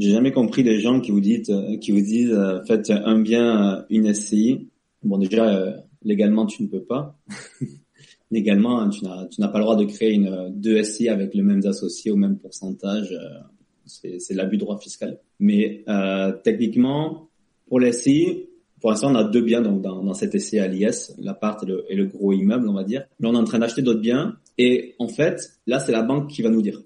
J'ai jamais compris les gens qui vous disent, euh, qui vous disent, euh, faites un bien, euh, une SCI. Bon, déjà, légalement, tu ne peux pas. légalement, hein, tu n'as, tu n'as pas le droit de créer une deux SCI avec les mêmes associés au même pourcentage. c'est, c'est l'abus de droit fiscal. Mais techniquement, pour les SCI, pour l'instant, on a deux biens donc dans, dans cette SCI à l'IS, l'appart et le, et le gros immeuble, on va dire. Là, on est en train d'acheter d'autres biens. Et en fait, là, c'est la banque qui va nous dire.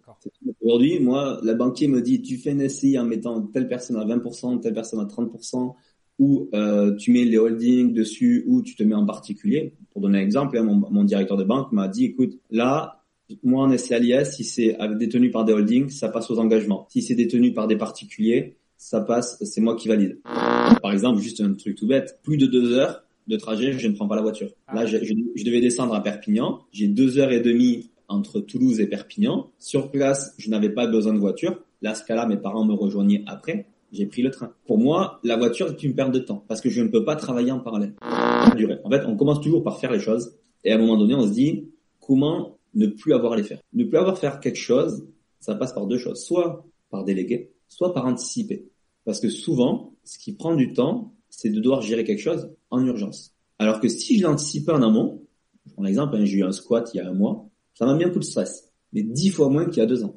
Aujourd'hui, moi, la banquier me dit, tu fais une SCI en mettant telle personne à 20%, telle personne à 30%, ou euh, tu mets les holdings dessus, ou tu te mets en particulier. Pour donner un exemple, hein, mon, directeur de banque m'a dit, écoute, là, moi en SCI si c'est détenu par des holdings, ça passe aux engagements. Si c'est détenu par des particuliers, ça passe, c'est moi qui valide. Par exemple, juste un truc tout bête, plus de deux heures de trajet, je ne prends pas la voiture. Là, je, je devais descendre à Perpignan, j'ai deux heures et demie entre Toulouse et Perpignan. Sur place, je n'avais pas besoin de voiture. Là, ce cas-là, mes parents me rejoignaient après. J'ai pris le train. Pour moi, la voiture est une perte de temps parce que je ne peux pas travailler en parallèle. En fait, on commence toujours par faire les choses et à un moment donné, on se dit comment ne plus avoir les faire? Ne plus avoir faire quelque chose, ça passe par deux choses. Soit par déléguer, soit par anticiper. Parce que souvent, ce qui prend du temps, c'est de devoir gérer quelque chose en urgence. Alors que si je l'anticipais en amont, je prends l'exemple, hein, j'ai eu un squat il y a un mois, ça m'a mis un coup de stress, mais dix fois moins qu'il y a deux ans.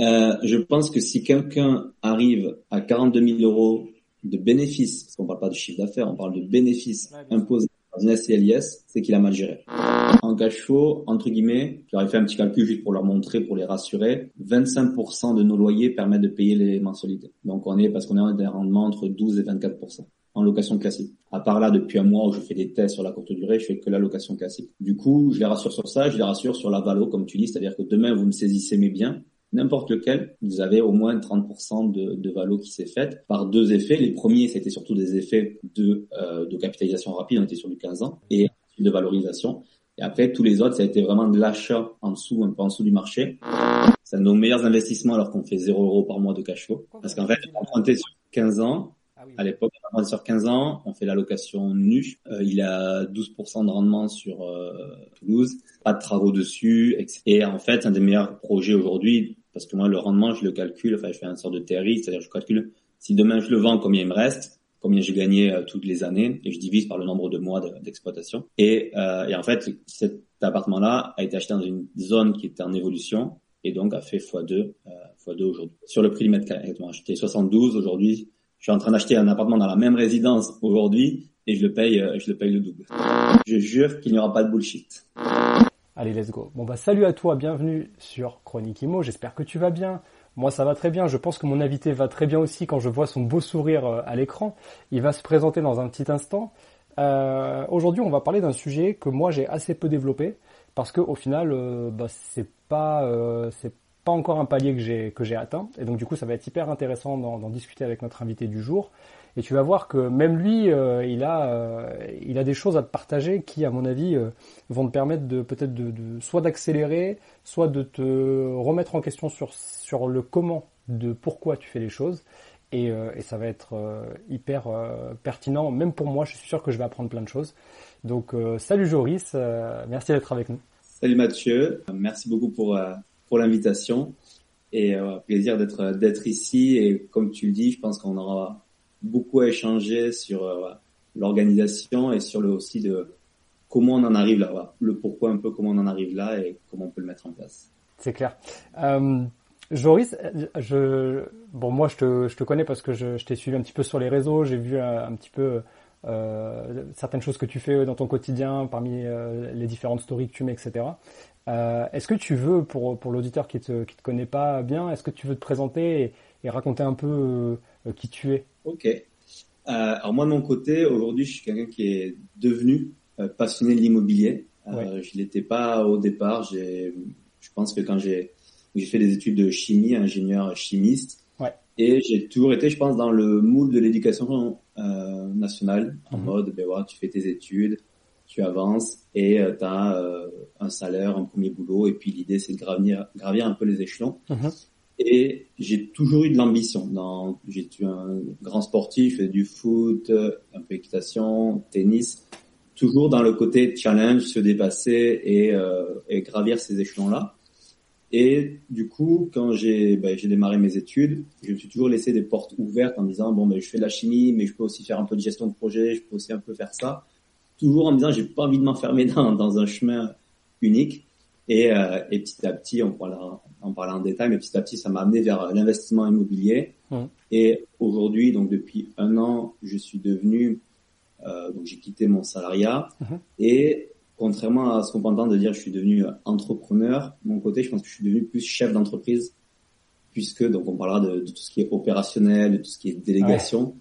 Euh, je pense que si quelqu'un arrive à 42 000 euros de bénéfices, parce qu'on parle pas de chiffre d'affaires, on parle de bénéfices imposés dans une SCLIS, c'est qu'il a mal géré. En cash flow, entre guillemets, j'aurais fait un petit calcul juste pour leur montrer, pour les rassurer, 25% de nos loyers permettent de payer les mensualités. Donc on est, parce qu'on est à des rendements entre 12 et 24% en location classique. À part là, depuis un mois où je fais des tests sur la courte durée, je fais que la location classique. Du coup, je les rassure sur ça, je les rassure sur la valo, comme tu dis, c'est-à-dire que demain, vous me saisissez mes biens, n'importe lequel, vous avez au moins 30% de, de valo qui s'est faite par deux effets. Les premiers, c'était surtout des effets de, euh, de capitalisation rapide, on était sur du 15 ans, et de valorisation. Et après, tous les autres, ça a été vraiment de l'achat en dessous, un peu en dessous du marché. C'est nos meilleurs investissements alors qu'on fait 0 euros par mois de cash. Parce qu'en fait, emprunté sur 15 ans, à l'époque, sur 15 ans, on fait l'allocation NU. Euh, il a 12% de rendement sur euh, Toulouse, pas de travaux dessus. Et en fait, un des meilleurs projets aujourd'hui, parce que moi, le rendement, je le calcule, enfin, je fais une sorte de TRI, c'est-à-dire je calcule si demain je le vends, combien il me reste, combien j'ai gagné euh, toutes les années, et je divise par le nombre de mois d'exploitation. et, et en fait, cet appartement-là a été acheté dans une zone qui était en évolution, et donc a fait x2, euh, x2 aujourd'hui. Sur le prix du mètre carré, acheté 72, aujourd'hui je suis en train d'acheter un appartement dans la même résidence aujourd'hui et je le paye, euh, je le paye le double. Je jure qu'il n'y aura pas de bullshit. Allez, let's go. Bon bah salut à toi, bienvenue sur Chronique Imo. J'espère que tu vas bien. Moi ça va très bien. Je pense que mon invité va très bien aussi quand je vois son beau sourire euh, à l'écran. Il va se présenter dans un petit instant. Euh, Aujourd'hui, on va parler d'un sujet que moi j'ai assez peu développé parce que au final, euh, bah, c'est pas euh, c'est pas encore un palier que j'ai atteint. Et donc du coup ça va être hyper intéressant d'en discuter avec notre invité du jour. Et tu vas voir que même lui euh, il a euh, il a des choses à te partager qui à mon avis euh, vont te permettre de peut-être soit d'accélérer soit de te remettre en question sur sur le comment de pourquoi tu fais les choses. Et, et ça va être hyper pertinent. Même pour moi je suis sûr que je vais apprendre plein de choses. Donc salut Joris merci d'être avec nous. Salut Mathieu. Merci beaucoup pour pour l'invitation et euh, plaisir d'être d'être ici et comme tu le dis, je pense qu'on aura beaucoup à échanger sur euh, l'organisation et sur le aussi de comment on en arrive là, le pourquoi un peu comment on en arrive là et comment on peut le mettre en place. C'est clair. Euh, Joris, je bon moi je te, je te connais parce que je, je t'ai suivi un petit peu sur les réseaux, j'ai vu un, petit peu certaines choses que tu fais dans ton quotidien parmi les différentes stories que tu mets, etc. Euh, est-ce que tu veux, pour, pour l'auditeur qui te, qui te connaît pas bien, est-ce que tu veux te présenter et, raconter un peu euh, qui tu es? Ok. Euh, alors moi de mon côté, aujourd'hui, je suis quelqu'un qui est devenu passionné de l'immobilier. Je l'étais pas au départ. J'ai, je pense que quand j'ai j'ai fait des études de chimie, ingénieur chimiste, ouais. et j'ai toujours été, je pense, dans le moule de l'éducation national en mhm. mode, ben voilà, tu fais tes études, tu avances et tu as un salaire, un premier boulot et puis l'idée c'est de gravir, gravir un peu les échelons. Mhm. Et j'ai toujours eu de l'ambition. Dans, j'ai un grand sportif, du foot, un peu équitation, tennis, toujours dans le côté challenge, se dépasser et, euh, et gravir ces échelons-là. Et du coup, quand j'ai ben, j'ai démarré mes études, je me suis toujours laissé des portes ouvertes en me disant bon ben je fais de la chimie, mais je peux aussi faire un peu de gestion de projet, je peux aussi un peu faire ça. Toujours en me disant j'ai pas envie de m'enfermer dans dans un chemin unique. Et, euh, et petit à petit, on parlera en parler en détail, mais petit à petit, ça m'a amené vers l'investissement immobilier. Et aujourd'hui, donc depuis un an, je suis devenu, euh, donc j'ai quitté mon salariat. Mhm. Et contrairement à ce qu'on peut entendre de dire, je suis devenu entrepreneur. De mon côté, je pense que je suis devenu plus chef d'entreprise, puisque donc on parlera de, tout ce qui est opérationnel, de tout ce qui est délégation.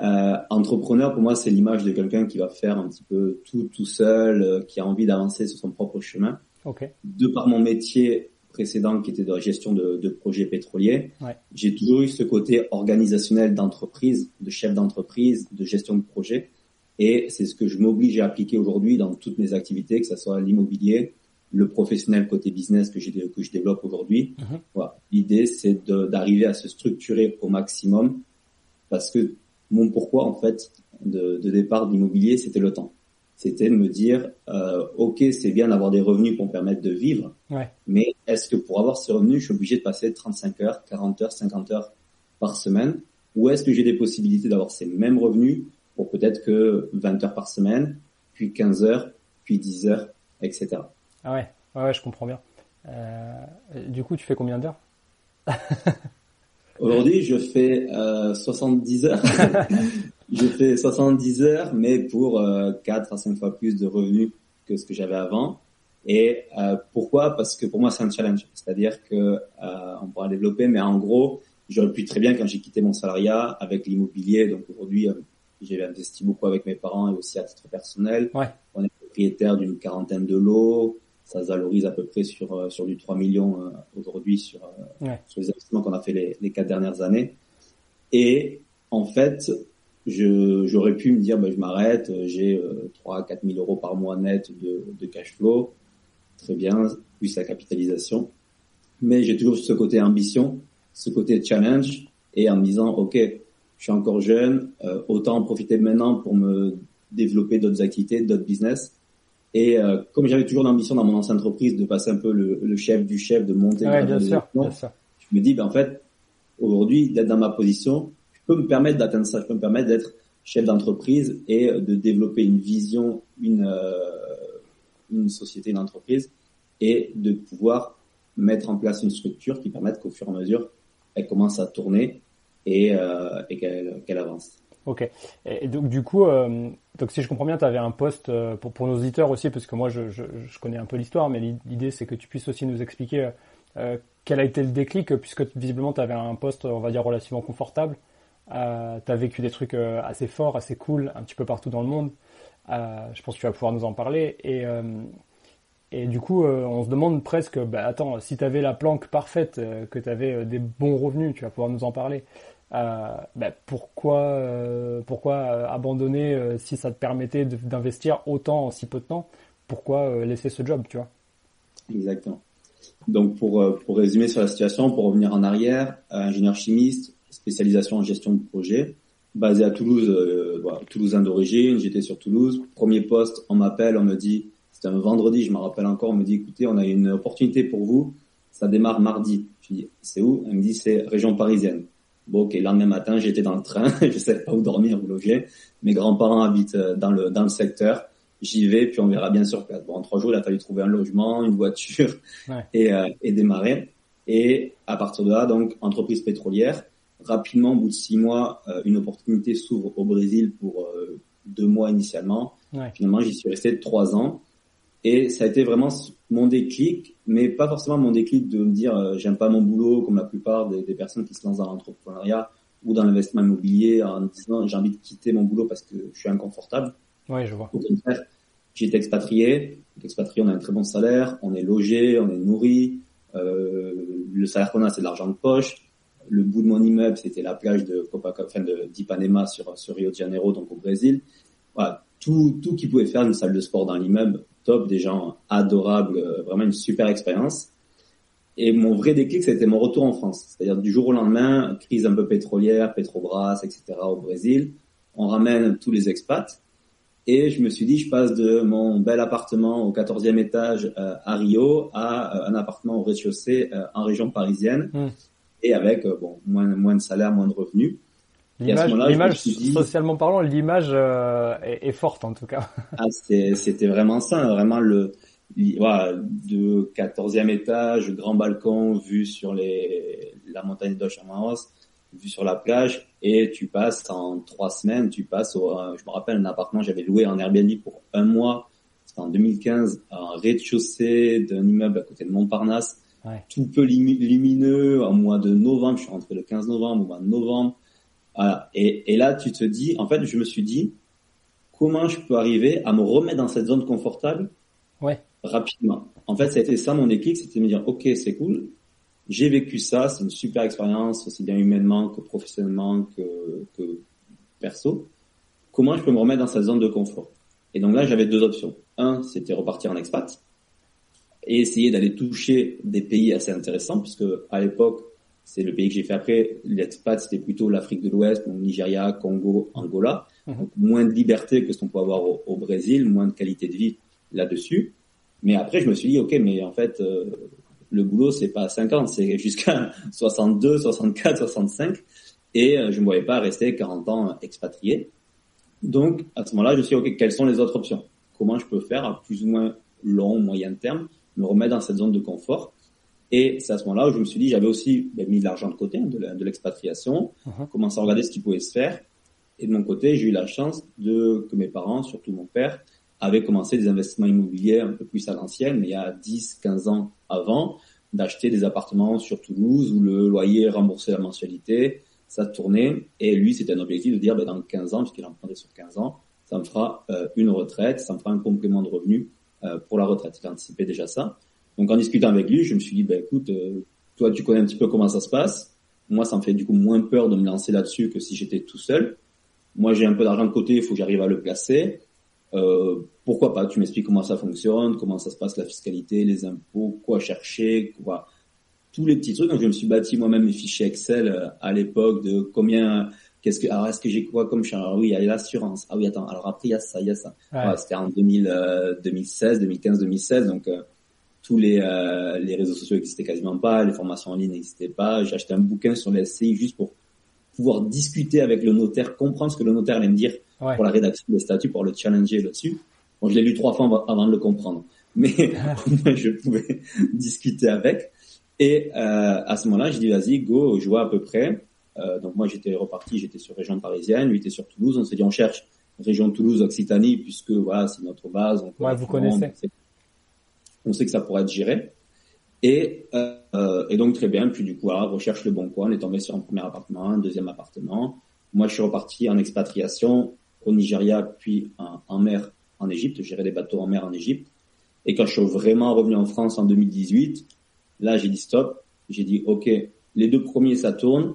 Euh, entrepreneur, pour moi, c'est l'image de quelqu'un qui va faire un petit peu tout tout seul, euh, qui a envie d'avancer sur son propre chemin. Okay. De par mon métier précédent qui était de la gestion de, de projets pétroliers, j'ai toujours eu ce côté organisationnel d'entreprise, de chef d'entreprise, de gestion de projet. Et c'est ce que je m'oblige à appliquer aujourd'hui dans toutes mes activités, que ce soit l'immobilier, le professionnel côté business que, que je développe aujourd'hui. Mhm. Voilà. L'idée, c'est d'arriver à se structurer au maximum parce que mon pourquoi, en fait, de, de départ d'immobilier, c'était le temps c'était de me dire, euh, ok, c'est bien d'avoir des revenus pour me permettre de vivre, mais est-ce que pour avoir ces revenus, je suis obligé de passer 35 heures, 40 heures, 50 heures par semaine, ou est-ce que j'ai des possibilités d'avoir ces mêmes revenus pour peut-être que 20 heures par semaine, puis 15 heures, puis 10 heures, etc. Ah ouais, ouais, je comprends bien. Euh, du coup, tu fais combien d'heures? Aujourd'hui, je fais euh, 70 heures. je fais 70 heures, mais pour euh, 4 à 5 fois plus de revenus que ce que j'avais avant. Et euh, pourquoi? Parce que pour moi, c'est un challenge. C'est-à-dire que euh, on pourra développer, mais en gros, j'aurais pu très bien quand j'ai quitté mon salariat avec l'immobilier. Donc aujourd'hui, euh, j'ai investi beaucoup avec mes parents et aussi à titre personnel. Ouais. On est propriétaire d'une quarantaine de lots ça se valorise à peu près sur euh, sur du 3 millions euh, aujourd'hui sur, euh, sur les investissements qu'on a fait les, les quatre dernières années. Et en fait, je j'aurais pu me dire ben, je m'arrête, j'ai 3 à 4 000 euros par mois net de, de cash flow, très bien, plus la capitalisation. Mais j'ai toujours ce côté ambition, ce côté challenge, et en me disant ok, je suis encore jeune, autant en profiter maintenant pour me développer d'autres activités, d'autres business et euh, comme j'avais toujours l'ambition dans mon ancienne entreprise de passer un peu le, le chef du chef, de monter ouais, bien sûr, je me dis, ben en fait, aujourd'hui, d'être dans ma position, je peux me permettre d'atteindre ça, je peux me permettre d'être chef d'entreprise et de développer une vision, une, euh, une société, une entreprise, et de pouvoir mettre en place une structure qui permette qu'au fur et à mesure, elle commence à tourner et, euh, et qu'elle avance. Ok. Et donc du coup, euh, donc si je comprends bien, tu avais un poste euh, pour, pour nos auditeurs aussi, parce que moi je, je, je connais un peu l'histoire, mais l'idée c'est que tu puisses aussi nous expliquer euh, quel a été le déclic, puisque visiblement tu avais un poste, on va dire, relativement confortable. Euh, tu as vécu des trucs euh, assez forts, assez cool, un petit peu partout dans le monde. je pense que tu vas pouvoir nous en parler. Et, et du coup, on se demande presque, bah, attends, si tu avais la planque parfaite, que tu avais des bons revenus, tu vas pouvoir nous en parler. Euh, ben pourquoi euh, pourquoi euh, abandonner si ça te permettait d'investir autant en si peu de temps? Pourquoi laisser ce job, tu vois? Exactement. Donc pour pour résumer sur la situation, pour revenir en arrière, ingénieur chimiste, spécialisation en gestion de projet, basé à Toulouse, voilà, toulousain d'origine, j'étais sur Toulouse. Premier poste, on m'appelle, on me dit, c'était un vendredi, je me rappelle encore, on me dit, écoutez, on a une opportunité pour vous, ça démarre mardi. Je dis, c'est où? Elle me dit, c'est région parisienne. Bon, ok, le lendemain matin, j'étais dans le train, je savais pas où dormir, où loger. Mes grands-parents habitent euh, dans le dans le secteur. J'y vais, puis on verra bien sur place. Bon, en trois jours, il a fallu trouver un logement, une voiture et, euh, et démarrer. Et à partir de là, donc, entreprise pétrolière. Rapidement, au bout de six mois, euh, une opportunité s'ouvre au Brésil pour deux mois initialement. Finalement, j'y suis resté trois ans. Et ça a été vraiment mon déclic, mais pas forcément mon déclic de me dire euh, j'aime pas mon boulot comme la plupart des, personnes qui se lancent dans l'entrepreneuriat ou dans l'investissement immobilier en disant j'ai envie de quitter mon boulot parce que je suis inconfortable. Oui, je vois. Au contraire, j'ai été expatrié. Expatrié, on a un très bon salaire, on est logé, on est nourri. Euh, le salaire qu'on a, c'est de l'argent de poche. le bout de mon immeuble, c'était la plage de Copacabana, enfin de d'Ipanema sur sur Rio de Janeiro, donc au Brésil. Voilà, tout tout qui pouvait faire une salle de sport dans l'immeuble, top, des gens adorables, euh, vraiment une super expérience. Et mon vrai déclic, c'était mon retour en France. C'est-à-dire du jour au lendemain, crise un peu pétrolière, Petrobras, etc. au Brésil. On ramène tous les expats. Et je me suis dit, je passe de mon bel appartement au 14e étage euh, à Rio à euh, un appartement au rez-de-chaussée euh, en région parisienne. Hmm. Et avec bon moins, moins de salaire, moins de revenus. L'image, socialement parlant, l'image euh, est, est forte en tout cas. Ah, c'était, vraiment ça, vraiment le, voilà, de 14e étage, grand balcon, vue sur les, la montagne de Chamaos, vue sur la plage, et tu passes en trois semaines, tu passes au, euh, je me rappelle un appartement, j'avais loué en Airbnb pour un mois, c'était en 2015, un rez-de-chaussée d'un immeuble à côté de Montparnasse, Ouais. tout peu lumi- lumineux, en mois de novembre, je suis rentré le 15 novembre, au mois de novembre, voilà. et, et là, tu te dis, en fait, je me suis dit, comment je peux arriver à me remettre dans cette zone confortable Ouais. rapidement? En fait, c'était ça mon déclic, c'était de me dire, ok, c'est cool, j'ai vécu ça, c'est une super expérience, aussi bien humainement que professionnellement que, que perso. Comment je peux me remettre dans cette zone de confort? Et donc là, j'avais deux options. Un, c'était repartir en expat et essayer d'aller toucher des pays assez intéressants, puisque à l'époque, c'est le pays que j'ai fait après, l'expat, c'était plutôt l'Afrique de l'Ouest, donc Nigeria, Congo, Angola. Mhm. Donc moins de liberté que ce qu'on peut avoir au, au Brésil, moins de qualité de vie là-dessus. Mais après, je me suis dit, ok, mais en fait, euh, le boulot, c'est pas à 50, c'est jusqu'à 62, 64, 65. Et euh, je ne voyais pas rester 40 ans expatrié. Donc, à ce moment-là, je me suis dit, ok, quelles sont les autres options? Comment je peux faire à plus ou moins long, moyen terme, me remettre dans cette zone de confort? Et c'est à ce moment-là où je me suis dit, j'avais aussi ben, mis de l'argent de côté, hein, de la- de l'expatriation, Mhm. commencé à regarder ce qui pouvait se faire. Et de mon côté, j'ai eu la chance de que mes parents, surtout mon père, avaient commencé des investissements immobiliers un peu plus à l'ancienne, mais il y a 10, 15 ans avant, d'acheter des appartements sur Toulouse où le loyer remboursait la mensualité, ça tournait. Et lui, c'était un objectif de dire, ben, dans 15 ans, puisqu'il empruntait sur 15 ans, ça me fera euh, une retraite, ça me fera un complément de revenu euh, pour la retraite. Il anticipait déjà ça. Donc en discutant avec lui, je me suis dit, ben écoute, euh, toi tu connais un petit peu comment ça se passe. Moi, ça me fait du coup moins peur de me lancer là-dessus que si j'étais tout seul. Moi, j'ai un peu d'argent de côté, il faut que j'arrive à le placer. Euh, pourquoi pas Tu m'expliques comment ça fonctionne, comment ça se passe la fiscalité, les impôts, quoi chercher, quoi tous les petits trucs. Donc je me suis bâti moi-même mes fichiers Excel euh, à l'époque de combien, qu'est-ce que, alors est-ce que j'ai quoi comme charge? Alors oui, il y a l'assurance. Ah oui, attends. Alors après il y a ça, il y a ça. Ouais. Voilà, C'était en 2000, euh, 2016, 2015, 2016. Donc euh, tous les euh, les réseaux sociaux n'existaient quasiment pas, les formations en ligne n'existaient pas. J'ai acheté un bouquin sur les SCI juste pour pouvoir discuter avec le notaire, comprendre ce que le notaire allait me dire Ouais. pour la rédaction des statuts, pour le challenger là-dessus. Bon, je l'ai lu trois fois avant- de le comprendre, mais moins je pouvais discuter avec. Et euh, à ce moment-là, j'ai dit vas-y, go, je vois à peu près. Euh, donc moi j'étais reparti, j'étais sur région parisienne, lui était sur Toulouse. On s'est dit on cherche région Toulouse Occitanie puisque voilà c'est notre base. On Ouais, vous monde, connaissez. On sait- que ça pourrait être géré. Et, euh, et donc très bien. Puis du coup, voilà, recherche le bon coin. On est tombé sur un premier appartement, un deuxième appartement. Moi, je suis reparti en expatriation au Nigeria, puis en, mer en Égypte. Gérer des bateaux en mer en Égypte. Et quand je suis vraiment revenu en France en 2018, là, j'ai dit stop. J'ai dit ok, les deux premiers ça tourne.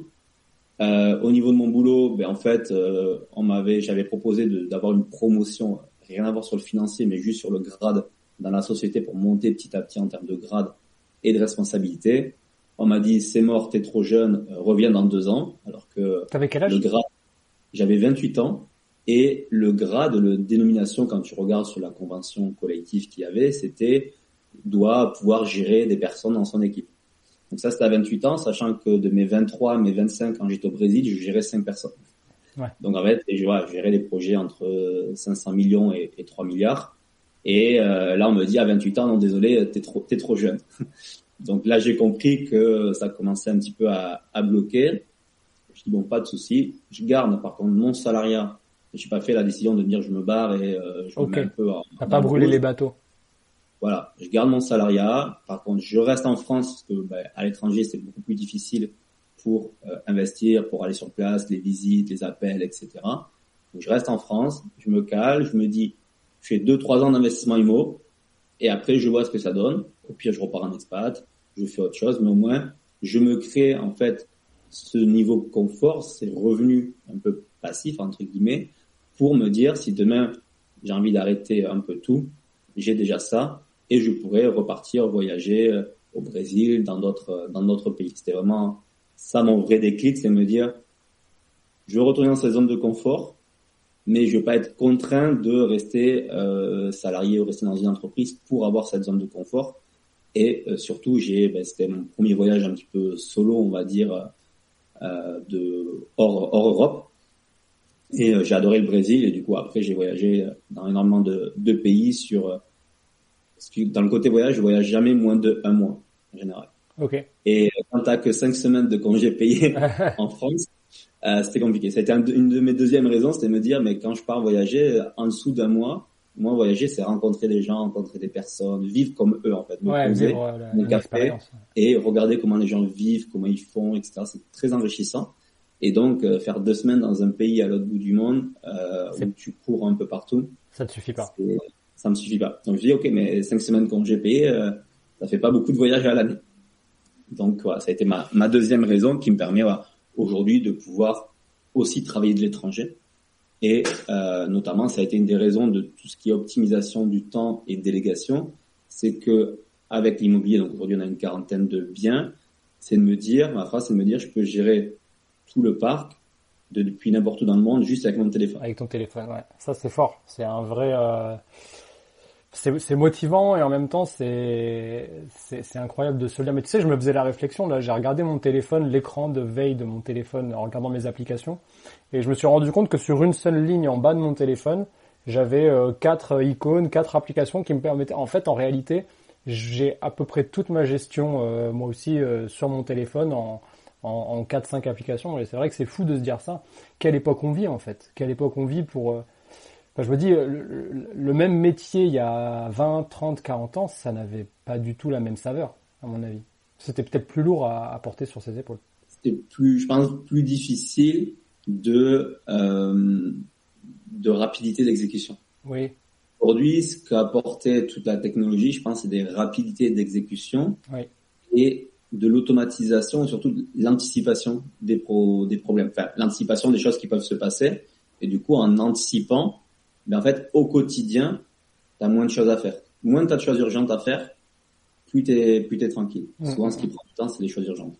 Euh, au niveau de mon boulot, ben en fait, euh, on m'avait, j'avais proposé d'avoir une promotion, rien à voir sur le financier, mais juste sur le grade dans la société pour monter petit à petit en termes de grade et de responsabilité. On m'a dit c'est mort, t'es trop jeune, euh, reviens dans deux ans. Alors que T'avais quel âge? le grade, j'avais 28 ans et le grade, le dénomination quand tu regardes sur la convention collective qu'il y avait, c'était doit pouvoir gérer des personnes dans son équipe. Donc ça c'était à 28 ans, sachant que de mes 23 à mes 25 quand j'étais au Brésil, je gérais 5 personnes. Ouais. Donc en fait, je, voilà, je gérais des projets entre 500 millions et, et 3 milliards. Et euh, là on me dit à 28 ans, non désolé, t'es trop, t'es trop jeune. Donc là j'ai compris que ça commençait un petit peu à, à bloquer. Je dis bon pas de souci, je garde par contre mon salariat. J'ai pas fait la décision de dire je me barre et euh, je me Ok. mets un peu T'as pas brûlé les bateaux. Voilà, je garde mon salariat. Par contre, je reste en France parce que ben, à l'étranger c'est beaucoup plus difficile pour euh, investir, pour aller sur place, les visites, les appels, etc. Donc je reste en France, je me cale, je me dis, je fais deux trois ans d'investissement IMO et après je vois ce que ça donne. Au pire, je repars en expat, je fais autre chose, mais au moins je me crée en fait ce niveau de confort, ces revenus un peu passifs entre guillemets, pour me dire si demain j'ai envie d'arrêter un peu tout, j'ai déjà ça et je pourrais repartir voyager euh, au Brésil, dans d'autres dans d'autres pays. C'était vraiment ça mon vrai déclic, c'est me dire je veux retourner dans cette zone de confort, mais je veux pas être contraint de rester euh, salarié ou rester dans une entreprise pour avoir cette zone de confort. Et euh, surtout, j'ai, ben, c'était mon premier voyage un petit peu solo, on va dire, euh, de hors, hors Europe. Et euh, j'ai adoré le Brésil. Et du coup, après, j'ai voyagé dans énormément de, de pays sur. Euh, dans le côté voyage, je voyage jamais moins de un mois en général. Ok. Et quand t'as que cinq semaines de congés payés en France, euh, c'était compliqué. C'était une de mes deuxièmes raisons, c'était de me dire, mais quand je pars voyager, en dessous d'un mois, moi voyager, c'est rencontrer des gens, rencontrer des personnes, vivre comme eux en fait, me Ouais, poser, vivre, mon café et regarder comment les gens vivent, comment ils font, etc. C'est très enrichissant. Et donc euh, faire deux semaines dans un pays à l'autre bout du monde euh, où tu cours un peu partout, Ça te suffit pas. ça me suffit pas. Donc je dis ok, mais cinq semaines congé payé, euh, ça fait pas beaucoup de voyages à l'année. Donc voilà, ça a été ma, ma deuxième raison qui me permet voilà, aujourd'hui de pouvoir aussi travailler de l'étranger. Et euh, notamment, ça a été une des raisons de tout ce qui est optimisation du temps et délégation, c'est que avec l'immobilier, donc aujourd'hui on a une quarantaine de biens, c'est de me dire, ma phrase c'est de me dire, je peux gérer tout le parc de, depuis n'importe où dans le monde juste avec mon téléphone. Avec ton téléphone, ouais. Ça, c'est fort. C'est un vrai. euh, C'est motivant et en même temps, c'est c'est incroyable de se lire. Mais tu sais, je me faisais la réflexion. Là, j'ai regardé mon téléphone, l'écran de veille de mon téléphone en regardant mes applications, et je me suis rendu compte que sur une seule ligne en bas de mon téléphone, j'avais euh, quatre icônes, quatre applications qui me permettaient. En fait, en réalité, j'ai à peu près toute ma gestion, euh, moi aussi, euh, sur mon téléphone en en, en 4-5 applications. Et c'est vrai que c'est fou de se dire ça. Quelle époque on vit en fait? Quelle époque on vit pour... Enfin, je me dis, euh, le, le même métier il y a 20, 30, 40 ans, ça n'avait pas du tout la même saveur, à mon avis. C'était peut-être plus lourd à, à porter sur ses épaules. c'était plus, je pense, plus difficile de euh, de rapidité d'exécution. Oui, Aujourd'hui, ce qu'a apporté toute la technologie, je pense, c'est des rapidités d'exécution Oui. et de l'automatisation, et surtout de l'anticipation des pro, des problèmes, enfin l'anticipation des choses qui peuvent se passer. Et du coup, en anticipant, ben en fait, au quotidien, tu as moins de choses à faire. Moins tu as de choses urgentes à faire, plus t'es plus t'es tranquille. Mhm. Souvent, ce qui prend du temps, c'est les choses urgentes.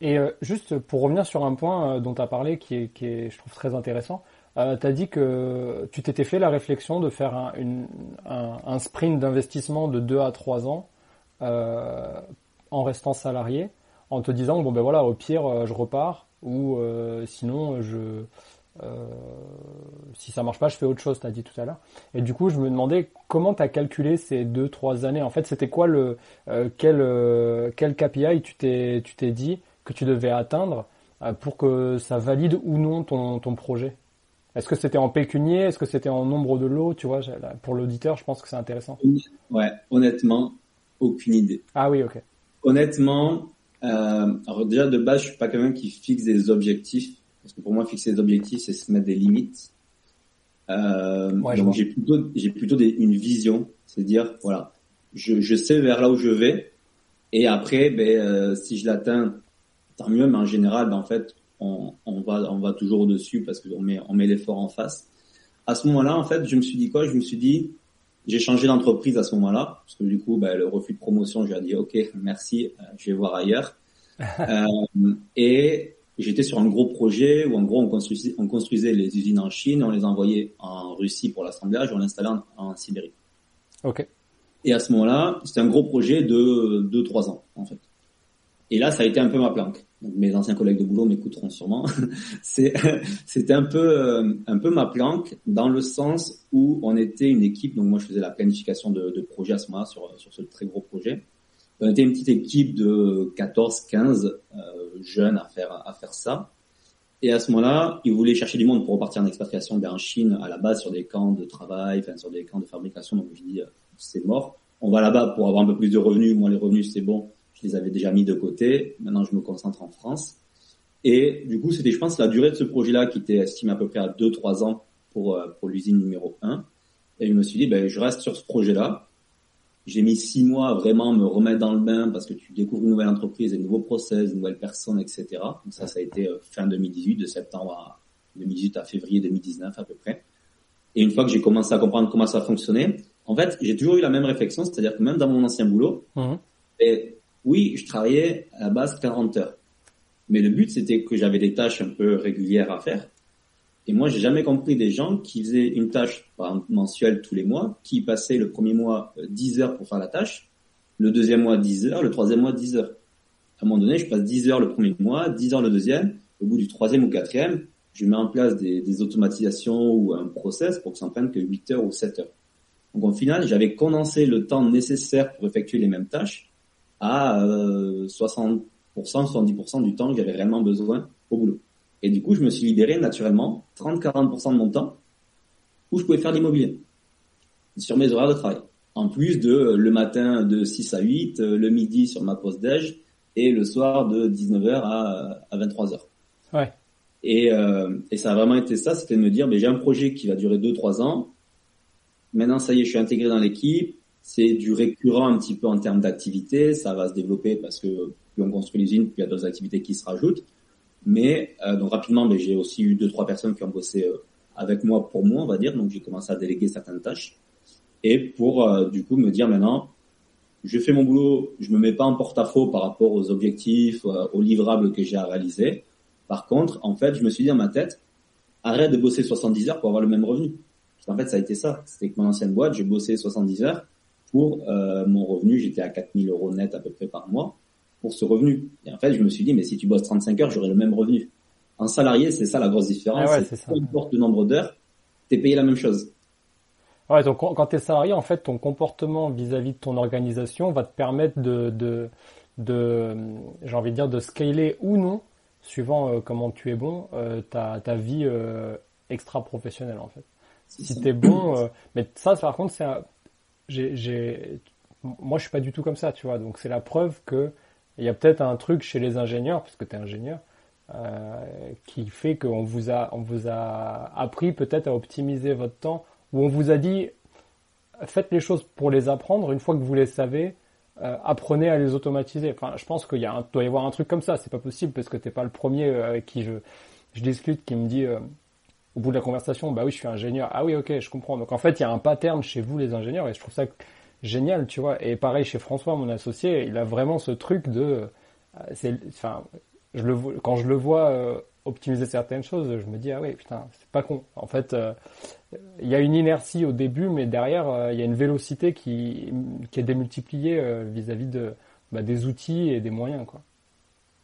Et euh, juste pour revenir sur un point euh, dont tu as parlé qui est, qui est, je trouve, très intéressant, euh, tu as dit que tu t'étais fait la réflexion de faire un, une, un, un sprint d'investissement de 2 à 3 ans euh, en restant salarié, en te disant, bon ben voilà, au pire, je repars, ou sinon, je... euh, si ça marche pas, je fais autre chose, tu as dit tout à l'heure. Et du coup, je me demandais comment tu as calculé ces 2-3 années. En fait, c'était quoi le... euh, quel, euh, quel KPI tu t'es tu t'es dit que tu devais atteindre pour que ça valide ou non ton, ton projet? Est-ce que c'était en pécunier? Est-ce que c'était en nombre de lots? Tu vois, pour l'auditeur, je pense que c'est intéressant. Ouais, honnêtement, aucune idée. Ah oui, ok. Honnêtement, alors déjà de base, je suis pas quelqu'un qui fixe des objectifs, parce que pour moi, fixer des objectifs, c'est se mettre des limites. Euh, Ouais, donc j'ai plutôt, j'ai plutôt des- une vision, c'est dire voilà, je, je sais vers là où je vais, et après, ben, euh, si je l'atteins, tant mieux, mais en général, ben, en fait, on, on va, on va toujours au dessus parce qu'on met, on met l'effort en face. À ce moment-là, en fait, je me suis dit quoi? Je me suis dit, j'ai changé d'entreprise à ce moment-là, parce que du coup, ben, le refus de promotion, j'ai dit ok, merci, euh, je vais voir ailleurs. Euh, et j'étais sur un gros projet où en gros on construisait, on construisait les usines en Chine, on les envoyait en Russie pour l'assemblage, on l'installait en, en Sibérie. Ok. Et à ce moment-là, c'était un gros projet de 2-3 ans en fait. Et là, ça a été un peu ma planque. Donc, mes anciens collègues de boulot m'écouteront sûrement. C'était un peu, euh, un peu ma planque dans le sens où on était une équipe. Donc moi, je faisais la planification de, de projet à ce moment-là sur, sur ce très gros projet. On était une petite équipe de 14, 15 euh, jeunes à faire, à faire ça. Et à ce moment-là, ils voulaient chercher du monde pour repartir en expatriation en Chine, à la base sur des camps de travail, enfin sur des camps de fabrication. Donc je dis, euh, c'est mort. On va là-bas pour avoir un peu plus de revenus. Moi, les revenus, c'est bon. Je les avais déjà mis de côté. Maintenant, je me concentre en France. Et du coup, c'était, je pense, la durée de ce projet-là qui était estimée à peu près à 2-3 ans pour, euh, pour l'usine numéro 1. Et je me suis dit, ben, je reste sur ce projet-là. J'ai mis six mois à vraiment me remettre dans le bain parce que tu découvres une nouvelle entreprise, des nouveaux process, une nouvelle personne, etc. Donc ça, ça a été euh, fin 2018, de septembre à 2018 à février 2019 à peu près. Et une fois que j'ai commencé à comprendre comment ça fonctionnait, en fait, j'ai toujours eu la même réflexion, c'est-à-dire que même dans mon ancien boulot, mmh. et oui, je travaillais à la base 40 heures. Mais le but, c'était que j'avais des tâches un peu régulières à faire. Et moi, j'ai jamais compris des gens qui faisaient une tâche par mensuelle tous les mois, qui passaient le premier mois 10 euh, heures pour faire la tâche, le deuxième mois 10 heures, le troisième mois 10 heures. À un moment donné, je passe 10 heures le premier mois, 10 heures le deuxième. Au bout du troisième ou quatrième, je mets en place des, des automatisations ou un process pour que ça ne prenne que 8 heures ou 7 heures. Donc au final, j'avais condensé le temps nécessaire pour effectuer les mêmes tâches à euh, 60%, 70% du temps que j'avais réellement besoin au boulot. Et du coup, je me suis libéré naturellement 30-40% de mon temps où je pouvais faire l'immobilier sur mes horaires de travail. En plus de euh, le matin de 6 à 8, euh, le midi sur ma pause déj et le soir de 19h à, à 23h. Ouais. Et, euh, et ça a vraiment été ça, c'était de me dire, mais j'ai un projet qui va durer 2-3 ans. Maintenant, ça y est, je suis intégré dans l'équipe. C'est du récurrent un petit peu en termes d'activité. Ça va se développer parce que plus on construit l'usine, plus il y a d'autres activités qui se rajoutent. Mais euh, donc rapidement, ben, j'ai aussi eu deux trois personnes qui ont bossé euh, avec moi pour moi, on va dire. Donc j'ai commencé à déléguer certaines tâches et pour euh, du coup me dire maintenant, je fais mon boulot, je me mets pas en porte-à-faux par rapport aux objectifs, aux livrables que j'ai à réaliser. Par contre, en fait, je me suis dit dans ma tête, arrête de bosser 70 heures pour avoir le même revenu. En fait, ça a été ça. C'était que mon ancienne boîte, j'ai bossé 70 heures pour mon revenu, j'étais à 4000 euros net à peu près par mois pour ce revenu. Et en fait, je me suis dit, mais si tu bosses 35 heures, j'aurai le même revenu. En salarié, c'est ça la grosse différence. Ah peu importe le nombre d'heures, tu es payé la même chose. Ouais, donc quand tu es salarié, en fait, ton comportement vis-à-vis de ton organisation va te permettre de, de, de j'ai envie de dire, de scaler ou non, suivant euh, comment tu es bon, euh, ta, ta vie euh, extra-professionnelle, en fait. Si tu es bon, mais ça, par contre, c'est j'ai, moi, je suis pas du tout comme ça, tu vois. Donc, c'est la preuve que il y a peut-être un truc chez les ingénieurs, parce que tu es ingénieur, euh, qui fait qu'on vous a, on vous a appris peut-être à optimiser votre temps, ou on vous a dit faites les choses pour les apprendre. Une fois que vous les savez, euh, apprenez à les automatiser. Enfin, je pense qu'il y a un, doit y avoir un truc comme ça. C'est pas possible parce que t'es pas le premier euh, avec qui je, je discute qui me dit euh, au bout de la conversation, bah oui, je suis ingénieur. Ah oui, ok, je comprends. Donc en fait, il y a un pattern chez vous les ingénieurs et je trouve ça génial, tu vois. Et pareil chez François, mon associé, il a vraiment ce truc de, euh, enfin, quand je le vois euh, optimiser certaines choses, je me dis ah ouais putain, c'est pas con. En fait, euh, il y a une inertie au début, mais derrière il y a une vélocité qui qui est démultipliée vis-à-vis de bah, des outils et des moyens quoi.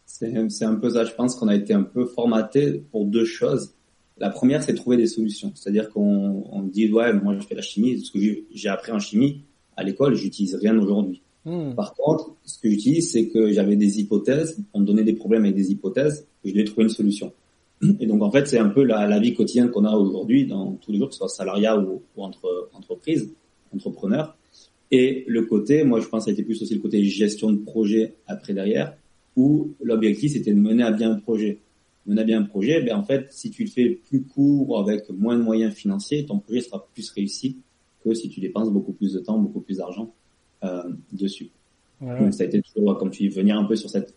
C'est, c'est un peu ça. Je pense qu'on a été un peu formaté pour deux choses. La première, c'est trouver des solutions. C'est-à-dire qu'on on dit ouais, moi je fais la chimie, ce que j'ai appris en chimie, à l'école, j'utilise rien aujourd'hui. Hmm. Par contre, ce que j'utilise, c'est que j'avais des hypothèses, on me donnait des problèmes avec des hypothèses, et je devais trouver une solution. Et donc en fait, c'est un peu la, la vie quotidienne qu'on a aujourd'hui dans tous les jours, que ce soit salariat ou, ou entre entreprise, entrepreneur. Et le côté, moi je pense, ça a été plus aussi le côté gestion de projet après derrière, où l'objectif c'était de mener à bien un projet. Mener à bien un projet, ben en fait, si tu le fais plus court avec moins de moyens financiers, ton projet sera plus réussi que si tu dépenses beaucoup plus de temps, beaucoup plus d'argent euh, dessus. Donc ça a été toujours, comme tu dis, venir un peu sur cette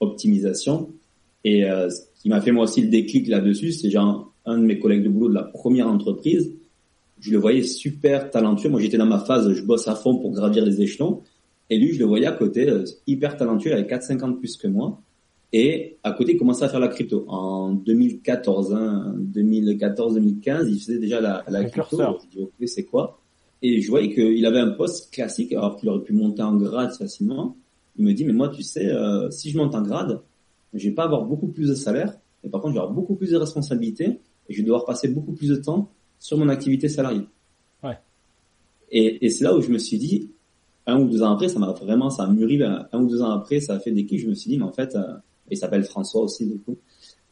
optimisation. Et euh, ce qui m'a fait moi aussi le déclic là-dessus, c'est genre un de mes collègues de boulot de la première entreprise, je le voyais super talentueux. Moi, j'étais dans ma phase, je bosse à fond pour gravir les échelons. Et lui, je le voyais à côté, euh, hyper talentueux, avec 4-5 ans de plus que moi. Et à côté, il commençait à faire la crypto. En 2014, hein, 2014-2015, il faisait déjà la, la crypto. Je dis, ok, c'est quoi? Et je voyais qu'il avait un poste classique, alors qu'il aurait pu monter en grade facilement. Il me dit, mais moi, tu sais, euh, si je monte en grade, je vais pas avoir beaucoup plus de salaire, mais par contre, je vais avoir beaucoup plus de responsabilités et je vais devoir passer beaucoup plus de temps sur mon activité salariée. Ouais. Et, et c'est là où je me suis dit, un ou deux ans après, ça m'a vraiment, ça a mûri. Ben, un ou deux ans après, ça a fait des clics. Je me suis dit, mais en fait, euh, il s'appelle François aussi, du coup.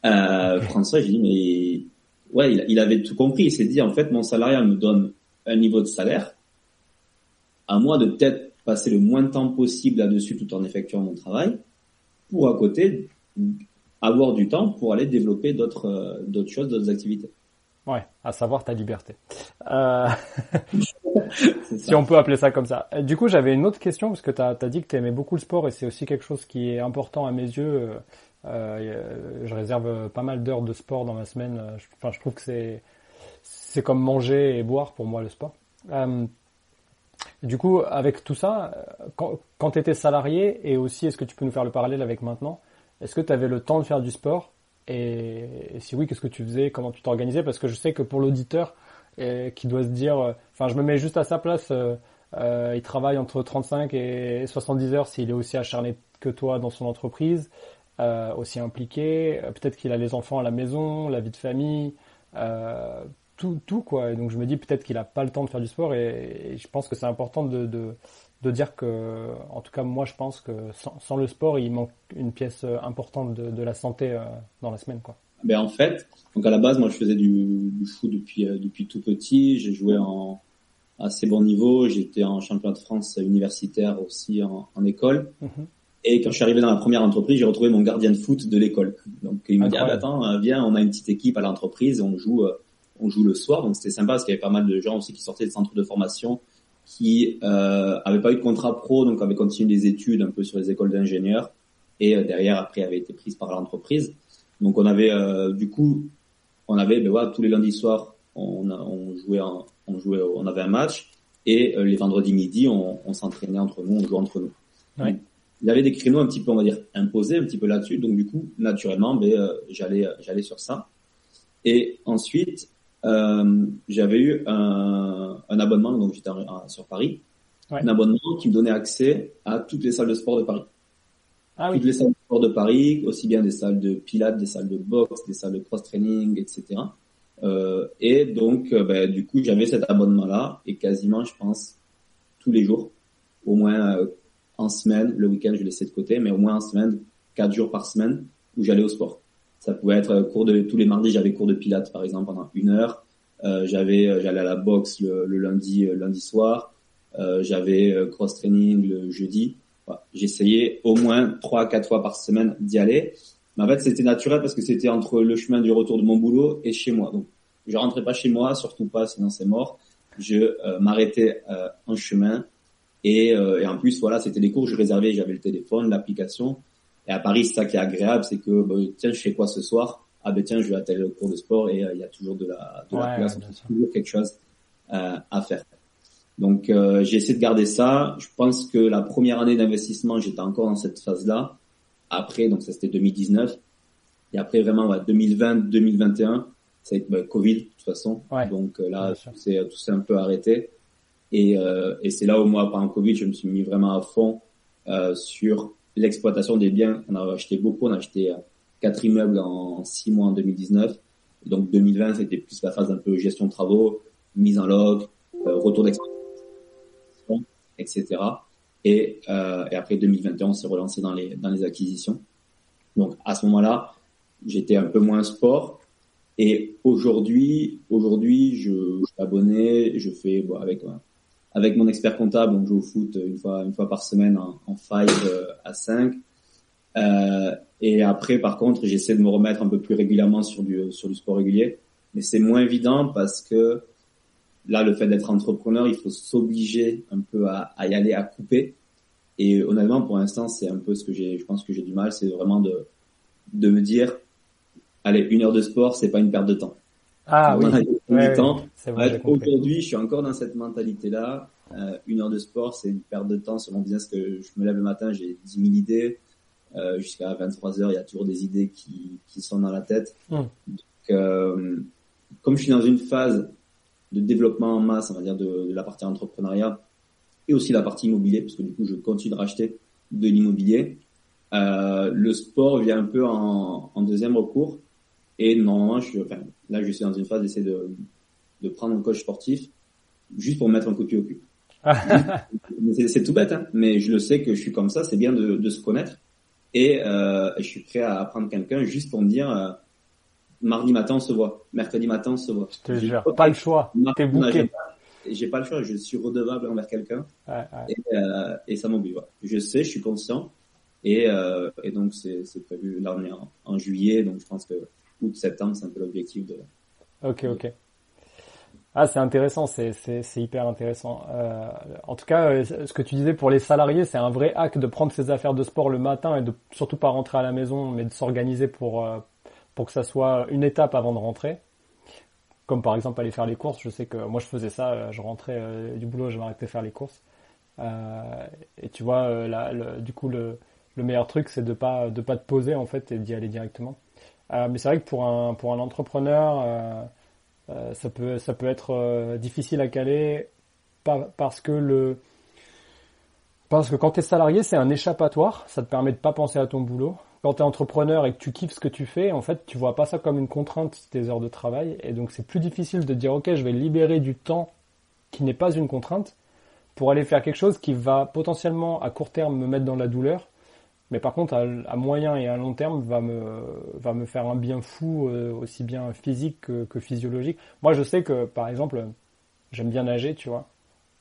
Euh, François, j'ai dit, mais ouais, il, il, avait tout compris. Il s'est dit, en fait, mon salariat me donne un niveau de salaire, à moi de peut-être passer le moins de temps possible là-dessus tout en effectuant mon travail, pour à côté avoir du temps pour aller développer d'autres euh, d'autres choses, d'autres activités. Ouais, à savoir ta liberté. Euh... si on peut appeler ça comme ça. Du coup, j'avais une autre question parce que tu as, dit que tu aimais beaucoup le sport et c'est aussi quelque chose qui est important à mes yeux. Euh, je réserve pas mal d'heures de sport dans ma semaine. Enfin, je trouve que c'est c'est comme manger et boire pour moi le sport. Euh, du coup, avec tout ça, quand, tu étais salarié et aussi, est-ce que tu peux nous faire le parallèle avec maintenant Est-ce que tu avais le temps de faire du sport? Et, si oui, qu'est-ce que tu faisais? Comment tu t'organisais? Parce que je sais que pour l'auditeur qui doit se dire, euh, enfin, je me mets juste à sa place. Euh, euh, il travaille entre 35 et 70 heures s'il est aussi acharné que toi dans son entreprise, euh, aussi impliqué. Peut-être qu'il a les enfants à la maison, la vie de famille, euh, tout, tout quoi. Et donc je me dis peut-être qu'il a pas le temps de faire du sport et, je pense que c'est important de, de, de, dire que, en tout cas moi je pense que sans, sans le sport il manque une pièce importante de, de la santé dans la semaine quoi. Ben en fait, donc à la base, moi je faisais du, du foot depuis euh, depuis tout petit. J'ai joué en assez bon niveau. J'étais en championnat de France universitaire aussi en, en école. Mhm. Et quand je suis arrivé dans la première entreprise, j'ai retrouvé mon gardien de foot de l'école. Donc il m'a dit ah, bah, attends, euh, viens, on a une petite équipe à l'entreprise, on joue euh, on joue le soir. Donc c'était sympa parce qu'il y avait pas mal de gens aussi qui sortaient des centres de formation qui euh, avaient pas eu de contrat pro, donc avaient continué des études un peu sur les écoles d'ingénieurs et derrière après avaient été prises par l'entreprise. Donc on avait euh, du coup, on avait ben voilà, tous les lundis soirs, on, on jouait, on jouait, on avait un match et euh, les vendredis midi, on, on s'entraînait entre nous, on jouait entre nous. Ouais. Il y avait des créneaux un petit peu, on va dire, imposés un petit peu là-dessus. Donc du coup, naturellement, ben, euh, j'allais, j'allais sur ça. Et ensuite, euh, j'avais eu un, un, abonnement, donc j'étais sur Paris, ouais. un abonnement qui me donnait accès à toutes les salles de sport de Paris. Ah oui. Toutes les salles de sport de Paris, aussi bien des salles de pilates, des salles de boxe, des salles de cross-training, etc. Euh, et donc, euh, ben, du coup, j'avais cet abonnement-là et quasiment, je pense, tous les jours, au moins euh, en semaine, le week-end, je laissais de côté, mais au moins en semaine, quatre jours par semaine, où j'allais au sport. Ça pouvait être cours de tous les mardis, j'avais cours de pilates, par exemple, pendant une heure. Euh, j'avais, j'allais à la boxe le, le lundi, lundi soir. j'avais cross-training le jeudi J'essayais au moins trois, quatre fois par semaine d'y aller. Mais en fait, c'était naturel parce que c'était entre le chemin du retour de mon boulot et chez moi. Donc, je rentrais pas chez moi, surtout pas, sinon c'est mort. Je euh, m'arrêtais euh, en chemin et, euh, et, en plus, voilà, c'était des cours, je réservais, j'avais le téléphone, l'application. Et à Paris, ça qui est agréable, c'est que bah, tiens, je fais quoi ce soir? Ah ben tiens, je vais à tel cours de sport et il y a toujours de la, de la place, toujours quelque chose à faire. Donc euh, j'ai essayé de garder ça. Je pense que la première année d'investissement, j'étais encore dans cette phase-là. Après, donc ça c'était 2019. Et après vraiment ouais, 2020, 2021, ça a été bah, Covid de toute façon. donc euh, là, s'est tout s'est un peu arrêté. Et, euh, et c'est là où moi, pendant Covid, je me suis mis vraiment à fond euh, sur l'exploitation des biens. On a acheté beaucoup, on a acheté euh, quatre immeubles en six mois en 2019. Et donc 2020, c'était plus la phase un peu gestion de travaux, mise en log, retour d'exploitation etc. Et, euh, et après 2021, on s'est relancé dans les, dans les acquisitions. Donc à ce moment-là, j'étais un peu moins sport. Et aujourd'hui, aujourd'hui, je, je, suis abonné, je fais bon, avec avec mon expert comptable, on joue au foot une fois une fois par semaine en, en 5 euh, à 5. Euh, et après, par contre, j'essaie de me remettre un peu plus régulièrement sur du sur du sport régulier, mais c'est moins évident parce que là, le fait d'être entrepreneur, il faut s'obliger un peu à, à, y aller, à couper. Et honnêtement, pour l'instant, c'est un peu ce que j'ai, je pense que j'ai du mal, c'est vraiment de, de me dire, allez, une heure de sport, c'est pas une perte de temps. Ah oui. Aujourd'hui, je suis encore dans cette mentalité-là. Euh, une heure de sport, c'est une perte de temps selon bien ce que je me lève le matin, j'ai 10 000 idées. Euh, jusqu'à 23 heures, il y a toujours des idées qui, qui sont dans la tête. Hum. Donc, euh, comme je suis dans une phase de développement en masse, on va dire, de, de, la partie entrepreneuriat et aussi la partie immobilier, parce que du coup, je continue de racheter de l'immobilier. Euh, le sport vient un peu en, en, deuxième recours. Et normalement, je suis, enfin, là, je suis dans une phase d'essayer de, de prendre un coach sportif juste pour me mettre un coup de pied au cul. c'est tout bête, hein, mais je le sais que je suis comme ça. C'est bien de, de, se connaître. Et euh, je suis prêt à apprendre quelqu'un juste pour me dire, euh, mardi matin on se voit, mercredi matin on se voit. Je te jure, pas le choix, t'es bouqué. J'ai pas le choix, je suis redevable envers quelqu'un ouais, ouais. Et, euh, et, ça m'oblige. Je sais, je suis conscient et, euh, et donc c'est prévu là on est en, en, juillet, donc je pense que août septembre c'est un peu l'objectif de. Ok ok. Ah, c'est intéressant, c'est, c'est, c'est hyper intéressant. Euh, en tout cas, euh, ce que tu disais pour les salariés, c'est un vrai hack de prendre ses affaires de sport le matin et de surtout pas rentrer à la maison, mais de s'organiser pour euh, pour que ça soit une étape avant de rentrer. Comme par exemple aller faire les courses. Je sais que moi je faisais ça, je rentrais du boulot, je m'arrêtais faire les courses. et tu vois, là, du coup, le, le meilleur truc, c'est de pas de pas te poser en fait et d'y aller directement. Mais c'est vrai que pour un pour un entrepreneur euh, ça peut ça peut être euh, difficile à caler parce que le parce que quand tu es salarié, c'est un échappatoire, ça te permet de pas penser à ton boulot. Quand tu es entrepreneur et que tu kiffes ce que tu fais, en fait, tu vois pas ça comme une contrainte tes heures de travail. Et donc c'est plus difficile de dire OK, je vais libérer du temps qui n'est pas une contrainte pour aller faire quelque chose qui va potentiellement à court terme me mettre dans la douleur mais par contre, à, moyen et à long terme, va me, va me faire un bien fou, euh, aussi bien physique que, physiologique. Moi, je sais que, par exemple, j'aime bien nager, tu vois.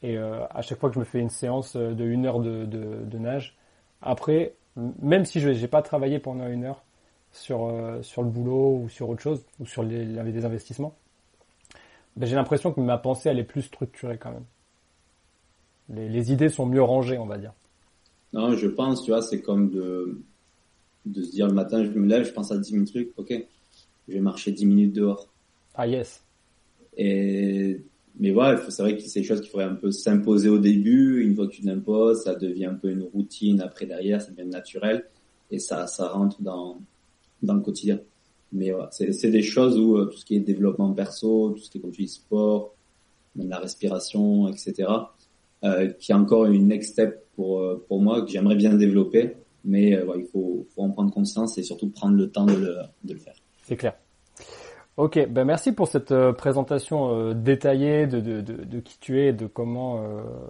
Et euh, à chaque fois que je me fais une séance de une heure de, de, nage, après, même si je n'ai pas travaillé pendant une heure sur, euh, sur le boulot ou sur autre chose, ou sur les, des investissements, ben, j'ai l'impression que ma pensée, elle est plus structurée quand même. Les, les idées sont mieux rangées, on va dire. Non, je pense, tu vois, c'est comme de, de se dire le matin, je me lève, je pense à 10 000 trucs, ok, je vais marcher 10 minutes dehors. Ah yes. Et, mais voilà, c'est vrai que c'est des choses qu'il faudrait un peu s'imposer au début. Une fois que tu l'imposes, ça devient un peu une routine. Après, derrière, ça devient naturel. Et ça, ça rentre dans, dans le quotidien. Mais voilà, c'est des choses où euh, tout ce qui est développement perso, tout ce qui est, comme tu dis, sport, même la respiration, etc., euh, qui est encore une next step pour, euh, pour moi que j'aimerais bien développer, mais euh, il faut, faut en prendre conscience et surtout prendre le temps de le, de le faire. C'est clair. Ok, ben merci pour cette euh, présentation détaillée de, de, de, de, qui tu es, de comment,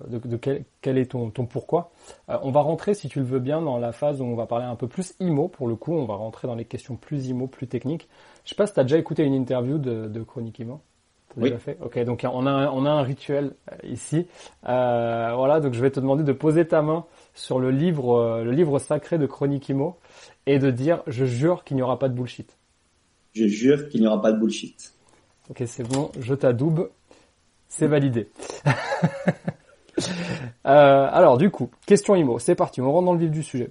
de, quel, quel, est ton, ton pourquoi. on va rentrer, si tu le veux bien, dans la phase où on va parler un peu plus IMO. Pour le coup, on va rentrer dans les questions plus IMO, plus techniques. Je sais pas si tu as déjà écouté une interview de, de Chronique IMO. Oui. Fait ok, donc on a on a un rituel euh, ici. Euh, voilà, donc je vais te demander de poser ta main sur le livre, euh, le livre sacré de Chronique Imo et de dire je jure qu'il n'y aura pas de bullshit. Je jure qu'il n'y aura pas de bullshit. Ok, c'est bon, je t'adoube, c'est validé. euh, alors du coup, question Imo, c'est parti, on rentre dans le vif du sujet.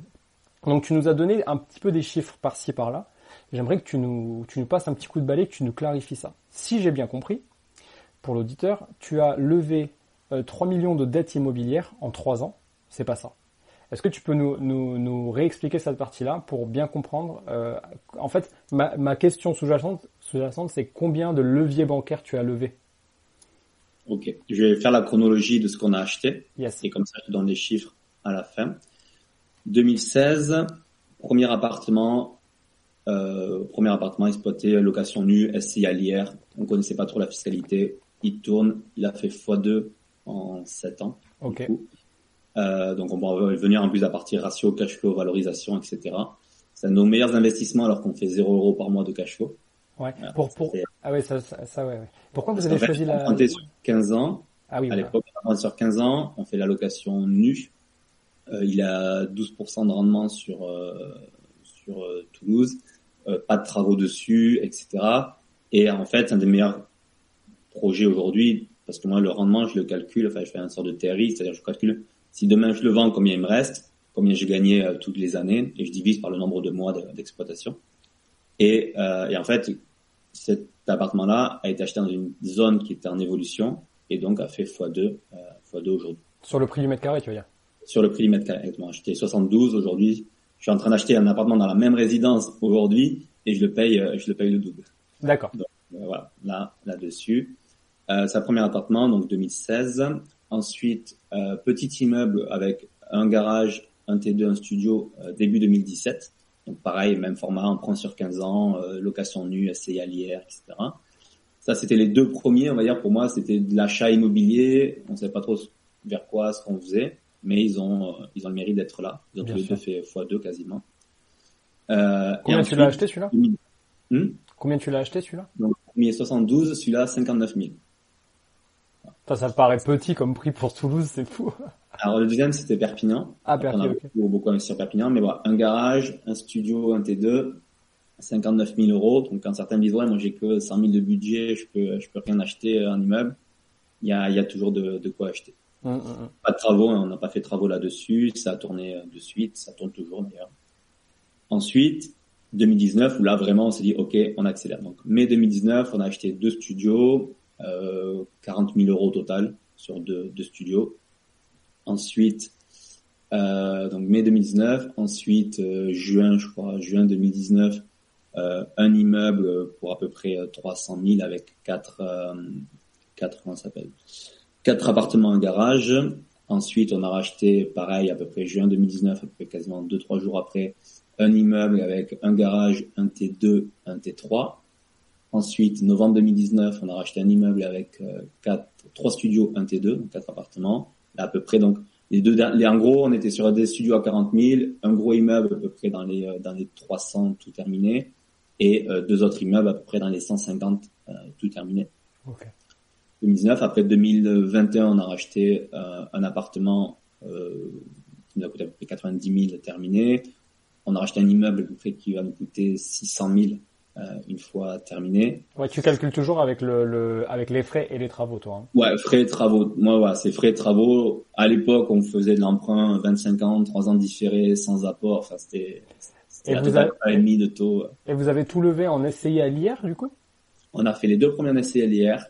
Donc tu nous as donné un petit peu des chiffres par-ci par-là. J'aimerais que tu nous, tu nous passes un petit coup de balai, que tu nous clarifies ça. Si j'ai bien compris, pour l'auditeur, tu as levé 3 euh, millions de dettes immobilières en 3 ans. C'est pas ça. Est-ce que tu peux nous, nous, nous réexpliquer cette partie-là pour bien comprendre euh, En fait, ma, ma question sous-jacente, sous-jacente, c'est combien de leviers bancaires tu as levé Ok, je vais faire la chronologie de ce qu'on a acheté. Yes. Et comme ça, je te donne les chiffres à la fin. 2016, premier appartement, euh, premier appartement exploité, location nue, SCI à l'IR. On connaissait pas trop la fiscalité il tourne, il a fait x2 en 7 ans. Ok. Euh, donc on va revenir en plus à partir ratio, cash flow, valorisation, etc. C'est nos meilleurs investissements alors qu'on fait 0 euros par mois de cash flow. Ouais. pour, pour... Ah ouais, ça, ça, ouais, Pourquoi vous avez choisi la... On sur 15 ans. Ah oui, à l'époque, on sur 15 ans, on fait la location nue. Euh, il a 12% de rendement sur, euh, sur Toulouse. Pas de travaux dessus, etc. Et en fait, un des meilleurs projet aujourd'hui, parce que moi, le rendement, je le calcule, enfin, je fais un sort de TRI, c'est-à-dire je calcule si demain je le vends, combien il me reste, combien j'ai gagné euh, toutes les années, et je divise par le nombre de mois d'exploitation. et, euh, et en fait, cet appartement-là a été acheté dans une zone qui était en évolution, et donc a fait x2, euh, x2 aujourd'hui. Sur le prix du mètre carré, tu veux dire? Sur le prix du mètre carré, exactement. J'étais 72 aujourd'hui. Je suis en train d'acheter un appartement dans la même résidence aujourd'hui, et je le paye, euh, je le paye le double. D'accord. voilà, là, là-dessus. Euh, sa premier appartement, donc 2016. Ensuite, euh, petit immeuble avec un garage, un T2, un studio, euh, début 2017. Donc pareil, même format, prend sur 15 ans, euh, location nue, SCI à l'IR, etc. Ça, c'était les deux premiers, on va dire, pour moi, c'était de l'achat immobilier. On ne savait pas trop vers quoi ce qu'on faisait, mais ils ont, ils ont le mérite d'être là. Ils ont tous les deux fait x2 quasiment. Euh, Combien tu l'as acheté celui-là? hmm? Combien tu l'as acheté celui-là? Donc, premier 72, celui-là 59 000. Ça, ça paraît petit comme prix pour Toulouse, c'est fou. Alors le deuxième c'était Perpignan. Ah Perpignan. On a beaucoup, beaucoup investi Perpignan, mais voilà, un garage, un studio, un T2, 59 000 euros. Donc quand certains disent ouais moi j'ai que 100 000 de budget, je peux je peux rien acheter un immeuble. il y a, il y a toujours de, de quoi acheter. Hum, hum, hum. Pas de travaux, hein, on n'a pas fait de travaux là-dessus, ça a tourné euh, de suite, ça tourne toujours d'ailleurs. Ensuite, 2019, où là vraiment on s'est dit ok, on accélère. Donc mai 2019, on a acheté deux studios, euh, 40 000 euros total sur deux, studios. Ensuite, euh, donc mai 2019, ensuite euh, juin, je crois, juin 2019, euh, un immeuble pour à peu près 300 000 avec quatre, euh, quatre, comment s'appelle, quatre appartements, un garage. Ensuite, on a racheté, pareil, à peu près juin 2019, à peu près quasiment deux trois jours après, un immeuble avec un garage, un T2, un T3. Ensuite, novembre 2019, on a racheté un immeuble avec euh, quatre, trois studios, un T2, donc quatre appartements. À peu près, donc les deux, les, en gros, on était sur des studios à 40 000, un gros immeuble à peu près dans les euh, dans les 300 tout terminé, et euh, deux autres immeubles à peu près dans les 150 euh, tout terminé. Ok. 2019. Après 2021, on a racheté euh, un appartement qui nous a coûté à peu près 90 000 terminé. On a racheté un immeuble à peu près qui va nous coûter 600 000 euh, une fois terminé. Ouais, tu calcules toujours avec le, le avec les frais et les travaux, toi. hein. Ouais, frais et travaux. Moi, ouais, c'est frais et travaux. À l'époque, on faisait de l'emprunt 25 ans, 3 ans différés, sans apport. Enfin, c'était Et vous avez- et demi de taux. Et vous avez tout levé en SCI à l'IR, du coup? On a fait les deux premiers en SCLIR.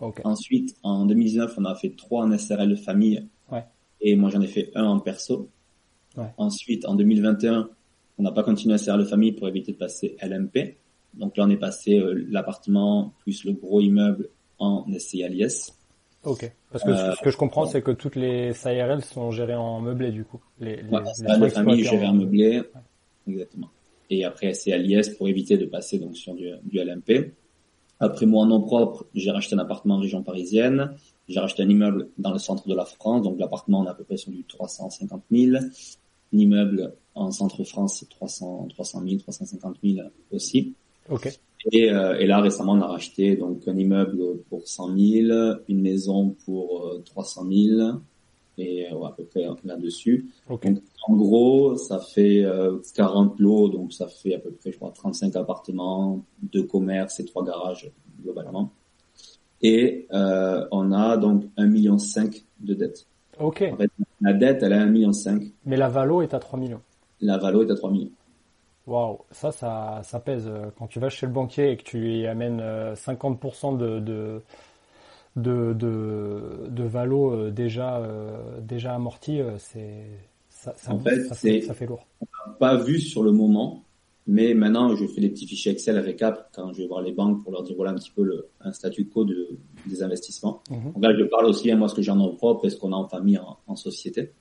Ok. Ensuite, en 2019, on a fait trois en SRL de famille. Ouais. Et moi, j'en ai fait un en perso. Ouais. Ensuite, en 2021, on n'a pas continué SRL de famille pour éviter de passer LMP. Donc là, on est passé euh, l'appartement plus le gros immeuble en SCI à l'IS. Ok. Parce que Euh, ce que je comprends, c'est que toutes les SARL sont gérées en meublé, du coup. Les, les, Ouais, les famille géré en- meublé. Exactement. Et après, SCI à l'IS pour éviter de passer donc sur du, du LMP. Après, moi, en nom propre, j'ai racheté un appartement en région parisienne. J'ai racheté un immeuble dans le centre de la France. Donc, l'appartement, on est à peu près sur du 350 000. L'immeuble en centre-France, c'est 300, 300 000, 350 000 aussi. Et, euh, et là, récemment, on a racheté donc un immeuble pour 100 000, une maison pour euh, 300 000, et euh, ouais, à peu près là-dessus. Donc, en gros, ça fait euh, 40 lots, donc ça fait à peu près, je crois, 35 appartements, deux commerces et trois garages globalement. Et euh, on a donc 1,5 million de dettes. Ok. En fait, la dette, elle est à 1,5 million. Mais la valo est à 3 millions. La valo est à 3 millions. Waouh, ça, ça, ça pèse. euh, Quand tu vas chez le banquier et que tu lui amènes euh, 50% de, de, de, de, de valo euh, déjà, euh, déjà amorti, euh, c'est, ça, ça, En fait, ça, ça fait lourd. pas vu sur le moment, mais maintenant je fais des petits fichiers Excel avec Cap quand je vais voir les banques pour leur dire voilà un petit peu le, un statu quo de, des investissements. Mhm. Donc là je parle aussi à moi ce que j'ai en nom propre et ce qu'on a en famille en, en société.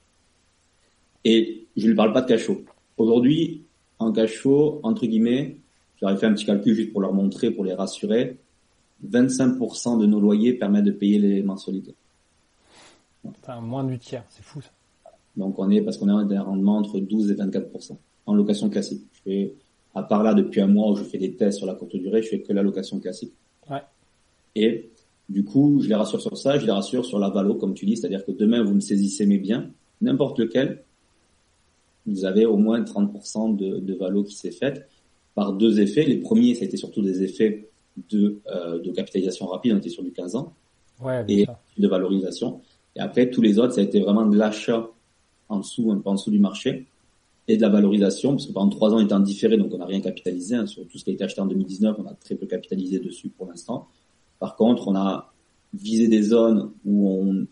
Et je lui parle pas de cachot. Aujourd'hui, en cachot, entre guillemets, j'aurais fait un petit calcul juste pour leur montrer, pour les rassurer. 25% de nos loyers permettent de payer les mensualités. Putain, moins du tiers, c'est fou ça. Donc on est parce qu'on est à des rendements entre 12 et 24 en location classique. Je fais à part là depuis un mois où je fais des tests sur la courte durée, je fais que la location classique. Ouais. Et du coup, je les rassure sur ça, je les rassure sur la valo comme tu dis, c'est-à-dire que demain vous me saisissez mes biens, n'importe lequel, vous avez au moins 30% de, de valo qui s'est faite par deux effets. Les premiers, ça a été surtout des effets de, euh, de capitalisation rapide, on était sur du 15 ans Ouais, et ça. de valorisation. Et après, tous les autres, ça a été vraiment de l'achat en dessous, un peu en dessous du marché, et de la valorisation, parce que pendant trois ans, en différé, donc on n'a rien capitalisé. hein. Sur tout ce qui a été acheté en 2019, on a très peu capitalisé dessus pour l'instant. Par contre, on a visé des zones où on,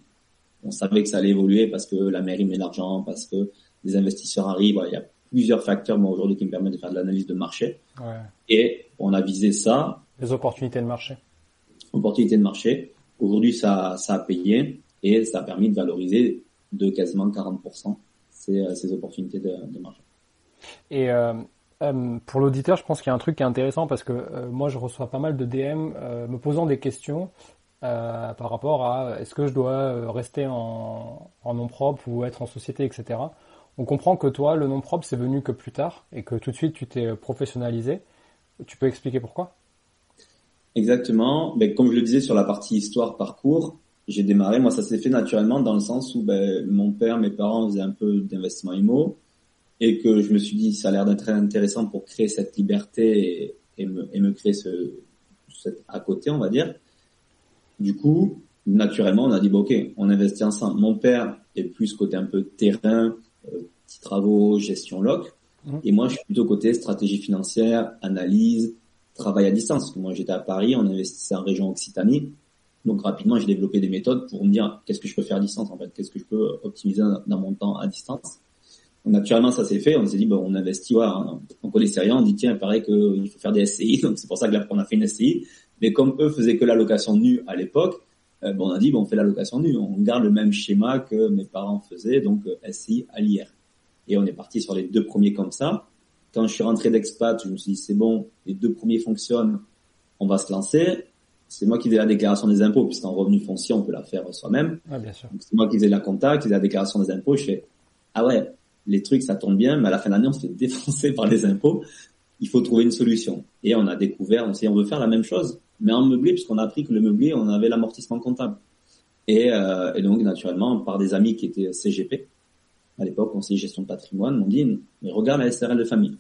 on savait que ça allait évoluer parce que la mairie met l'argent, parce que les investisseurs arrivent. Il y a plusieurs facteurs, moi, aujourd'hui, qui me permettent de faire de l'analyse de marché. Ouais. Et on a visé ça, Les opportunités de marché. opportunité de marché. Aujourd'hui, ça, ça a payé et ça a permis de valoriser de quasiment 40% ces, euh, ces opportunités de, de marché. Et euh, euh, pour l'auditeur, je pense qu'il y a un truc qui est intéressant parce que euh, moi, je reçois pas mal de DM euh, me posant des questions euh, par rapport à est-ce que je dois rester en, en nom propre ou être en société, etc. On comprend que toi, le nom propre, c'est venu que plus tard et que tout de suite, tu t'es professionnalisé. Tu peux expliquer pourquoi? Exactement. Ben, comme je le disais sur la partie histoire, parcours, j'ai démarré, moi ça s'est fait naturellement dans le sens où ben, mon père, mes parents faisaient un peu d'investissement IMO et que je me suis dit ça a l'air d'être intéressant pour créer cette liberté et, me, créer ce, cette à côté, on va dire. Du coup, naturellement, on a dit, bon, ok, on investit ensemble. Mon père est plus côté un peu terrain, euh, petits travaux, gestion loc. Mmh. Et moi, je suis plutôt côté stratégie financière, analyse, travail à distance. Parce que moi, j'étais à Paris, on investissait en région Occitanie. Donc rapidement, j'ai développé des méthodes pour me dire qu'est-ce que je peux faire à distance en fait, qu'est-ce que je peux optimiser dans mon temps à distance? Donc, naturellement, ça s'est fait. On s'est dit, bon, on investit, voilà, on connaissait rien. On dit, tiens, il paraît qu'il faut faire des SCI. Donc c'est pour ça que là, on a fait une SCI. Mais comme eux faisaient que la location nue à l'époque, euh, bon, on a dit, bon, on fait la location nue. On garde le même schéma que mes parents faisaient, donc euh, SCI à l'IR. Et on est parti sur les deux premiers comme ça. Quand je suis rentré d'expat, je me suis dit, c'est bon, les deux premiers fonctionnent, on va se lancer c'est moi qui faisais la déclaration des impôts, puisqu'en revenu foncier, on peut la faire soi-même. Ah, bien sûr. C'est moi qui faisais la compta, qui faisais la déclaration des impôts. Je fais, ah ouais, les trucs, ça tombe bien, mais à la fin de l'année, on se fait défoncer par les impôts. Il faut trouver une solution. Et on a découvert, on s'est on veut faire la même chose, mais en meublé, puisqu'on a appris que le meublé, on avait l'amortissement comptable. Et, euh, et, donc, naturellement, par des amis qui étaient CGP, à l'époque, on s'est gestion de patrimoine, m'ont dit, mais regarde la SRL de famille.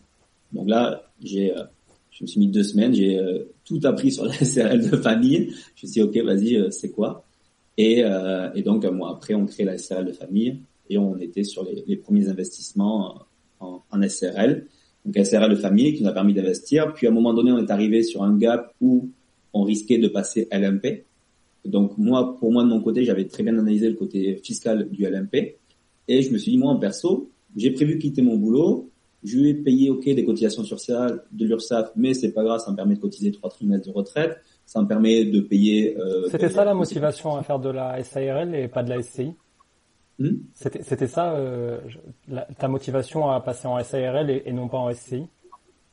Donc là, j'ai euh, je me suis mis deux semaines, j'ai euh, tout appris sur la SRL de famille. Je me suis dit, ok, vas-y, euh, c'est quoi? Et, euh, et, donc un mois après, on crée la SRL de famille et on était sur les, les premiers investissements en, en, SRL. Donc SRL de famille qui nous a permis d'investir. Puis à un moment donné, on est arrivé sur un gap où on risquait de passer LMP. Donc moi, pour moi de mon côté, j'avais très bien analysé le côté fiscal du LMP et je me suis dit moi en perso, j'ai prévu quitter mon boulot je vais payer ok des cotisations sociales de l'URSSAF, mais c'est pas grave, ça me permet de cotiser trois trimestres de retraite, ça me permet de payer. Euh, C'était ça la motivation à faire de la SARL et pas de la SCI. Hmm? C'était ça euh, ta motivation à passer en SARL et, non pas en SCI.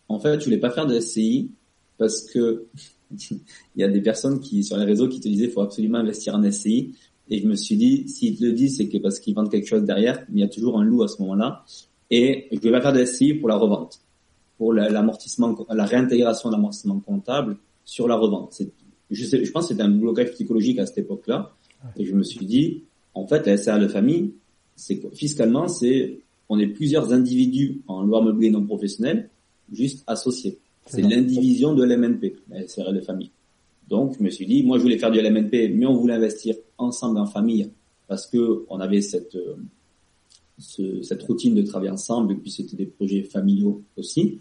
En fait, je voulais pas faire de SCI parce que il y a des personnes qui sur les réseaux qui te disaient faut absolument investir en SCI. Et je me suis dit, s'ils te le disent, c'est que parce qu'ils vendent quelque chose derrière, mais il y a toujours un loup à ce moment-là. Et je vais pas faire de SCI pour la revente, pour l'amortissement, la, réintégration d'amortissement comptable sur la revente. Je, sais, je pense que c'était un blocage psychologique à cette époque-là. Et je me suis dit, en fait, la SRL de famille, c'est fiscalement, c'est on est plusieurs individus en loi meublée non professionnelle, juste associés. C'est l'indivision de l'MNP, la SRL de famille. Donc, je me suis dit, moi, je voulais faire du LMNP, mais on voulait investir ensemble en famille parce que on avait cette euh, ce, cette routine de travailler ensemble, et puis c'était des projets familiaux aussi.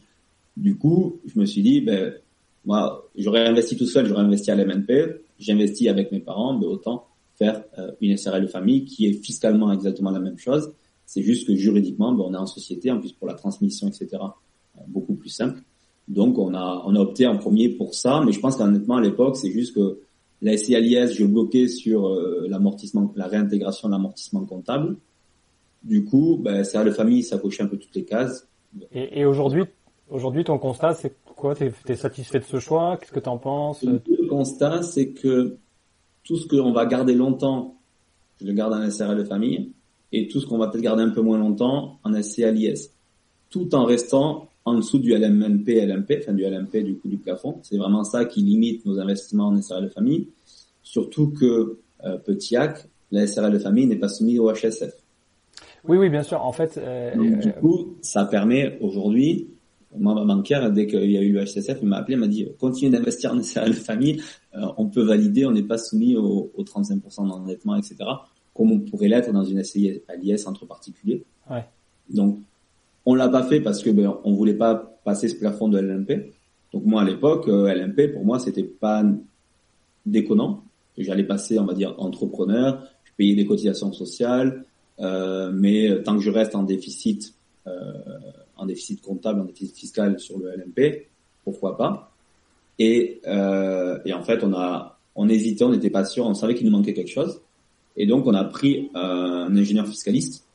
Du coup, je me suis dit, ben, moi, j'aurais investi tout seul, j'aurais investi à l'MNP, j'ai investi avec mes parents, ben, autant faire euh, une SRL de famille qui est fiscalement exactement la même chose. C'est juste que juridiquement, ben, on est en société, en plus pour la transmission, etc., euh, beaucoup plus simple. Donc, on a, on a opté en premier pour ça, mais je pense qu'honnêtement, à l'époque, c'est juste que la SCLIS, je bloquais sur euh, l'amortissement, la réintégration de l'amortissement comptable. Du coup, ben, ça, le famille, ça cochait un peu toutes les cases. Et, et aujourd'hui, aujourd'hui, ton constat, c'est quoi? T'es es satisfait de ce choix? Qu'est-ce que tu en penses? Le constat, c'est que tout ce qu'on va garder longtemps, je le garde en SRL de famille, et tout ce qu'on va peut-être garder un peu moins longtemps en SCLIS, tout en restant en dessous du LMNP, LMP, enfin du LMP du coup du plafond. C'est vraiment ça qui limite nos investissements en SRL de famille. Surtout que euh, petit hack, la SRL de famille n'est pas soumise au HSF. Oui, oui, bien sûr. En fait, euh, du coup, ça permet aujourd'hui, moi, ma banquière, dès qu'il y a eu le HCSF, il m'a appelé, m'a dit, continue d'investir en SRL famille, euh, on peut valider, on n'est pas soumis au, au 35% d'endettement, etc., comme on pourrait l'être dans une SCI à l'IS entre particuliers. Ouais. Donc, on l'a pas fait parce que ben, on voulait pas passer ce plafond de LMP. Donc moi, à l'époque, euh, LMP, pour moi, c'était pas déconnant. J'allais passer, on va dire, entrepreneur, je payais des cotisations sociales, euh, mais tant que je reste en déficit, euh, en déficit comptable, en déficit fiscal sur le LMP, pourquoi pas? Et, euh, et en fait, on a, on hésitait, on n'était pas sûr, on savait qu'il nous manquait quelque chose, et donc on a pris un ingénieur fiscaliste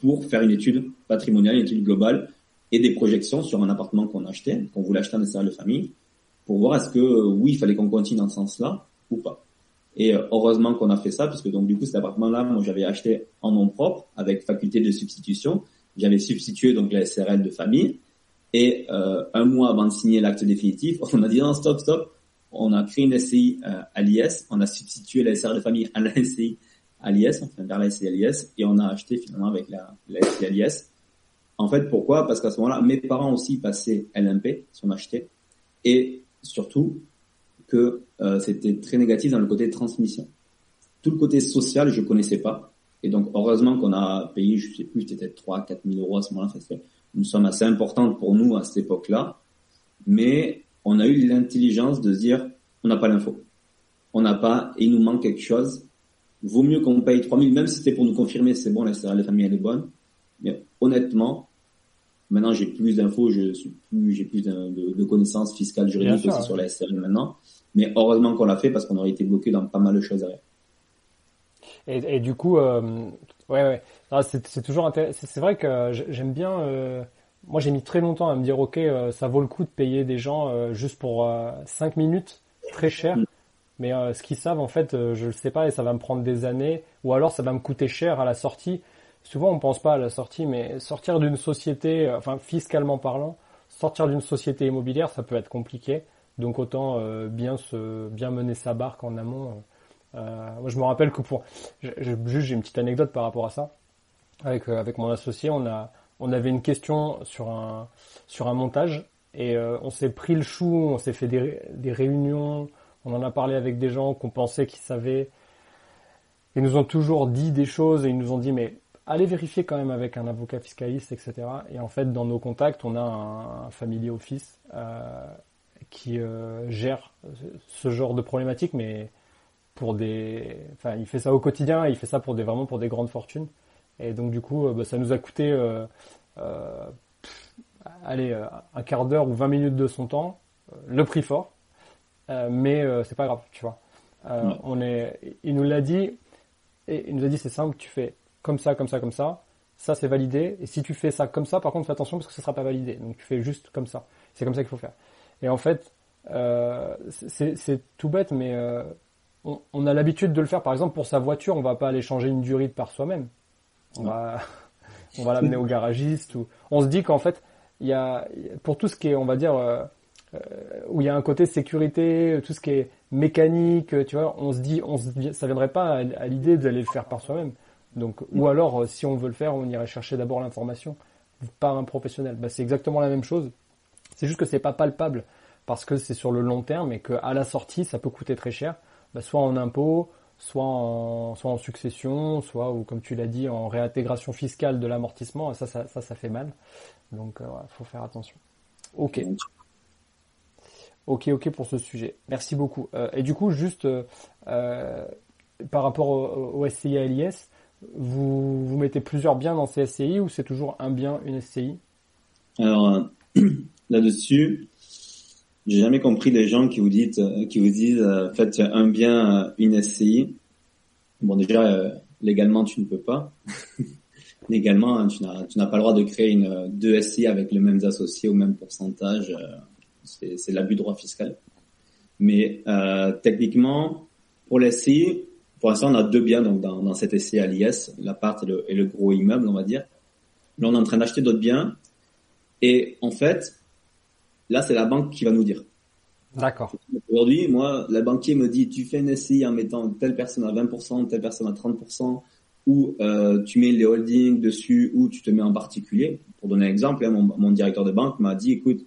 pour faire une étude patrimoniale, une étude globale et des projections sur un appartement qu'on achetait, qu'on voulait acheter en SRL de famille, pour voir est-ce que oui, il fallait qu'on continue dans ce sens-là ou pas. Et euh, heureusement qu'on a fait ça, parce que donc du coup cet appartement-là, moi j'avais acheté en nom propre avec faculté de substitution. J'avais substitué donc la SRL de famille. Et euh, un mois avant de signer l'acte définitif, on a dit non stop stop. On a créé une SCI euh, à l'IS, on a substitué la SRL de famille à la SCI à l'IS, enfin vers la SCI à l'IS, et on a acheté finalement avec la, la. En fait, pourquoi? Parce qu'à ce moment-là, mes parents aussi passaient LMP, sont achetés, et surtout, que euh, c'était très négatif dans le côté transmission. tout le côté social, je connaissais pas. Et donc, heureusement qu'on a payé, je sais plus, peut-être 3, 4 000 euros à ce moment-là. C'est une somme assez importante pour nous à cette époque-là. Mais on a eu l'intelligence de se dire, on n'a pas l'info. On n'a pas, il nous manque quelque chose. Vaut mieux qu'on paye 3 000, même si c'était pour nous confirmer, c'est bon, la, la famille, elle est bonne. Mais honnêtement, maintenant j'ai plus d'infos, je suis plus, j'ai plus de, de, connaissances fiscales juridiques aussi sur la SRL maintenant. Mais heureusement qu'on l'a fait parce qu'on aurait été bloqué dans pas mal de choses derrière. Et, et, du coup, euh, ouais, ouais. C'est toujours intéressant. C'est vrai que j'aime bien. Euh, moi, j'ai mis très longtemps à me dire, ok, euh, ça vaut le coup de payer des gens euh, juste pour 5 minutes, très cher. Mais ce qu'ils savent, en fait, je le sais pas et ça va me prendre des années. Ou alors, ça va me coûter cher à la sortie. Souvent, on pense pas à la sortie, mais sortir d'une société, enfin fiscalement parlant, sortir d'une société immobilière, ça peut être compliqué. Donc autant bien se bien mener sa barque en amont euh, moi, je me rappelle que pour, juste j'ai une petite anecdote par rapport à ça. Avec euh, avec mon associé, on a on avait une question sur un sur un montage et euh, on s'est pris le chou, on s'est fait des des réunions, on en a parlé avec des gens qu'on pensait qu'ils savaient. Ils nous ont toujours dit des choses et ils nous ont dit mais allez vérifier quand même avec un avocat fiscaliste, etc. Et en fait, dans nos contacts, on a un, un familier office euh, qui euh, gère ce genre de problématique, mais pour des, enfin, il fait ça au quotidien, il fait ça pour des vraiment pour des grandes fortunes. Et donc du coup, euh, bah, ça nous a coûté, allez, un quart d'heure ou 20 minutes de son temps, le prix fort, mais c'est pas grave, tu vois. On est, il nous l'a dit, et il nous a dit c'est simple, tu fais comme ça, comme ça, comme ça, ça c'est validé. Et si tu fais ça comme ça, par contre fais attention parce que ce sera pas validé. Donc tu fais juste comme ça. C'est comme ça qu'il faut faire. Et en fait, euh, c'est tout bête, mais euh, on, a l'habitude de le faire, par exemple, pour sa voiture, on va pas aller changer une durite par soi-même. On va, on va l'amener au garagiste ou, on se dit qu'en fait, il y a, pour tout ce qui est, on va dire, euh, euh, où il y a un côté sécurité, tout ce qui est mécanique, tu vois, on se dit, on se ça viendrait pas à, l'idée d'aller le faire par soi-même. Donc, ou alors, euh, si on veut le faire, on irait chercher d'abord l'information par un professionnel. Bah, c'est exactement la même chose. C'est juste que c'est pas palpable parce que c'est sur le long terme et qu'à la sortie, ça peut coûter très cher bah, soit en impôt, soit en, soit en succession, soit, ou comme tu l'as dit, en réintégration fiscale de l'amortissement. Ça, ça, ça, fait mal. Donc, euh, faut faire attention. Ok. Ok, ok pour ce sujet. Merci beaucoup. Euh, et du coup, juste euh, par rapport au, SCI à l'IS, vous, vous mettez plusieurs biens dans ces SCI ou c'est toujours un bien, une SCI Alors, là-dessus, j'ai jamais compris les gens qui vous disent, euh, qui vous disent, euh, faites un bien, euh, une SCI. Bon, déjà, légalement, tu ne peux pas. légalement, hein, tu n'as, tu n'as pas le droit de créer une deux SCI avec les mêmes associés au même pourcentage. C'est, l'abus de droit fiscal. Mais techniquement, pour l'SCI, pour l'instant, on a deux biens donc dans, dans cette SCI à l'IS, l'appart et le, et le gros immeuble, on va dire. Là, on est en train d'acheter d'autres biens. Et en fait, Là, c'est la banque qui va nous dire. D'accord. Aujourd'hui, moi, le banquier me dit, tu fais une SCI en mettant telle personne à 20%, telle personne à 30%, ou euh, tu mets les holdings dessus, ou tu te mets en particulier. Pour donner un exemple, hein, mon, directeur de banque m'a dit, écoute,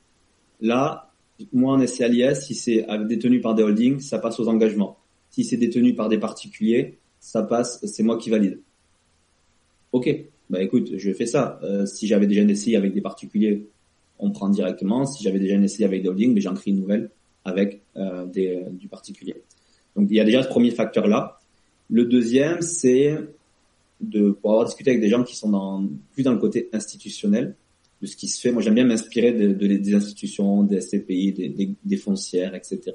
là, moi en SCI à si c'est détenu par des holdings, ça passe aux engagements. Si c'est détenu par des particuliers, ça passe, c'est moi qui valide. Ok, bah écoute, je fais ça. Euh, si j'avais déjà une SCI avec des particuliers, on prend directement. Si j'avais déjà une SCI avec des holdings, mais j'en crée une nouvelle avec euh, des, du particulier. Donc il y a déjà ce premier facteur là. Le deuxième, c'est de pouvoir discuter avec des gens qui sont plus dans le côté institutionnel de ce qui se fait. Moi, j'aime bien m'inspirer de, des institutions, des SCPI, des, des, foncières, etc.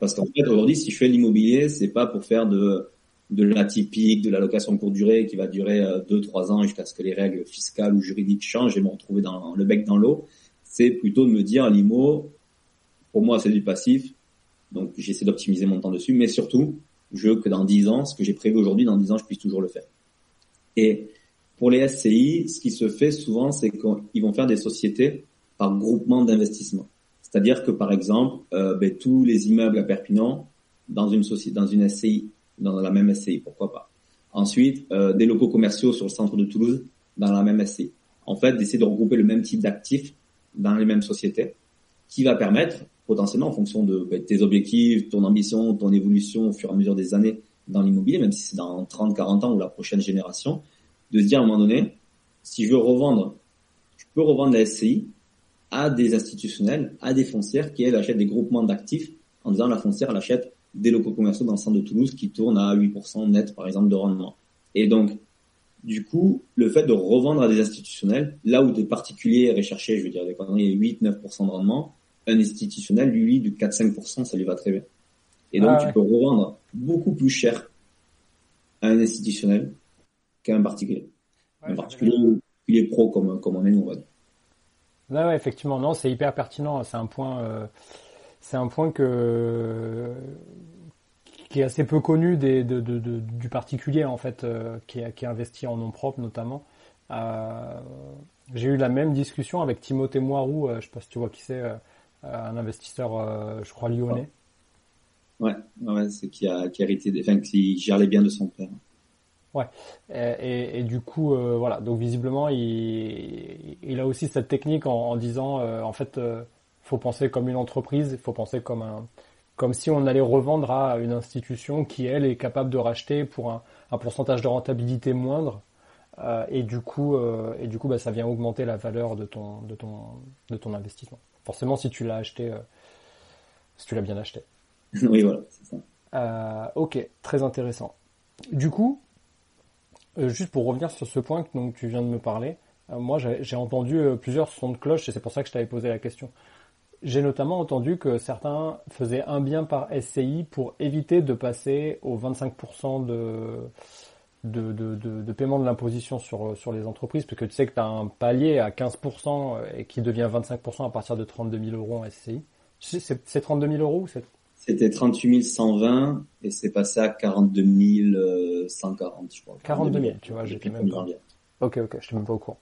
Parce qu'en fait, aujourd'hui, si je fais l'immobilier, c'est pas pour faire de de l'atypique, de la location courte durée qui va durer 2-3 euh, ans jusqu'à ce que les règles fiscales ou juridiques changent et me retrouver dans le bec dans l'eau c'est plutôt de me dire l'IMO, pour moi c'est du passif, donc j'essaie d'optimiser mon temps dessus, mais surtout, je veux que dans 10 ans, ce que j'ai prévu aujourd'hui, dans 10 ans, je puisse toujours le faire. Et pour les SCI, ce qui se fait souvent, c'est qu'ils vont faire des sociétés par groupement d'investissement. C'est-à-dire que par exemple, euh, ben, tous les immeubles à Perpignan, dans une société, dans une SCI, dans la même SCI, pourquoi pas. Ensuite, euh, des locaux commerciaux sur le centre de Toulouse, dans la même SCI. En fait, d'essayer de regrouper le même type d'actifs dans les mêmes sociétés, qui va permettre potentiellement en fonction de bah, tes objectifs, ton ambition, ton évolution au fur et à mesure des années, dans l'immobilier, même si c'est dans 30, 40 ans ou la prochaine génération, de se dire à un moment donné, si je veux revendre, je peux revendre la SCI à des institutionnels, à des foncières qui, elles, achètent des groupements d'actifs en disant la foncière, elle achète des locaux commerciaux dans le centre de Toulouse qui tournent à 8% net, par exemple, de rendement. Et donc, du coup, le fait de revendre à des institutionnels, là où des particuliers recherchaient, je veux dire, des conneries, 8-9% de rendement, un institutionnel, lui, du 4-5%, ça lui va très bien. Et donc, Ah tu peux revendre beaucoup plus cher à un institutionnel qu'à un particulier. un particulier, particulier pro comme, comme on est nous, on va dire. Là, ouais, effectivement, non, c'est hyper pertinent. C'est un point, euh, c'est un point que qui est assez peu connu des, de, de- de- du particulier en fait, euh, qui, est, qui est investi en nom propre notamment. Euh, J'ai eu la même discussion avec Timothée Moirou, euh, je sais pas si tu vois qui c'est, euh, un investisseur, euh, je crois lyonnais. Ouais, ouais, c'est qui a, qui a hérité des, enfin, qui gère les biens de son père. Et, et- et du coup, euh, voilà. Donc visiblement, il, il a aussi cette technique en, en disant, euh, en fait, euh, faut penser comme une entreprise, faut penser comme un, comme si on allait revendre à une institution qui elle est capable de racheter pour un, un pourcentage de rentabilité moindre. Euh, et du coup, euh, et du coup, bah, ça vient augmenter la valeur de ton, de ton, de ton investissement. Forcément, si tu l'as acheté, euh, si tu l'as bien acheté. oui, voilà, c'est ça. Euh, ok, très intéressant. Du coup, euh, juste pour revenir sur ce point donc, tu viens de me parler, euh, moi j'ai entendu euh, plusieurs sons de cloche et c'est pour ça que je t'avais posé la question. J'ai notamment entendu que certains faisaient un bien par SCI pour éviter de passer aux 25% de, de, de, de, paiement de l'imposition sur, sur les entreprises, parce que tu sais que tu as un palier à 15% et qui devient 25% à partir de 32 000 euros en SCI. C'est 32 000 euros ou c'est C'était 38 120 et c'est passé à 42 140, je crois. 42 000, tu vois, j'étais même pas. Ok, ok, je suis même pas au courant.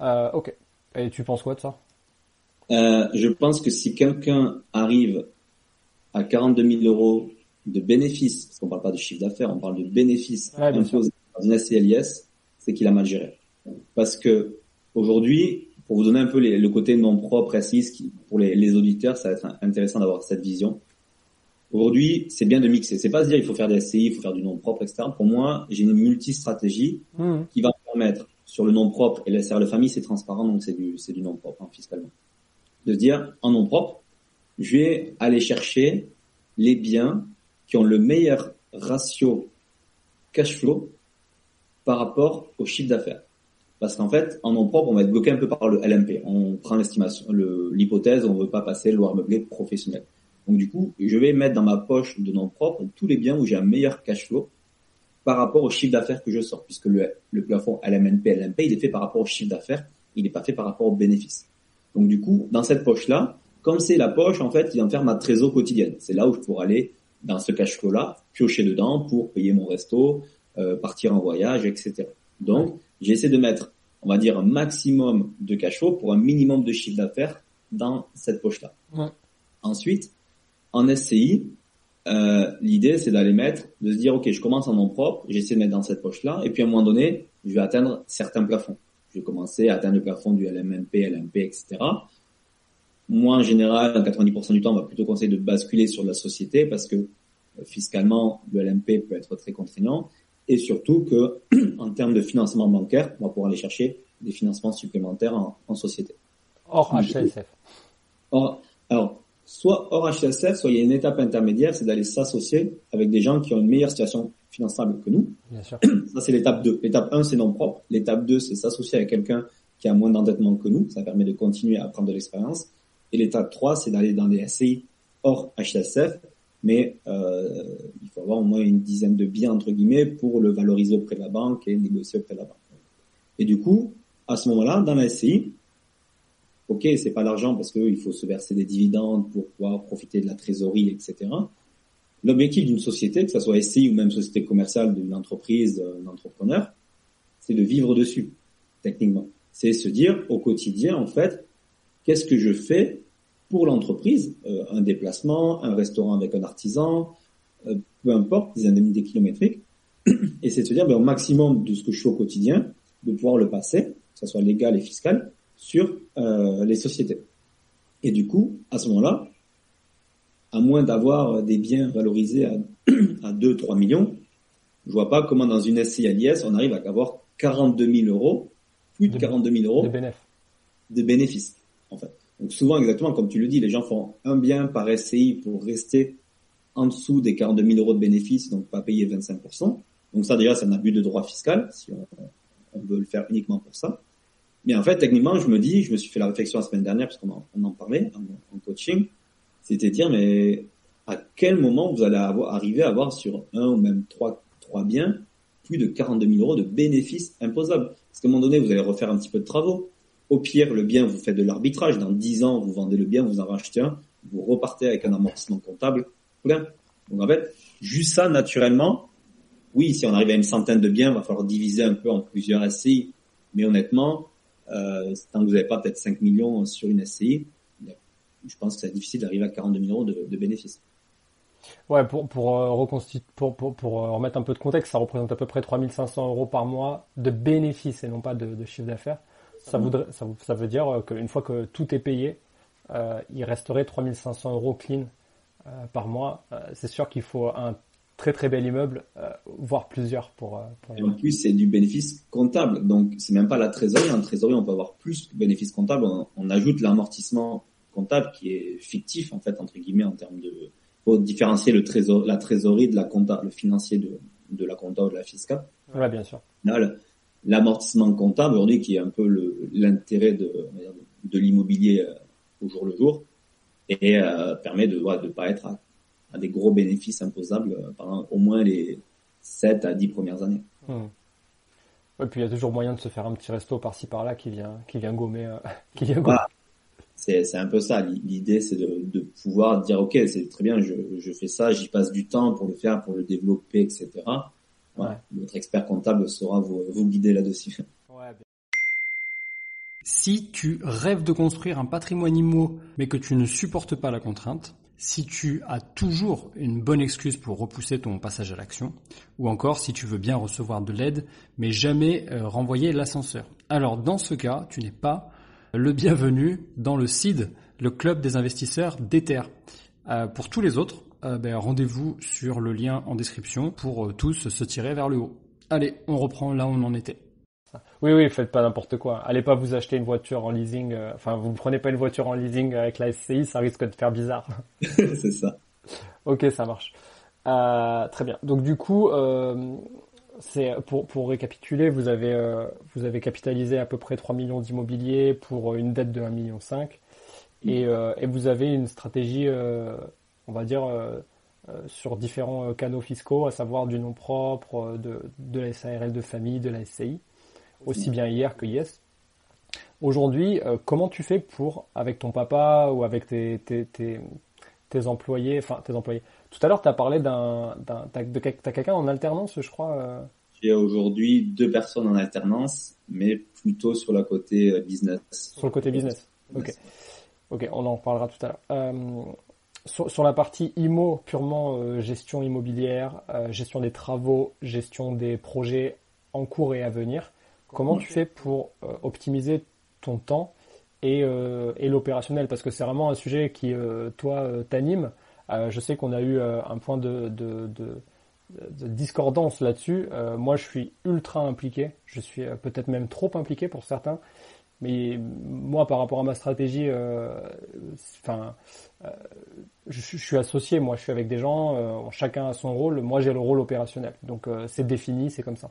Euh, ok. Et tu penses quoi de ça? Euh, je pense que si quelqu'un arrive à 42 000 euros de bénéfices, parce qu'on parle pas de chiffre d'affaires, on parle de bénéfices imposés dans une SCLIS, c'est qu'il a mal géré. Parce que aujourd'hui, pour vous donner un peu les- le côté non propre qui, pour les, les auditeurs, ça va être intéressant d'avoir cette vision. Aujourd'hui, c'est bien de mixer. C'est pas se dire il faut faire des SCI, il faut faire du non propre, etc. Pour moi, j'ai une multi-stratégie Mhm. qui va me permettre sur le nom propre et la SRL famille, c'est transparent, donc c'est du, c'est du nom propre hein, fiscalement. De se dire en nom propre, je vais aller chercher les biens qui ont le meilleur ratio cash flow par rapport au chiffre d'affaires. Parce qu'en fait, en nom propre, on va être bloqué un peu par le LMP. On prend l'estimation, le- l'hypothèse, on veut pas passer le loyer meublé professionnel. Donc du coup, je vais mettre dans ma poche de nom propre tous les biens où j'ai un meilleur cash flow par rapport au chiffre d'affaires que je sors, puisque le, le plafond LMNP, LMP, il est fait par rapport au chiffre d'affaires, il n'est pas fait par rapport au bénéfice. Donc du coup, dans cette poche-là, comme c'est la poche, en fait, il va me faire ma trésor quotidienne. C'est là où je pourrais aller dans ce cash flow-là, piocher dedans pour payer mon resto, euh, partir en voyage, etc. Donc, j'essaie de mettre, on va dire, un maximum de cash flow pour un minimum de chiffre d'affaires dans cette poche-là. Ouais. Ensuite, en SCI, euh, l'idée c'est d'aller mettre, de se dire ok, je commence en nom propre, j'essaie de mettre dans cette poche-là, et puis à un moment donné, je vais atteindre certains plafonds. Je vais commencer à atteindre le plafond du LMNP, LMP, etc. Moi, en général, 90% du temps, on va plutôt conseiller de basculer sur la société parce que euh, fiscalement, le LMP peut être très contraignant, et surtout que en termes de financement bancaire, on va pouvoir aller chercher des financements supplémentaires en, en société. Hors. HLSF. Or, alors, soit hors HSF, soit il y a une étape intermédiaire, c'est d'aller s'associer avec des gens qui ont une meilleure situation finançable que nous. Bien sûr. Ça, c'est l'étape 2. L'étape 1, c'est non propre. L'étape 2, c'est s'associer avec quelqu'un qui a moins d'endettement que nous. Ça permet de continuer à prendre de l'expérience. Et l'étape 3, c'est d'aller dans des SCI hors HSF, mais euh, il faut avoir au moins une dizaine de biens, entre guillemets, pour le valoriser auprès de la banque et négocier auprès de la banque. Et du coup, à ce moment-là, dans la SCI, ok, c'est pas l'argent parce qu'il faut se verser des dividendes pour pouvoir profiter de la trésorerie, etc. L'objectif d'une société, que ce soit SCI ou même société commerciale d'une entreprise, euh, d'un entrepreneur, c'est de vivre dessus, techniquement. C'est se dire au quotidien, en fait, qu'est-ce que je fais pour l'entreprise, euh, un déplacement, un restaurant avec un artisan, euh, peu importe, des indemnités kilométriques, et c'est de se dire ben, au maximum de ce que je fais au quotidien, de pouvoir le passer, que ce soit légal et fiscal, sur euh, les sociétés. Et du coup, à ce moment-là, à moins d'avoir des biens valorisés à, à 2-3 millions, je vois pas comment dans une SCI à l'IS, on arrive à avoir 42 000 euros, plus de, 42 000 euros de, de bénéfices, en fait. Donc souvent, exactement comme tu le dis, les gens font un bien par SCI pour rester en dessous des 42 000 euros de bénéfices, donc pas payer 25%. Donc ça déjà, c'est un abus de droit fiscal, si on, on, veut le faire uniquement pour ça. Mais en fait, techniquement, je me dis, je me suis fait la réflexion la semaine dernière, parce qu'on en, parlait en, coaching, c'était dire, mais à quel moment vous allez arriver à avoir sur un ou même trois, trois biens plus de 42 000 euros de bénéfices imposables? Parce qu'à un moment donné, vous allez refaire un petit peu de travaux. Au pire, le bien, vous faites de l'arbitrage. Dans 10 ans, vous vendez le bien, vous en rachetez un, vous repartez avec un amortissement comptable plein. Donc en fait, juste ça, naturellement, oui, si on arrive à une centaine de biens, il va falloir diviser un peu en plusieurs SCI. Mais honnêtement, euh, tant que vous n'avez pas peut-être 5 millions sur une SCI, je pense que c'est difficile d'arriver à 42 000 euros de, de bénéfices. Ouais, pour pour, euh, pour, pour, pour euh, remettre un peu de contexte, ça représente à peu près 3500 euros par mois de bénéfices et non pas de, de chiffre d'affaires. Ça, voudrait, ça, ça, veut dire euh, qu'une fois que tout est payé, euh, il resterait 3500 euros clean par mois. C'est sûr qu'il faut un très très bel immeuble, voire plusieurs pour. pour et en plus, c'est du bénéfice comptable, donc c'est même pas la trésorerie. En trésorerie, on peut avoir plus que bénéfice comptable. On, on ajoute l'amortissement comptable qui est fictif en fait entre guillemets en termes de faut différencier le trésor, la trésorerie de la compta, le financier de, de la compta ou de la fiscale. Ouais, bien sûr. L'amortissement comptable aujourd'hui qui est un peu l'intérêt de, de l'immobilier euh, au jour le jour et euh, permet de ne pas être à, à, des gros bénéfices imposables euh, pendant au moins les 7 à 10 premières années. Hum. Ouais, puis il y a toujours moyen de se faire un petit resto par-ci par-là qui vient qui vient gommer euh, qui vient gommer. Voilà c'est un peu ça. L'idée, c'est de, de, pouvoir dire, ok, c'est très bien, je, je fais ça, j'y passe du temps pour le faire, pour le développer, etc. Ouais. Votre expert comptable saura vous, vous guider là-dessus. Ouais, si tu rêves de construire un patrimoine immo, mais que tu ne supportes pas la contrainte, si tu as toujours une bonne excuse pour repousser ton passage à l'action, ou encore si tu veux bien recevoir de l'aide, mais jamais euh, renvoyer l'ascenseur. Alors dans ce cas, tu n'es pas le bienvenu dans le CID, le club des investisseurs d'Ether. Euh, pour tous les autres, euh, ben, rendez-vous sur le lien en description pour tous se tirer vers le haut. Allez, on reprend là où on en était. Oui, oui, faites pas n'importe quoi. Allez pas vous acheter une voiture en leasing. Euh, enfin, vous ne prenez pas une voiture en leasing avec la SCI, ça risque de faire bizarre. C'est ça. ok, ça marche. Euh, très bien. Donc du coup, euh, c'est pour, pour récapituler, vous avez euh, vous avez capitalisé à peu près 3 millions d'immobilier pour une dette de 1 million 5 et, euh, et vous avez une stratégie euh, on va dire euh, euh, sur différents canaux fiscaux, à savoir du nom propre, de, de la SARL de famille, de la SCI, aussi bien hier que yes. Aujourd'hui, comment tu fais pour, avec ton papa ou avec tes, tes, tes, tes employés, enfin tes employés, tout à l'heure, tu as parlé d'un, de quelqu'un en alternance, je crois. Euh... J'ai aujourd'hui deux personnes en alternance, mais plutôt sur le côté euh, business. Sur le côté business. Ok. Ok, on en reparlera tout à l'heure. Euh, sur, sur, la partie IMO, purement euh, gestion immobilière, euh, gestion des travaux, gestion des projets en cours et à venir, comment tu fais pour euh, optimiser ton temps et, et l'opérationnel? Parce que c'est vraiment un sujet qui, toi, t'anime. Euh, je sais qu'on a eu euh, un point de, discordance là-dessus. Euh, moi, je suis ultra impliqué. Je suis peut-être même trop impliqué pour certains. Mais moi, par rapport à ma stratégie, je, suis associé. Moi, je suis avec des gens. chacun a son rôle. Moi, j'ai le rôle opérationnel. Donc, c'est défini, c'est comme ça.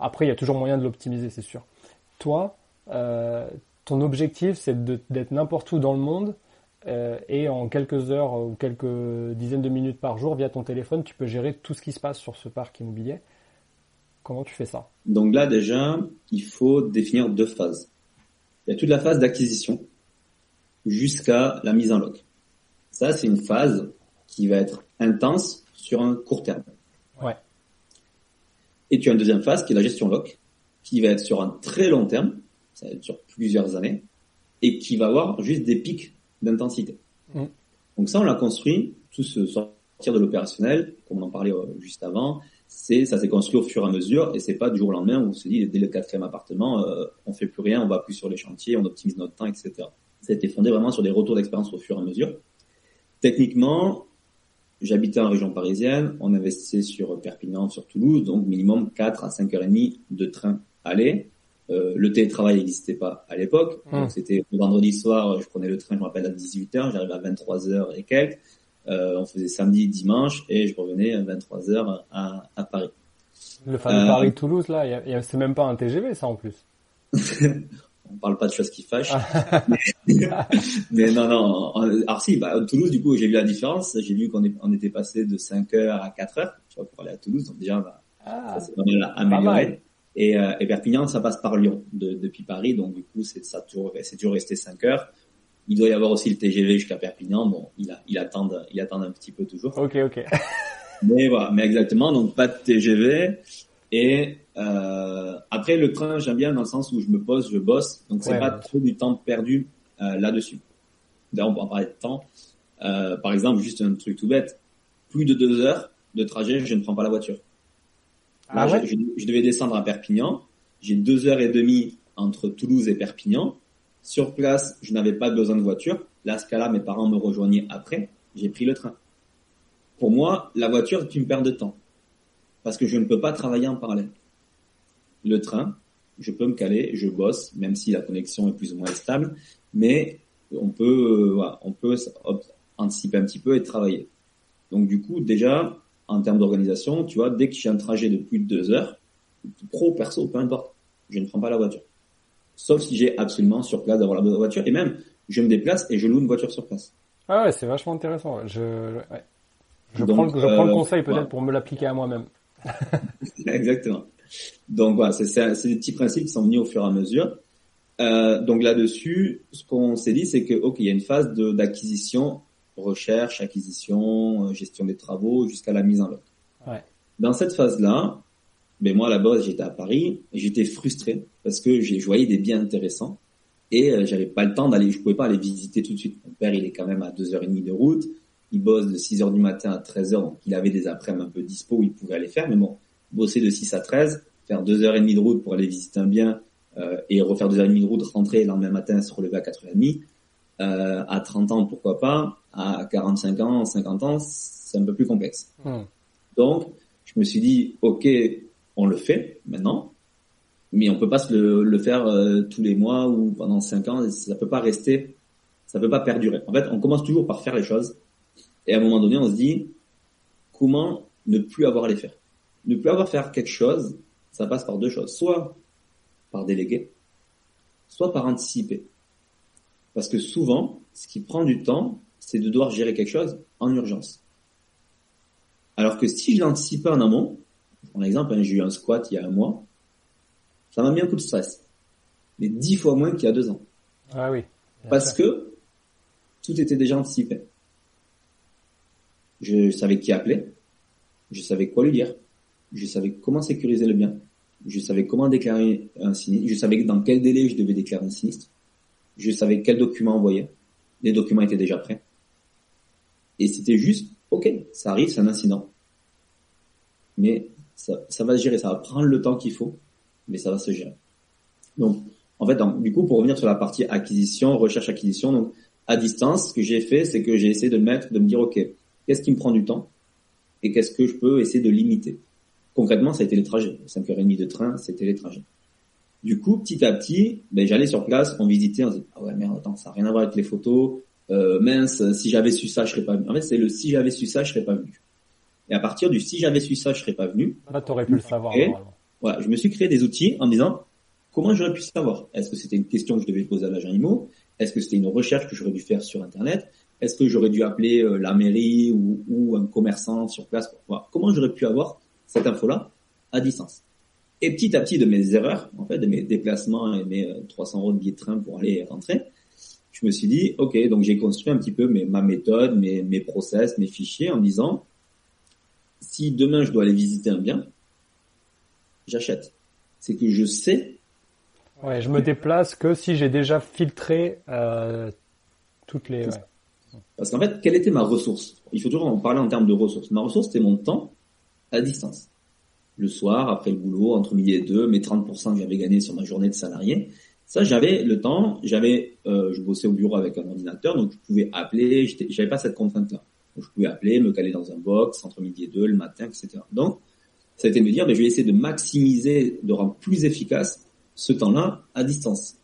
Après, il y a toujours moyen de l'optimiser, c'est sûr. Toi, ton objectif, c'est d'être n'importe où dans le monde euh, et en quelques heures ou quelques dizaines de minutes par jour, via ton téléphone, tu peux gérer tout ce qui se passe sur ce parc immobilier. Comment tu fais ça? Donc là, déjà, il faut définir deux phases. Il y a toute la phase d'acquisition jusqu'à la mise en loc. Ça, c'est une phase qui va être intense sur un court terme. Et tu as une deuxième phase qui est la gestion loc, qui va être sur un très long terme, ça va être sur plusieurs années, et qui va avoir juste des pics d'intensité. Mmh. Donc ça, on l'a construit, tout ce sortir de l'opérationnel, comme on en parlait euh, juste avant, c'est ça s'est construit au fur et à mesure et c'est pas du jour au lendemain où on se dit dès le quatrième appartement, euh, on fait plus rien, on va plus sur les chantiers, on optimise notre temps, etc. Ça a été fondé vraiment sur des retours d'expérience au fur et à mesure. Techniquement, j'habitais en région parisienne, on investissait sur Perpignan, sur Toulouse, donc minimum 4 à 5 heures et demie de train aller. Euh, le télétravail n'existait pas à l'époque. Hum. Donc c'était le vendredi soir, je prenais le train, je me rappelle, à 18h, j'arrivais à 23h et quelques. Euh, on faisait samedi, dimanche et je revenais à 23h à, à Paris. Le fameux Euh, Paris-Toulouse, là, c'est même pas un TGV, ça, en plus. on parle pas de choses qui fâchent. mais, mais non, non. Alors si, bah, à Toulouse, du coup, j'ai vu la différence. J'ai vu qu'on on était passé de 5 heures à 4 heures, tu vois, pour aller à Toulouse. Donc déjà, bah, Ah, ça mal. amélioré. Et, euh, et Perpignan, ça passe par Lyon de- depuis Paris. Donc du coup, c'est ça toujours, c'est toujours resté 5 heures. Il doit y avoir aussi le TGV jusqu'à Perpignan. Bon, il, a, il attend, il attend un petit peu toujours. ok, ok. Mais voilà, mais exactement, donc pas de TGV. Et euh, après le train, j'aime bien dans le sens où je me pose, je bosse, donc c'est Ouais, pas ouais. trop du temps perdu euh, là-dessus. D'ailleurs, on peut en parler de temps. Euh, par exemple, juste un truc tout bête, plus de deux heures de trajet, je ne prends pas la voiture. Là, Ah ouais? je, je- je devais descendre à Perpignan. J'ai deux heures et demie entre Toulouse et Perpignan. Sur place, je n'avais pas besoin de voiture. Là, ce cas-là, mes parents me rejoignaient après. J'ai pris le train. Pour moi, la voiture est une perte de temps. Parce que je ne peux pas travailler en parallèle. Le train, je peux me caler, je bosse, même si la connexion est plus ou moins stable. Mais on peut, euh, voilà, on peut anticiper un petit peu et travailler. Donc du coup, déjà, en termes d'organisation, tu vois, dès que j'ai un trajet de plus de deux heures, pro, perso, peu importe, je ne prends pas la voiture. Sauf si j'ai absolument sur place d'avoir la voiture. Et même, je me déplace et je loue une voiture sur place. Ah ouais, c'est vachement intéressant. Je, ouais. je, Donc, prends, le, je prends le euh, conseil peut-être pour me l'appliquer à moi-même. Exactement. Donc voilà, c'est des petits principes qui sont venus au fur et à mesure. Euh, donc là-dessus, ce qu'on s'est dit, c'est que ok, il y a une phase d'acquisition, recherche, acquisition, euh, gestion des travaux, jusqu'à la mise en œuvre. Ouais. Dans cette phase-là, ben moi à la base j'étais à Paris, j'étais frustré parce que j'ai voyais des biens intéressants et euh, j'avais pas le temps d'aller, je pouvais pas aller visiter tout de suite. Mon père il est quand même à deux heures et demie de route, il bosse de 6 heures du matin à 13 heures, donc il avait des après-midi un peu dispo où il pouvait aller faire, mais bon, bosser de 6 à 13, faire deux heures et demie de route pour aller visiter un bien euh, et refaire deux heures et demie de route, rentrer le lendemain matin, se relever à 4h30, euh, à 30 ans pourquoi pas, à 45 ans, 50 ans, c'est un peu plus complexe. Hmm. Donc, je me suis dit, ok, on le fait maintenant, mais on peut pas se le, le faire euh, tous les mois ou pendant cinq ans. Ça peut pas rester, ça peut pas perdurer. En fait, on commence toujours par faire les choses, et à un moment donné, on se dit, comment ne plus avoir à les faire? Ne plus avoir faire quelque chose, ça passe par deux choses. Soit par déléguer, soit par anticiper. Parce que souvent, ce qui prend du temps, c'est de devoir gérer quelque chose en urgence. Alors que si je l'anticipais en amont, par exemple, hein, j'ai eu un squat il y a un mois, ça m'a mis un coup de stress. Mais dix fois moins qu'il y a deux ans. Ah oui. Parce que tout était déjà anticipé. Je savais qui appeler, je savais quoi lui dire, je savais comment sécuriser le bien, je savais comment déclarer un sinistre, je savais dans quel délai je devais déclarer un sinistre, je savais quel document envoyer, les documents étaient déjà prêts. Et c'était juste, ok, ça arrive, c'est un incident. Mais ça, va se gérer, ça va prendre le temps qu'il faut, mais ça va se gérer. Donc, en fait, du coup, pour revenir sur la partie acquisition, recherche-acquisition, donc à distance, ce que j'ai fait, c'est que j'ai essayé de mettre, de me dire, ok, qu'est-ce qui me prend du temps et qu'est-ce que je peux essayer de limiter? Concrètement, ça a été les trajets. 5h30 de train, c'était les trajets. Du coup, petit à petit, ben, j'allais sur place, on visitait, on disait, ah ouais, merde, attends, ça n'a rien à voir avec les photos, euh, mince, si j'avais su ça, je serais pas venu. En fait, c'est le si j'avais su ça, je serais pas venu. Et à partir du si j'avais su ça, je serais pas venu, Là, t'aurais pu le savoir. Et- voilà, je me suis créé des outils en me disant comment j'aurais pu savoir? Est-ce que c'était une question que je devais poser à l'agent IMO? Est-ce que c'était une recherche que j'aurais dû faire sur Internet? Est-ce que j'aurais dû appeler euh, la mairie ou, ou un commerçant sur place? Voilà. Comment j'aurais pu avoir cette info-là à distance Et petit à petit de mes erreurs, en fait, de mes déplacements et mes euh, 300 euros de billets de train pour aller et rentrer, je me suis dit, ok, donc j'ai construit un petit peu mes, ma méthode, mes, mes process, mes fichiers en me disant, si demain je dois aller visiter un bien, j'achète. C'est que je sais, Ouais, je me déplace que si j'ai déjà filtré euh, toutes les. Ouais. parce qu'en fait, quelle était ma ressource? Il faut toujours en parler en termes de ressources. Ma ressource, c'était mon temps à distance. Le soir, après le boulot, entre midi et deux, mes 30% que j'avais gagné sur ma journée de salarié, ça, j'avais le temps, j'avais, euh, je bossais au bureau avec un ordinateur, donc je pouvais appeler, j'avais pas cette contrainte-là. Donc, je pouvais appeler, me caler dans un box entre midi et deux, le matin, etc. Donc, ça a été de me dire, mais ben, je vais essayer de maximiser, de rendre plus efficace ce temps-là à distance.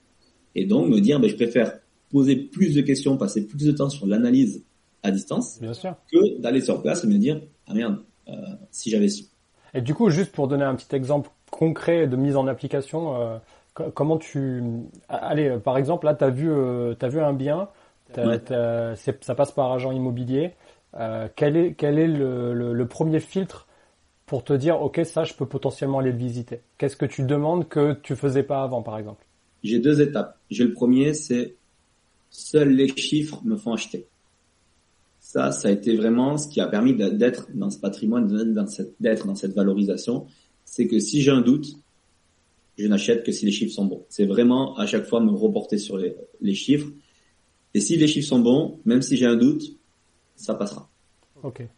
Et donc, me dire, ben, je préfère poser plus de questions, passer plus de temps sur l'analyse à distance, Bien sûr. que d'aller sur place et me dire, ah merde, si j'avais su. Et du coup, juste pour donner un petit exemple concret de mise en application, euh, comment tu... Allez, euh, par exemple, là, tu as, vu, euh, as vu un bien, Ouais. ça passe par agent immobilier. Euh, quel est, quel est le, le, le premier filtre pour te dire, OK, ça, je peux potentiellement aller le visiter? Qu'est-ce que tu demandes que tu faisais pas avant, par exemple? J'ai deux étapes. J'ai le premier, c'est seuls les chiffres me font acheter. Ça, ça a été vraiment ce qui a permis d'être dans ce patrimoine, d'être dans cette, valorisation. C'est que si j'ai un doute, je n'achète que si les chiffres sont bons. C'est vraiment à chaque fois me reporter sur les, les chiffres. Et si les chiffres sont bons, même si j'ai un doute, ça passera. Ok.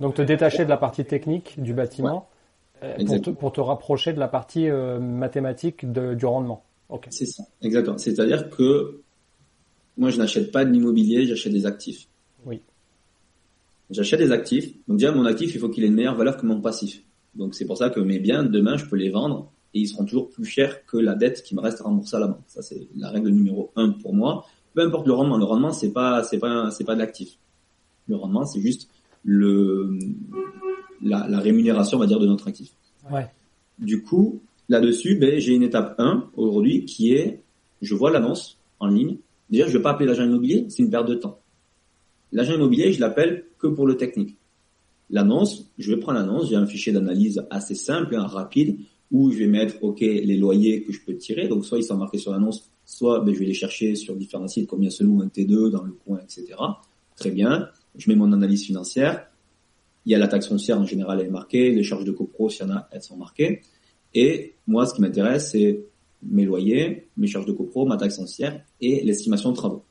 Donc te détacher de la partie technique du bâtiment euh, pour, te, Exactement. pour te rapprocher de la partie euh, mathématique de- du rendement. Ok. C'est ça, exactement. C'est-à-dire que moi, je n'achète pas de l'immobilier, j'achète des actifs. Oui. J'achète des actifs. Donc déjà, mon actif, il faut qu'il ait une meilleure valeur que mon passif. Donc c'est pour ça que mes biens, demain, je peux les vendre et ils seront toujours plus chers que la dette qui me reste à rembourser à la banque. Ça, c'est la règle numéro un pour moi. Peu importe le rendement. Le rendement, c'est pas, c'est pas, c'est pas de l'actif. Le rendement, c'est juste le, la, la rémunération, on va dire, de notre actif. Ouais. Du coup, là-dessus, ben, j'ai une étape 1 aujourd'hui qui est, je vois l'annonce en ligne. Déjà, je vais pas appeler l'agent immobilier, c'est une perte de temps. L'agent immobilier, je l'appelle que pour le technique. L'annonce, je vais prendre l'annonce, j'ai un fichier d'analyse assez simple, hein, rapide, où je vais mettre, OK, les loyers que je peux tirer. Donc, soit ils sont marqués sur l'annonce, soit ben, je vais les chercher sur différents sites, combien se loue un T2 dans le coin, etc. Très bien. Je mets mon analyse financière. Il y a la taxe foncière, en général, elle est marquée. Les charges de copro, s'il y en a, elles sont marquées. Et moi, ce qui m'intéresse, c'est mes loyers, mes charges de copro, ma taxe foncière et l'estimation de travaux.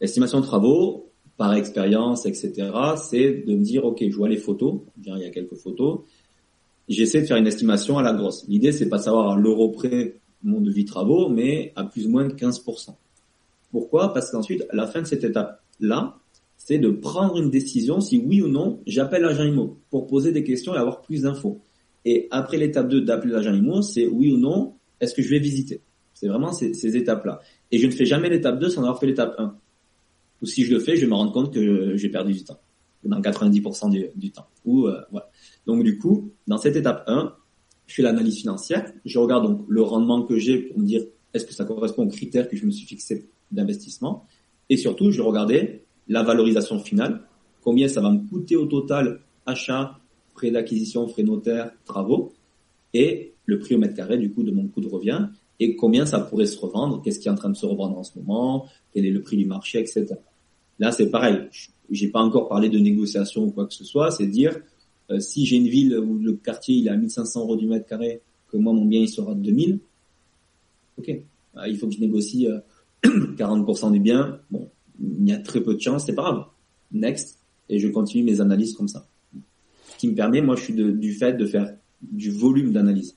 L'estimation de travaux, par expérience, etc., c'est de me dire, OK, je vois les photos, Bien, il y a quelques photos, j'essaie de faire une estimation à la grosse. L'idée, c'est pas savoir à l'euro près mon devis travaux, mais à plus ou moins de 15%. Pourquoi? Parce qu'ensuite, à la fin de cette étape-là, c'est de prendre une décision si oui ou non j'appelle l'agent IMO pour poser des questions et avoir plus d'infos. Et après l'étape 2 d'appeler l'agent IMO, c'est oui ou non, est-ce que je vais visiter? C'est vraiment ces, ces étapes-là. Et je ne fais jamais l'étape 2 sans avoir fait l'étape 1. Ou si je le fais, je vais me rendre compte que j'ai perdu du temps. Dans 90% du, du temps. Ou euh, voilà. Donc du coup, dans cette étape 1, je fais l'analyse financière. Je regarde donc le rendement que j'ai pour me dire est-ce que ça correspond aux critères que je me suis fixé d'investissement. Et surtout, je regardais la valorisation finale, combien ça va me coûter au total achat, frais d'acquisition, frais notaires, travaux, et le prix au mètre carré du coup de mon coût de revient, et combien ça pourrait se revendre, qu'est-ce qui est en train de se revendre en ce moment, quel est le prix du marché, etc. Là, c'est pareil. J'ai pas encore parlé de négociation ou quoi que ce soit. C'est dire euh, si j'ai une ville où le quartier il est à 1500 euros du mètre carré, que moi mon bien il sera de 2000, ok, Ah, il faut que je négocie euh, 40% du bien. Bon, il y a très peu de chance, c'est pas grave. Next, et je continue mes analyses comme ça. Ce qui me permet, moi, je suis du fait de faire du volume d'analyse,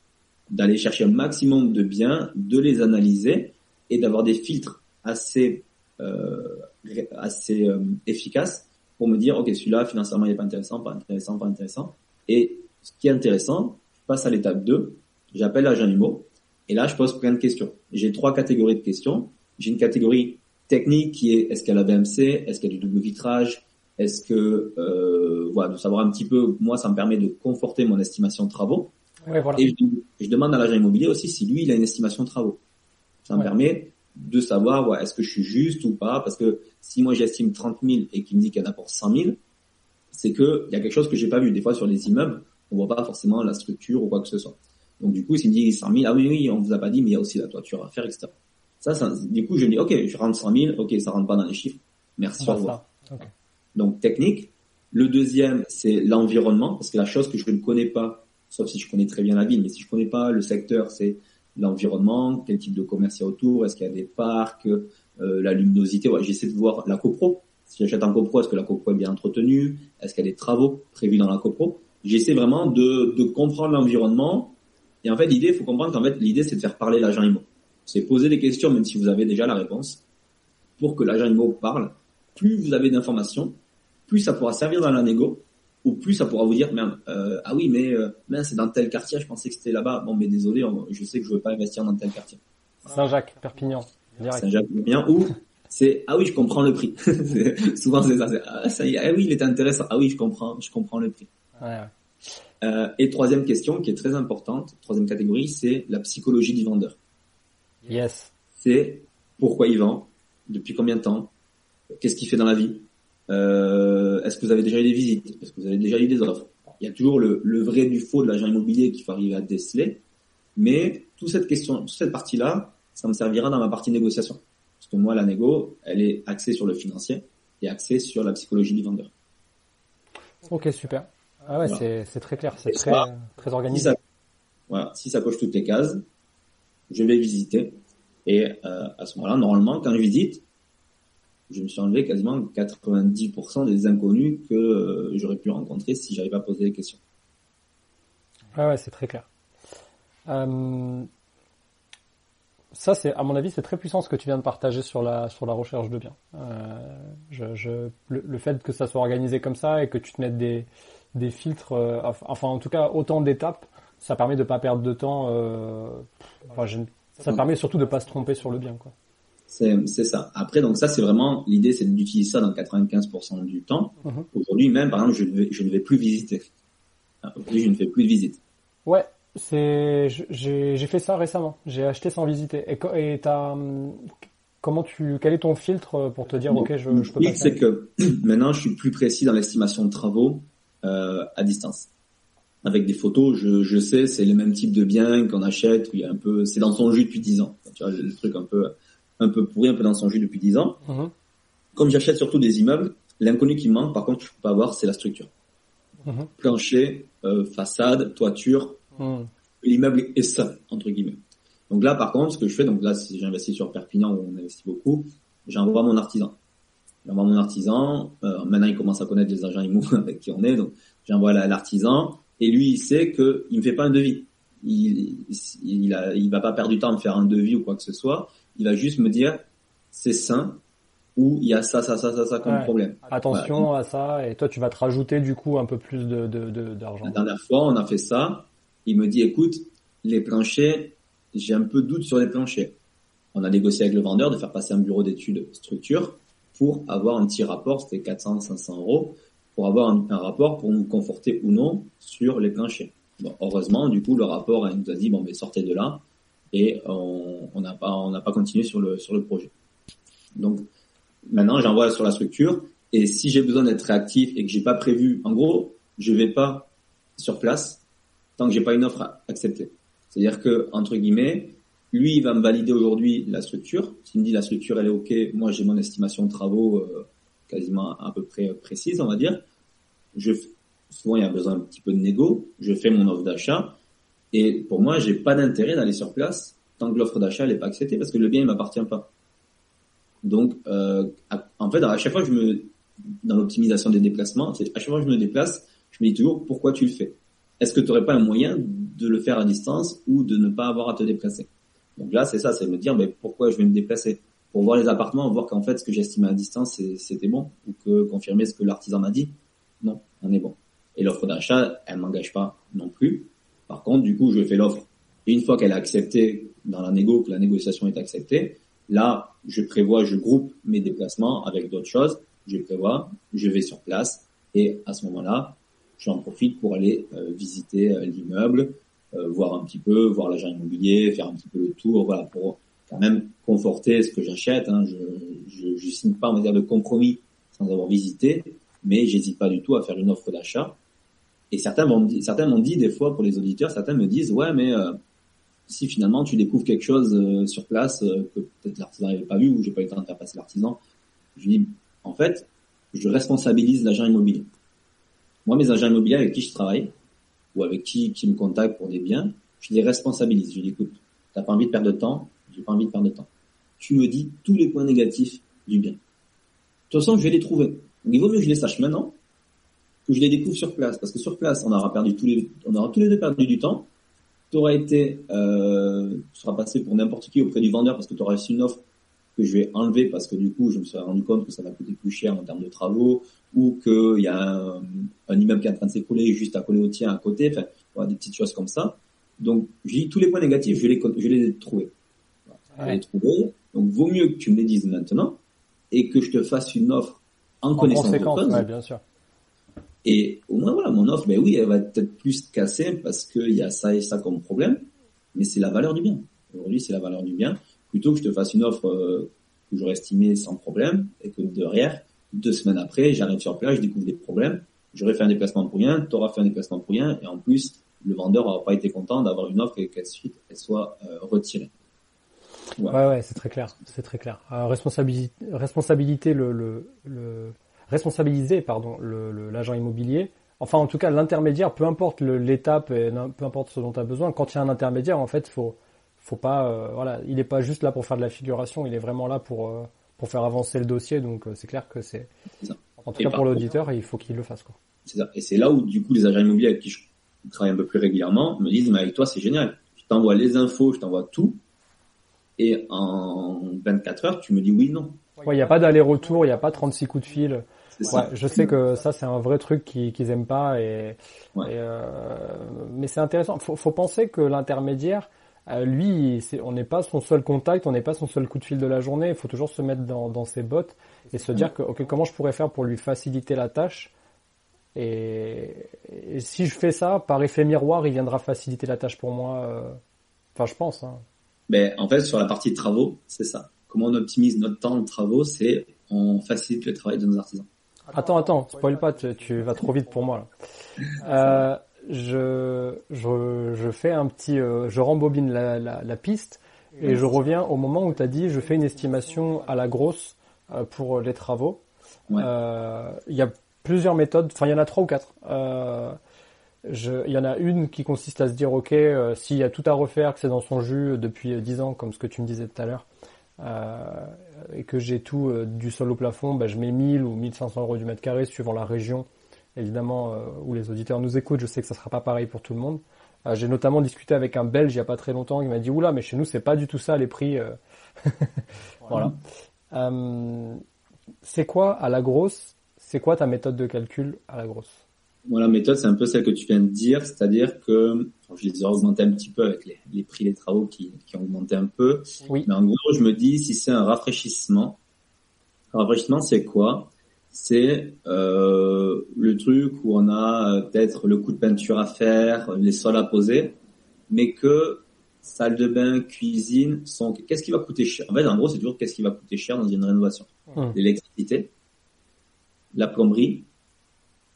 d'aller chercher un maximum de biens, de les analyser et d'avoir des filtres assez euh, assez euh, efficaces pour me dire, ok, celui-là financièrement il est pas intéressant, pas intéressant, pas intéressant. Et ce qui est intéressant, je passe à l'étape 2, j'appelle l'agent IMO et là je pose plein de questions. J'ai trois catégories de questions. J'ai une catégorie technique qui est est-ce qu'il y a la BMC, est-ce qu'il y a du double vitrage, est-ce que euh, voilà, de savoir un petit peu, moi ça me permet de conforter mon estimation de travaux. Ouais, voilà. Et je, je demande à l'agent immobilier aussi si lui il a une estimation de travaux. Ça me permet de savoir ouais, est-ce que je suis juste ou pas, parce que si moi j'estime 30 000 et qu'il me dit qu'il y en a pour 100 000, c'est que il y a quelque chose que j'ai pas vu. Des fois sur les immeubles, on voit pas forcément la structure ou quoi que ce soit. Donc du coup, s'il me dit 100 000, ah oui oui, on vous a pas dit, mais il y a aussi la toiture à faire, etc. Ça, ça du coup, je me dis ok, je rentre 100 000, ok, ça rentre pas dans les chiffres. Merci, au revoir donc technique. Le deuxième, c'est l'environnement, parce que la chose que je ne connais pas, sauf si je connais très bien la ville, mais si je connais pas le secteur, c'est l'environnement, quel type de commerce il y a autour, est-ce qu'il y a des parcs, euh, la luminosité. Ouais, j'essaie de voir la copro. Si j'achète un copro, est-ce que la copro est bien entretenue Est-ce qu'il y a des travaux prévus dans la copro J'essaie vraiment de, de comprendre l'environnement. Et en fait, l'idée, il faut comprendre qu'en fait, l'idée, c'est de faire parler l'agent IMO. C'est poser des questions, même si vous avez déjà la réponse, pour que l'agent IMO parle. Plus vous avez d'informations, plus ça pourra servir dans la négo, ou plus ça pourra vous dire, euh, ah oui, mais euh, c'est dans tel quartier, je pensais que c'était là-bas. Bon, mais désolé, je sais que je veux pas investir dans tel quartier. Saint-Jacques, Perpignan. Saint-Jacques, Perpignan, ou c'est ah oui, je comprends le prix. Souvent c'est ça, ah, ça y est, ah oui, il est intéressant. Ah oui, je comprends, je comprends le prix. Ouais, euh, et troisième question qui est très importante, troisième catégorie, c'est la psychologie du vendeur. Yes. C'est pourquoi il vend, depuis combien de temps, qu'est-ce qu'il fait dans la vie, est-ce que vous avez déjà eu des visites, est-ce que vous avez déjà eu des offres? Il y a toujours le, le vrai du faux de l'agent immobilier qu'il faut arriver à déceler, mais toute cette question, toute cette partie-là, ça me servira dans ma partie négociation. Parce que moi, la négo, elle est axée sur le financier et axée sur la psychologie du vendeur. Ok, super. Ah ouais, c'est très clair, c'est très, très organisé. Si ça, voilà, si ça coche toutes les cases, je vais visiter. Et euh, à ce moment-là, normalement, quand je visite, je me suis enlevé quasiment 90% des inconnus que euh, j'aurais pu rencontrer si j'avais pas posé les questions. Ah ouais, c'est très clair. Euh, ça, c'est à mon avis, c'est très puissant ce que tu viens de partager sur la sur la recherche de biens. Euh, je, je, le, fait que ça soit organisé comme ça et que tu te mettes des des filtres, enfin en tout cas autant d'étapes, ça permet de pas perdre de temps. Enfin, je, ça permet surtout de pas se tromper sur le bien, quoi. C'est c'est ça. Après, donc ça, c'est vraiment l'idée, c'est d'utiliser ça dans 95% du temps. Mhm. Aujourd'hui même, par exemple, je ne vais je ne vais plus visiter. Aujourd'hui, je ne fais plus de visite. Ouais, c'est, j'ai, j'ai fait ça récemment. J'ai acheté sans visiter. Et, et t'as, comment tu, quel est ton filtre pour te dire, ok, je, je peux pas. C'est que maintenant, je suis plus précis dans l'estimation de travaux euh, à distance. Avec des photos, je, je sais, c'est le même type de bien qu'on achète. Il y a un peu, c'est dans son jus depuis 10 ans. Tu vois, le truc un peu, un peu pourri, un peu dans son jus depuis 10 ans. Mhm. Comme j'achète surtout des immeubles, l'inconnu qui me manque, par contre, je peux pas avoir, c'est la structure. Mhm. Plancher, euh, façade, toiture, Hmm. L'immeuble est sain, entre guillemets. Donc là, par contre, ce que je fais, donc là, si j'investis sur Perpignan où on investit beaucoup, j'envoie mon artisan. J'envoie mon artisan. Euh, maintenant, il commence à connaître les agents immobiliers avec qui on est, donc j'envoie l'artisan. Et lui, il sait que il me fait pas un devis. Il, il, a, il va pas perdre du temps à me faire un devis ou quoi que ce soit. Il va juste me dire, c'est sain, ou il y a ça, ça, ça, ça, ça comme problème. Attention à ça, et toi tu vas te rajouter du coup un peu plus de d'argent. La dernière fois, on a fait ça, il me dit, écoute, les planchers, j'ai un peu de doute sur les planchers. On a négocié avec le vendeur de faire passer un bureau d'études structure pour avoir un petit rapport, c'était 400, 500 euros, pour avoir un, rapport pour nous conforter ou non sur les planchers. Bon, heureusement, du coup, le rapport il nous a dit, bon, mais sortez de là, et on n'a pas, on n'a pas continué sur le, sur le projet. Donc, maintenant, j'envoie sur la structure, et si j'ai besoin d'être réactif et que j'ai pas prévu, en gros, je vais pas sur place tant que j'ai pas une offre acceptée. C'est-à-dire que entre guillemets, lui il va me valider aujourd'hui la structure. S'il me dit la structure elle est ok, moi j'ai mon estimation de travaux euh, quasiment à peu près précise, on va dire. Je souvent il y a besoin un petit peu de négo. Je fais mon offre d'achat et pour moi j'ai pas d'intérêt d'aller sur place tant que l'offre d'achat n'est pas acceptée parce que le bien il m'appartient pas. Donc euh, en fait à chaque fois que je me dans l'optimisation des déplacements, à chaque fois que je me déplace, je me dis toujours pourquoi tu le fais? Est-ce que tu n'aurais pas un moyen de le faire à distance ou de ne pas avoir à te déplacer? Donc là, c'est ça, c'est me dire, mais pourquoi je vais me déplacer? Pour voir les appartements, voir qu'en fait, ce que j'estimais à distance, c'était bon, ou que confirmer ce que l'artisan m'a dit. Non, on est bon. Et l'offre d'achat, elle m'engage pas non plus. Par contre, du coup, je fais l'offre. Et une fois qu'elle est acceptée dans la négo, que la négociation est acceptée, là, je prévois, je groupe mes déplacements avec d'autres choses. Je prévois, je vais sur place. Et à ce moment-là, j'en profite pour aller euh, visiter euh, l'immeuble, euh, voir un petit peu, voir l'agent immobilier, faire un petit peu le tour, voilà, pour quand même conforter ce que j'achète. Hein. Je, je, je signe pas, on va dire, de compromis sans avoir visité, mais j'hésite pas du tout à faire une offre d'achat. Et certains m'ont dit, certains m'ont dit des fois pour les auditeurs, certains me disent ouais mais si finalement tu découvres quelque chose sur place que peut-être l'artisan n'avait pas vu ou j'ai pas eu le temps de faire passer l'artisan, je dis en fait je responsabilise l'agent immobilier. Moi, mes agents immobiliers avec qui je travaille, ou avec qui, qui me contactent pour des biens, je les responsabilise. Je dis, écoute, t'as pas envie de perdre de temps, j'ai pas envie de perdre de temps. Tu me dis tous les points négatifs du bien. De toute façon, je vais les trouver. il vaut mieux que je les sache maintenant, que je les découvre sur place. Parce que sur place, on aura perdu tous les, on aura tous les deux perdu du temps. Tu auras été, euh, tu seras passé pour n'importe qui auprès du vendeur parce que tu auras reçu une offre que je vais enlever parce que du coup, je me suis rendu compte que ça va coûter plus cher en termes de travaux ou qu'il y a un, un, immeuble qui est en train de s'écrouler juste à coller au tien à côté, enfin, voilà, des petites choses comme ça. Donc, j'ai tous les points négatifs, je les, je les ai trouvés. Je les ai trouvés. Donc, vaut mieux que tu me les dises maintenant et que je te fasse une offre en, connaissance de cause. Ouais, bien sûr. Et au moins, voilà, mon offre, ben oui, elle va peut-être plus casser parce qu'il y a ça et ça comme problème, mais c'est la valeur du bien. Aujourd'hui, c'est la valeur du bien. Plutôt que je te fasse une offre euh, que j'aurais estimée sans problème et que derrière, deux semaines après, j'arrive sur place, je découvre des problèmes, j'aurais fait un déplacement pour rien, tu auras fait un déplacement pour rien, et en plus, le vendeur n'aura pas été content d'avoir une offre et qu'elle suite elle soit euh, retirée. Ouais, ouais, c'est très clair, c'est très clair. Euh, responsabilité, responsabilité le, le, le, responsabiliser, pardon, l'agent immobilier. Enfin, en tout cas, l'intermédiaire, peu importe l'étape, peu importe ce dont tu as besoin. Quand il y a un intermédiaire, en fait, faut, faut pas, euh, voilà, il n'est pas juste là pour faire de la figuration, il est vraiment là pour euh, pour faire avancer le dossier. Donc, euh, c'est clair que c'est, en tout cas pour l'auditeur, il faut qu'il le fasse, quoi. C'est ça. Et c'est là où, du coup, les agents immobiliers avec qui je travaille un peu plus régulièrement me disent, mais avec toi, c'est génial. Je t'envoie les infos, je t'envoie tout et en 24 heures, tu me dis oui, non. Il n'y a pas d'aller-retour, il n'y a pas 36 coups de fil. Ouais, je sais que ça c'est un vrai truc qu'ils qu aiment pas et, et euh, mais c'est intéressant. Faut, faut penser que l'intermédiaire, euh, lui, on n'est pas son seul contact, on n'est pas son seul coup de fil de la journée. Il faut toujours se mettre dans, dans ses bottes et se dire que ok comment je pourrais faire pour lui faciliter la tâche? Et, et si je fais ça par effet miroir, il viendra faciliter la tâche pour moi. Euh, enfin, je pense. Hein. Ben, en fait, sur la partie travaux, c'est ça. Comment on optimise notre temps de travaux, c'est on facilite le travail de nos artisans. Attends, attends, spoil pas, tu, tu vas trop vite pour moi. Là. Euh, je, je, je fais un petit, euh, je rembobine la, la, la, piste et je reviens au moment où tu as dit je fais une estimation à la grosse euh, pour les travaux. Ouais. Euh, il y a plusieurs méthodes, enfin il y en a trois ou quatre. Euh, je, il y en a une qui consiste à se dire ok euh, s'il y a tout à refaire que c'est dans son jus depuis dix ans comme ce que tu me disais tout à l'heure et que j'ai tout du sol au plafond, bah, je mets 1000 ou 1500 euros du mètre carré suivant la région évidemment, euh, où les auditeurs nous écoutent, je sais que ça sera pas pareil pour tout le monde. Euh, j'ai notamment discuté avec un Belge il y a pas très longtemps, qui m'a dit oula, mais chez nous c'est pas du tout ça les prix. Euh. voilà. c'est quoi à la grosse C'est quoi ta méthode de calcul à la grosse? Voilà, la méthode c'est un peu celle que tu viens de dire, c'est-à-dire que je les ai augmentés un petit peu avec les, les prix des travaux qui, qui, ont augmenté un peu. Oui. Mais en gros, je me dis si c'est un rafraîchissement. Un rafraîchissement, c'est quoi? C'est euh, le truc où on a euh, peut-être le coup de peinture à faire, les sols à poser, mais que salle de bain, cuisine sont qu'est-ce qui va coûter cher? En fait, en gros, c'est toujours qu'est-ce qui va coûter cher dans une rénovation? Mmh. L'électricité, la plomberie,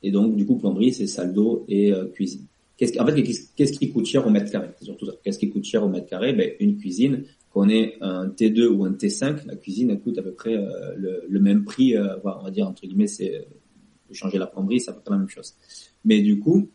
et donc du coup plomberie, c'est salle d'eau et euh, cuisine. Qu'est-ce en fait, qu'est-ce qui coûte cher au mètre carré? C'est surtout ça. Qu'est-ce qui coûte cher au mètre carré? Ben une cuisine, qu'on ait un T2 ou un T5, la cuisine elle coûte à peu près euh, le, même prix, euh, on va dire entre guillemets, c'est euh, changer la plomberie, ça coûte la même chose. Mais du coup,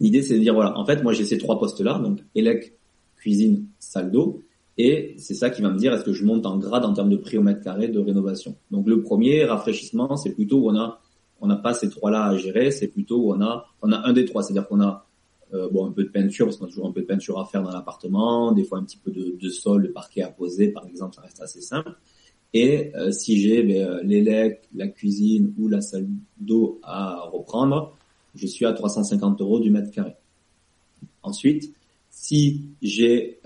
l'idée c'est de dire voilà, en fait moi j'ai ces trois postes là, donc élec, cuisine, salle d'eau, et c'est ça qui va me dire est-ce que je monte en grade en termes de prix au mètre carré de rénovation? Donc le premier rafraîchissement, c'est plutôt on a on n'a pas ces trois là à gérer, c'est plutôt on a on a un des trois, c'est-à-dire qu'on a euh, bon, un peu de peinture, parce qu'on a toujours un peu de peinture à faire dans l'appartement, des fois un petit peu de, sol, de parquet à poser, par exemple, ça reste assez simple. Et euh, si j'ai ben, euh, l'élec, la cuisine ou la salle d'eau à reprendre, je suis à 350 euros du mètre carré. Ensuite, si j'ai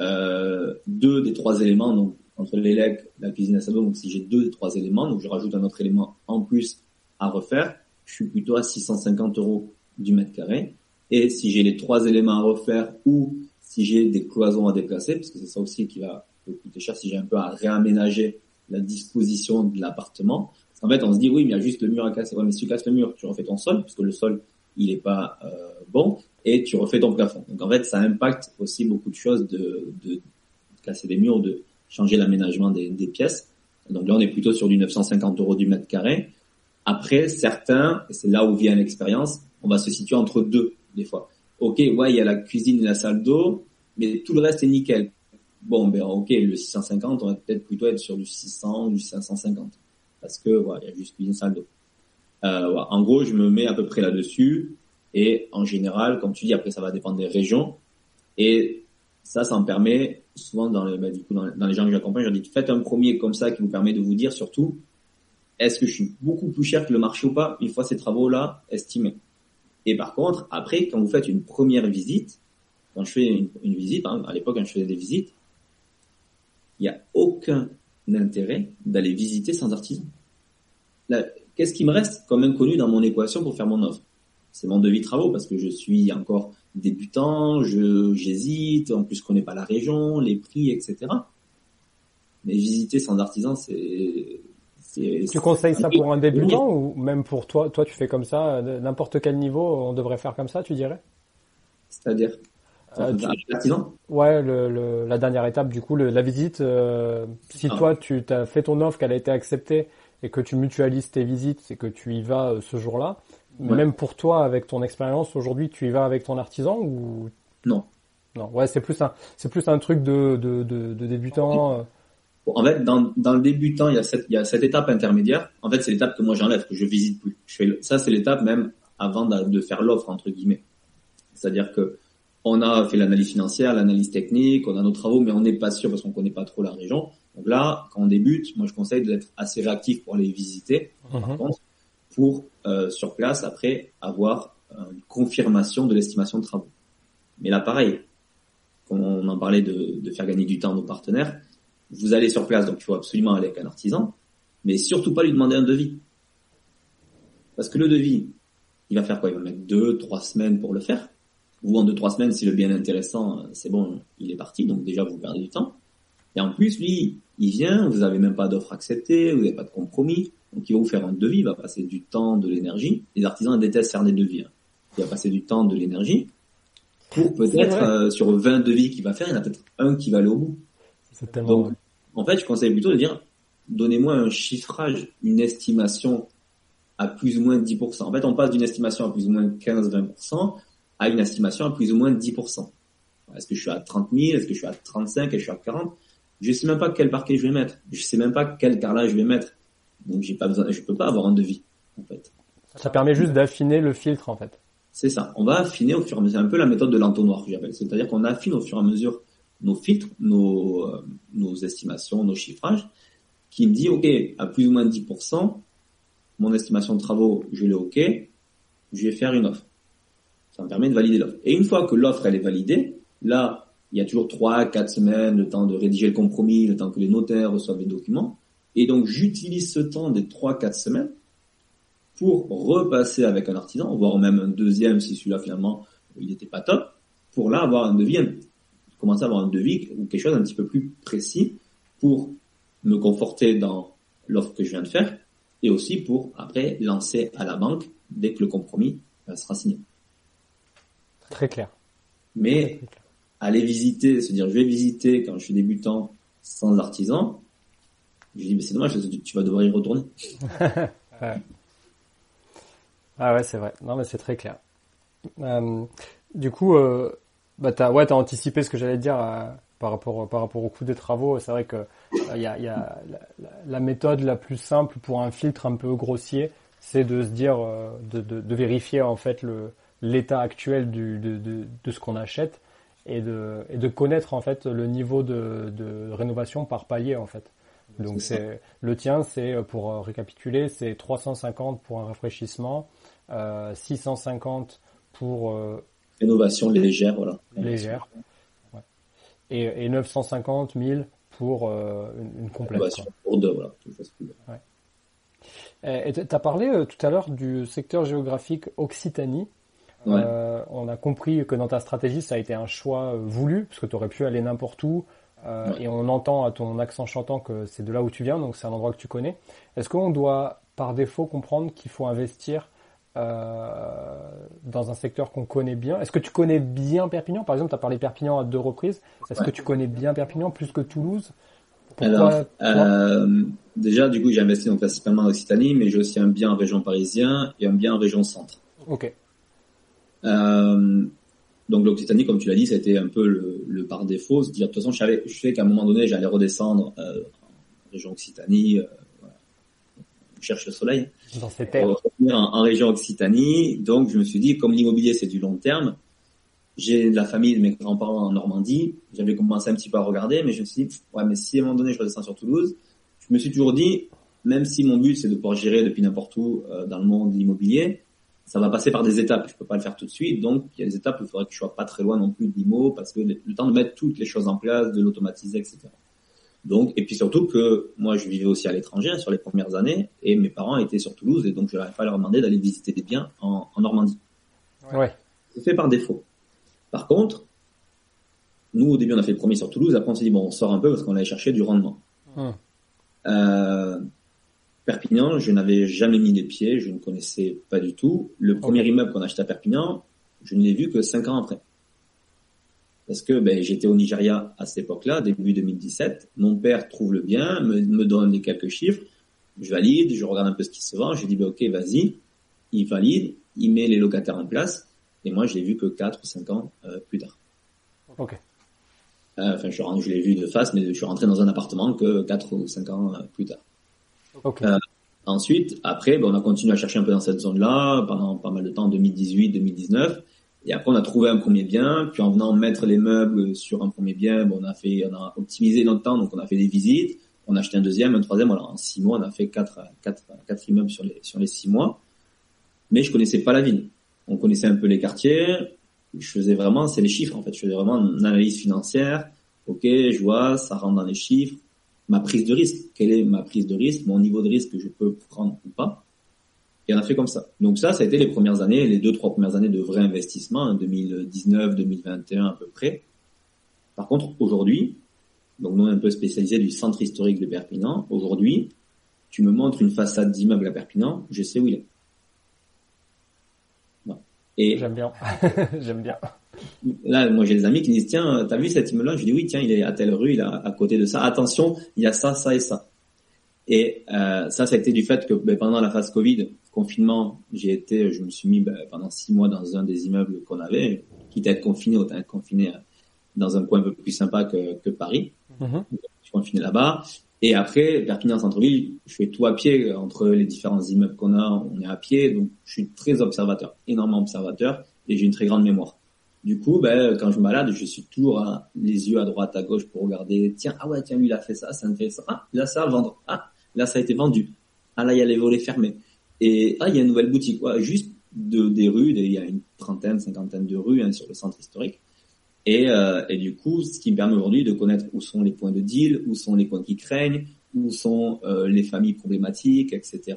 deux des trois éléments, donc entre l'élec, la cuisine et la salle d'eau, donc si j'ai deux des trois éléments, donc je rajoute un autre élément en plus à refaire, je suis plutôt à 650 euros du mètre carré. Et si j'ai les trois éléments à refaire ou si j'ai des cloisons à déplacer, parce que c'est ça aussi qui va coûter cher, si j'ai un peu à réaménager la disposition de l'appartement. Parce qu'en fait, on se dit, oui, mais il y a juste le mur à casser. Ouais, mais si tu casses le mur, tu refais ton sol, parce que le sol, il est pas euh, bon, et tu refais ton plafond. Donc en fait, ça impacte aussi beaucoup de choses de, de casser des murs, de changer l'aménagement des, des pièces. Donc là, on est plutôt sur du 950 euros du mètre carré. Après, certains, et c'est là où vient l'expérience, on va se situer entre deux des fois. Ok, ouais, il y a la cuisine et la salle d'eau, mais tout le reste est nickel. Bon, ben ok, le 650, on va peut-être plutôt être sur du 600 ou du 550. Parce que, voilà, il y a juste cuisine, salle d'eau. Euh, voilà. En gros, je me mets à peu près là-dessus. Et en général, comme tu dis, après, ça va dépendre des régions. Et ça, ça me permet souvent dans, le, bah, du coup, dans, les gens que j'accompagne, je leur dis faites un premier comme ça qui vous permet de vous dire surtout est-ce que je suis beaucoup plus cher que le marché ou pas une fois ces travaux-là estimés? Et par contre, après, quand vous faites une première visite, quand je fais une, visite, hein, à l'époque quand je faisais des visites, il n'y a aucun intérêt d'aller visiter sans artisan. Qu'est-ce qui me reste comme inconnu dans mon équation pour faire mon offre? C'est mon devis travaux parce que je suis encore débutant, j'hésite, en plus je connais pas la région, les prix, etc. Mais visiter sans artisan, c'est tu conseilles ça pour un débutant ou même pour toi Toi, tu fais comme ça, n'importe quel niveau, on devrait faire comme ça, tu dirais? C'est-à-dire? Euh, Ouais, le, la dernière étape, du coup, la visite. Euh, si ah. toi, tu as fait ton offre, qu'elle a été acceptée et que tu mutualises tes visites et que tu y vas euh, ce jour-là, même pour toi, avec ton expérience aujourd'hui, tu y vas avec ton artisan ou? Non. Non, ouais, c'est plus un, c'est plus un truc de, de, de, de débutant. En fait, dans, dans le débutant, il y a cette, il y a cette étape intermédiaire. En fait, c'est l'étape que moi j'enlève, que je visite plus. Je fais, ça, c'est l'étape même avant de, faire l'offre entre guillemets. C'est-à-dire que on a fait l'analyse financière, l'analyse technique, on a nos travaux, mais on n'est pas sûr parce qu'on connaît pas trop la région. Donc là, quand on débute, moi je conseille d'être assez réactif pour aller visiter, par mhm. contre, pour euh, sur place après avoir une confirmation de l'estimation de travaux. Mais là, pareil, on en parlait de, de faire gagner du temps à nos partenaires, vous allez sur place, donc il faut absolument aller avec un artisan, mais surtout pas lui demander un devis. Parce que le devis, il va faire quoi? Il va mettre deux, trois semaines pour le faire. Vous, en deux, trois semaines, si le bien intéressant, c'est bon, il est parti, donc déjà vous perdez du temps. Et en plus, lui, il vient, vous n'avez même pas d'offre acceptée, vous n'avez pas de compromis, donc il va vous faire un devis, il va passer du temps, de l'énergie. Les artisans détestent faire des devis. Hein. Il va passer du temps, de l'énergie, pour peut-être, euh, sur 20 devis qu'il va faire, il y en a peut-être un qui va aller au bout. Donc, en fait, je conseille plutôt de dire, donnez-moi un chiffrage, une estimation à plus ou moins 10%. En fait, on passe d'une estimation à plus ou moins 15-20% à une estimation à plus ou moins 10%. Est-ce que je suis à 30 000 Est-ce que je suis à 35 Est-ce que je suis à 40 Je sais même pas quel parquet je vais mettre. Je sais même pas quel carrelage je vais mettre. Donc, j'ai pas besoin, je peux pas avoir un devis, en fait. Ça permet juste d'affiner le filtre, en fait. C'est ça. On va affiner au fur et à mesure. C'est un peu la méthode de l'entonnoir que j'appelle. C'est-à-dire qu'on affine au fur et à mesure nos filtres, nos, euh, nos estimations, nos chiffrages, qui me dit, OK, à plus ou moins 10%, mon estimation de travaux, je l'ai OK, je vais faire une offre. Ça me permet de valider l'offre. Et une fois que l'offre, elle est validée, là, il y a toujours 3, 4 semaines, le temps de rédiger le compromis, le temps que les notaires reçoivent les documents. Et donc, j'utilise ce temps des 3, 4 semaines pour repasser avec un artisan, voire même un deuxième si celui-là finalement il n'était pas top, pour là avoir un devis commencer à avoir un devis ou quelque chose un petit peu plus précis pour me conforter dans l'offre que je viens de faire et aussi pour après lancer à la banque dès que le compromis euh, sera signé. Très clair. Mais aller visiter, se dire je vais visiter quand je suis débutant sans artisan, je dis mais c'est dommage, tu vas devoir y retourner. Ah ouais, c'est vrai. Non mais c'est très clair. Euh, du coup, euh, bah t'as ouais t'as anticipé ce que j'allais dire euh, par rapport par rapport au coût des travaux. C'est vrai que il euh, y a, y a la, méthode la plus simple pour un filtre un peu grossier, c'est de se dire euh, de, de, de, vérifier en fait le l'état actuel du, de, de, de ce qu'on achète et de et de connaître en fait le niveau de, de rénovation par palier en fait. Donc c'est le tien, c'est pour récapituler, c'est 350 pour un rafraîchissement, euh, 650 pour Rénovation légère, voilà. Légère. Ouais. Et, et 950 000 pour euh, une, une, complète. Rénovation pour deux, voilà. Ouais. Et tu as parlé euh, tout à l'heure du secteur géographique Occitanie. Ouais. Euh, on a compris que dans ta stratégie, ça a été un choix voulu, parce que tu aurais pu aller n'importe où. Euh, ouais. Et on entend à ton accent chantant que c'est de là où tu viens, donc c'est un endroit que tu connais. Est-ce qu'on doit par défaut comprendre qu'il faut investir dans un secteur qu'on connaît bien. Est-ce que tu connais bien Perpignan? Par exemple, tu as parlé Perpignan à deux reprises. Est-ce ouais. que tu connais bien Perpignan plus que Toulouse? Pourquoi, Alors, euh, déjà, du coup, j'ai investi donc, principalement en Occitanie, mais j'ai aussi un bien en région parisienne et un bien en région centre. Ok. Euh, donc l'Occitanie, comme tu l'as dit, c'était un peu le, le, par défaut. Dire, de toute façon, je savais, je sais qu'à un moment donné, j'allais redescendre euh, en région Occitanie, euh, cherche le soleil. Dans ces terres. En, en, région Occitanie. Donc, je me suis dit, comme l'immobilier, c'est du long terme, j'ai de la famille de mes grands-parents en Normandie. J'avais commencé un petit peu à regarder, mais je me suis dit, ouais, mais si à un moment donné je redescends sur Toulouse, je me suis toujours dit, même si mon but c'est de pouvoir gérer depuis n'importe où euh, dans le monde immobilier, ça va passer par des étapes. Je peux pas le faire tout de suite, donc il y a des étapes où il faudrait que je sois pas très loin non plus de l'IMO, parce que le temps de mettre toutes les choses en place, de l'automatiser, etc. Donc, et puis surtout que moi je vivais aussi à l'étranger hein, sur les premières années, et mes parents étaient sur Toulouse, et donc je n'avais pas leur demander d'aller visiter des biens en, en Normandie. Ouais. C'est fait par défaut. Par contre, nous, au début, on a fait le premier sur Toulouse. Après, on s'est dit, bon, on sort un peu parce qu'on allait chercher du rendement. Hum. Euh, Perpignan, je n'avais jamais mis les pieds, je ne connaissais pas du tout. Le premier immeuble qu'on a acheté à Perpignan, je ne l'ai vu que cinq ans après. Parce que ben, j'étais au Nigeria à cette époque-là, début 2017. Mon père trouve le bien, me, me donne les quelques chiffres. Je valide, je regarde un peu ce qui se vend. Je dis, ben, ok, vas-y. Il valide, il met les locataires en place. Et moi, je l'ai vu que 4 ou 5 ans euh, plus tard. Ok. Euh, enfin, je, je l'ai vu de face, mais je suis rentré dans un appartement que 4 ou 5 ans euh, plus tard. Ok. Ensuite, après, ben, on a continué à chercher un peu dans cette zone-là pendant pas mal de temps, 2018, 2019. Et après, on a trouvé un premier bien. Puis en venant mettre les meubles sur un premier bien, bon, on a fait, on a optimisé notre temps, donc on a fait des visites. On a acheté un deuxième, un troisième. Voilà, en six mois, on a fait quatre, quatre, quatre immeubles sur les sur les six mois. Mais je connaissais pas la ville. On connaissait un peu les quartiers. Je faisais vraiment, c'est les chiffres en fait. Je faisais vraiment une analyse financière. Ok, je vois, ça rentre dans les chiffres. Ma prise de risque. Quelle est ma prise de risque? Mon niveau de risque que je peux prendre ou pas? Et on a fait comme ça. Donc ça, ça a été les premières années, les deux, trois premières années de vrai investissement, 2019, 2021 à peu près. Par contre, aujourd'hui, donc nous on est un peu spécialisé du centre historique de Perpignan. Aujourd'hui, tu me montres une façade d'immeuble à Perpignan, je sais où il est. Et J'aime bien. J'aime bien. là, moi j'ai des amis qui me disent tiens, t'as vu cet immeuble-là? Je dis oui, tiens, il est à telle rue, il est à côté de ça. Attention, il y a ça, ça et ça. Et euh, ça, ça a été du fait que ben, pendant la phase Covid, confinement, j'ai été, je me suis mis ben, pendant six mois dans un des immeubles qu'on avait, quitte à être confiné, autant être confiné euh, dans un coin un peu plus sympa que, que Paris. Mhm. Je suis confiné là-bas. Et après, Perpignan centre-ville, je fais tout à pied entre les différents immeubles qu'on a, on est à pied, donc je suis très observateur, énormément observateur, et j'ai une très grande mémoire. Du coup, ben, quand je me balade, je suis toujours à, les yeux à droite, à gauche pour regarder, tiens, ah ouais, tiens, lui, il a fait ça, ça intéressant. Ah, là, ça va vendre. Ah, là, ça a été vendu. Ah, là, il y a les volets fermés. Et ah, il y a une nouvelle boutique. Juste de, des rues, il y a une trentaine, cinquantaine de rues hein, sur le centre historique. Et, euh, et du coup, ce qui me permet aujourd'hui de connaître où sont les points de deal, où sont les points qui craignent, où sont euh, les familles problématiques, etc.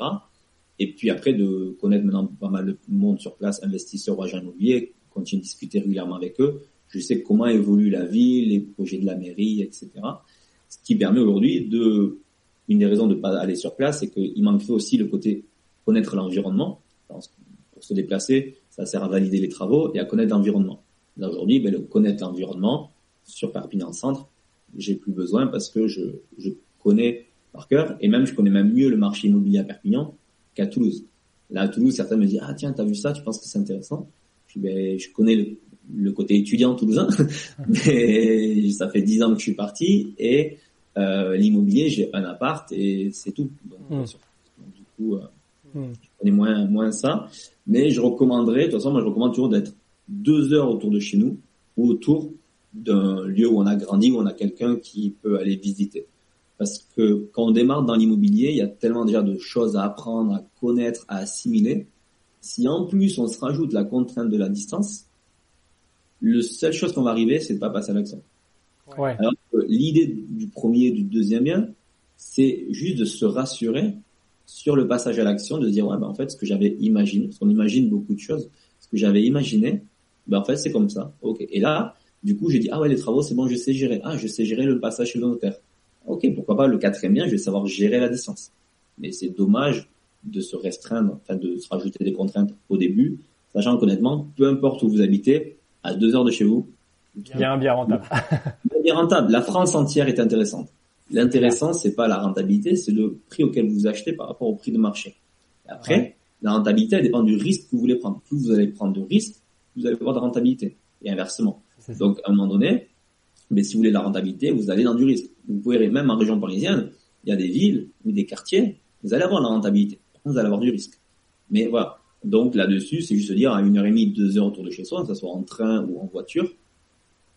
Et puis après, de connaître maintenant pas mal de monde sur place, investisseurs ou agents immobiliers, continuer de discuter régulièrement avec eux. Je sais comment évolue la ville, les projets de la mairie, etc. Ce qui permet aujourd'hui de, une des raisons de pas aller sur place, c'est qu'il manquerait aussi le côté connaître l'environnement. Pour se déplacer, ça sert à valider les travaux et à connaître l'environnement. Là aujourd'hui, ben, le connaître l'environnement sur Perpignan Centre, j'ai plus besoin parce que je, je connais par cœur et même je connais même mieux le marché immobilier à Perpignan qu'à Toulouse. Là à Toulouse, certains me disent ah tiens t'as vu ça, tu penses que c'est intéressant? Je dis ben je connais le, le côté étudiant toulousain, mais ça fait dix ans que je suis parti et euh, l'immobilier j'ai un appart et c'est tout. Donc, Mm. donc, du coup euh, Mm. je connais moins moins ça, mais je recommanderais de toute façon moi je recommande toujours d'être deux heures autour de chez nous ou autour d'un lieu où on a grandi, où on a quelqu'un qui peut aller visiter. Parce que quand on démarre dans l'immobilier, il y a tellement déjà de choses à apprendre, à connaître, à assimiler. Si en plus on se rajoute la contrainte de la distance, le seule chose qu'on va arriver, c'est de pas passer à l'action. Alors l'idée du premier et du deuxième bien, c'est juste de se rassurer sur le passage à l'action, de dire ouais ben en fait ce que j'avais imaginé, parce qu'on imagine beaucoup de choses, ce que j'avais imaginé, ben en fait c'est comme ça. Ok. Et là, du coup j'ai dit ah ouais les travaux c'est bon je sais gérer, ah je sais gérer le passage chez le notaire. Ok pourquoi pas le quatrième bien je vais savoir gérer la distance. Mais c'est dommage de se restreindre, enfin de se rajouter des contraintes au début, sachant qu'honnêtement peu importe où vous habitez, à deux heures de chez vous, Bien, bien rentable. bien rentable. La France entière est intéressante. L'intéressant, c'est pas la rentabilité, c'est le prix auquel vous achetez par rapport au prix de marché. Et après, Ouais. la rentabilité, elle dépend du risque que vous voulez prendre. Plus vous allez prendre de risques, plus vous allez avoir de rentabilité. Et inversement. Donc, à un moment donné, mais si vous voulez de la rentabilité, vous allez dans du risque. Vous pouvez, même en région parisienne, il y a des villes ou des quartiers, vous allez avoir de la rentabilité. Vous allez avoir du risque. Mais voilà. Donc là-dessus, c'est juste dire à une heure et demie, deux heures autour de chez soi, que ce soit en train ou en voiture,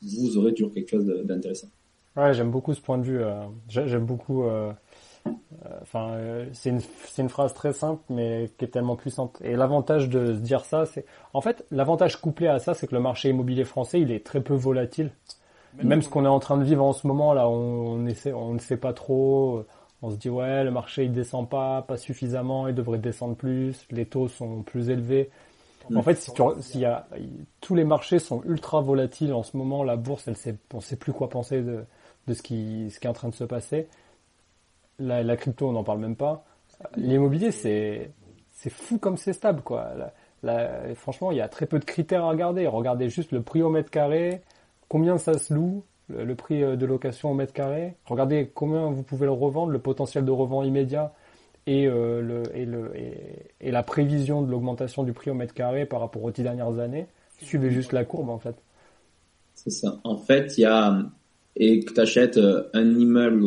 vous aurez toujours quelque chose d'intéressant. Ouais, j'aime beaucoup ce point de vue. Euh, j'aime beaucoup. Euh, euh, enfin, euh, c'est une, une phrase très simple, mais qui est tellement puissante. Et l'avantage de se dire ça, c'est, en fait, l'avantage couplé à ça, c'est que le marché immobilier français, il est très peu volatile. Même, ce qu'on est en train de vivre en ce moment, là, on, on, essaie, on ne sait pas trop. On se dit ouais, le marché il descend pas, pas suffisamment, il devrait descendre plus. Les taux sont plus élevés. En fait, si tu, y a, tous les marchés sont ultra volatiles en ce moment. La bourse, elle sait, on sait plus quoi penser de, de ce qui, ce qui est en train de se passer. La, crypto, on n'en parle même pas. L'immobilier, c'est, c'est fou comme c'est stable, quoi. franchement, il y a très peu de critères à regarder. Regardez juste le prix au mètre carré, combien ça se loue, le, prix euh, de location au mètre carré. Regardez combien vous pouvez le revendre, le potentiel de revend immédiat et, euh, le, et, le, et, la prévision de l'augmentation du prix au mètre carré par rapport aux dix dernières années. Suivez juste la courbe, en fait. C'est ça. En fait, il y a et que tu achètes euh, un immeuble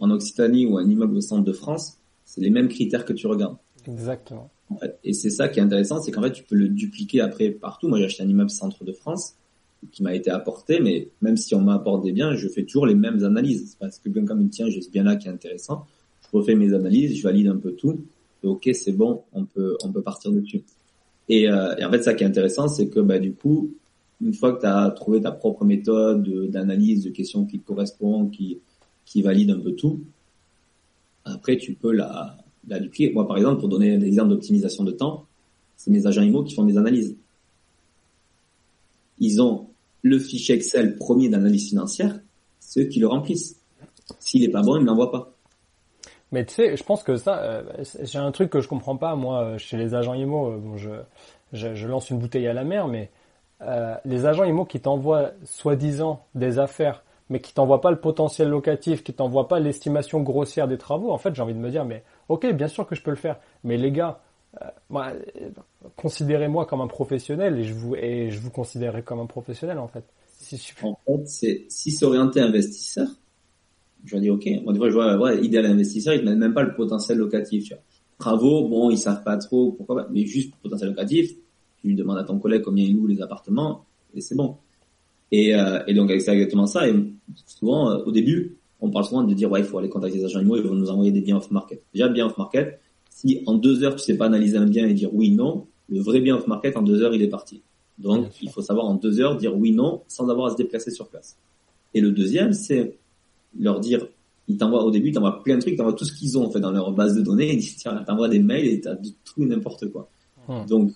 en Occitanie ou un immeuble au centre de France, c'est les mêmes critères que tu regardes. Exactement. En fait. Et c'est ça qui est intéressant, c'est qu'en fait tu peux le dupliquer après partout. Moi j'ai acheté un immeuble centre de France qui m'a été apporté, mais même si on m'apporte des biens, je fais toujours les mêmes analyses. Parce que bien comme il tient, j'ai ce bien là qui est intéressant. Je refais mes analyses, je valide un peu tout. Ok, c'est bon, on peut on peut partir dessus. Et, euh, et en fait, ça qui est intéressant, c'est que bah du coup, une fois que tu as trouvé ta propre méthode d'analyse de questions qui te correspondent, qui, qui valide un peu tout, après tu peux la, la. Moi par exemple, pour donner un exemple d'optimisation de temps, c'est mes agents IMO qui font mes analyses. Ils ont le fichier Excel premier d'analyse financière, ceux qui le remplissent. S'il est pas bon, ils ne l'envoient pas. Mais tu sais, je pense que ça, euh, j'ai un truc que je comprends pas moi chez les agents IMO. Euh, bon, je, je, je, lance une bouteille à la mer, mais euh, les agents IMO qui t'envoient soi-disant des affaires, mais qui t'envoient pas le potentiel locatif, qui t'envoient pas l'estimation grossière des travaux, en fait, j'ai envie de me dire, mais ok, bien sûr que je peux le faire, mais les gars, euh, moi, considérez-moi comme un professionnel et je vous et je vous considérerai comme un professionnel en fait. Si En fait, c'est si c'est orienté investisseur, je dis ok. Moi, des fois, je vois, ouais, idéal investisseur, ils ne même pas le potentiel locatif. Tu vois. Travaux, bon, ils savent pas trop pourquoi, mais juste potentiel locatif tu lui demandes à ton collègue combien il loue les appartements et c'est bon. Et, euh, et donc c'est exactement ça. Et souvent, euh, au début, on parle souvent de dire ouais, il faut aller contacter les agents immobiliers, ils vont nous envoyer des biens off market. Déjà bien off market, si en deux heures tu sais pas analyser un bien et dire oui non, le vrai bien off market en deux heures il est parti. Donc il faut savoir en deux heures dire oui non sans avoir à se déplacer sur place. Et le deuxième, c'est leur dire ils t'envoient au début, ils t'envoient plein de trucs, ils t'envoient tout ce qu'ils ont en fait dans leur base de données, ils disent tiens, t'envoies des mails et t'as tout n'importe quoi. Hmm. Donc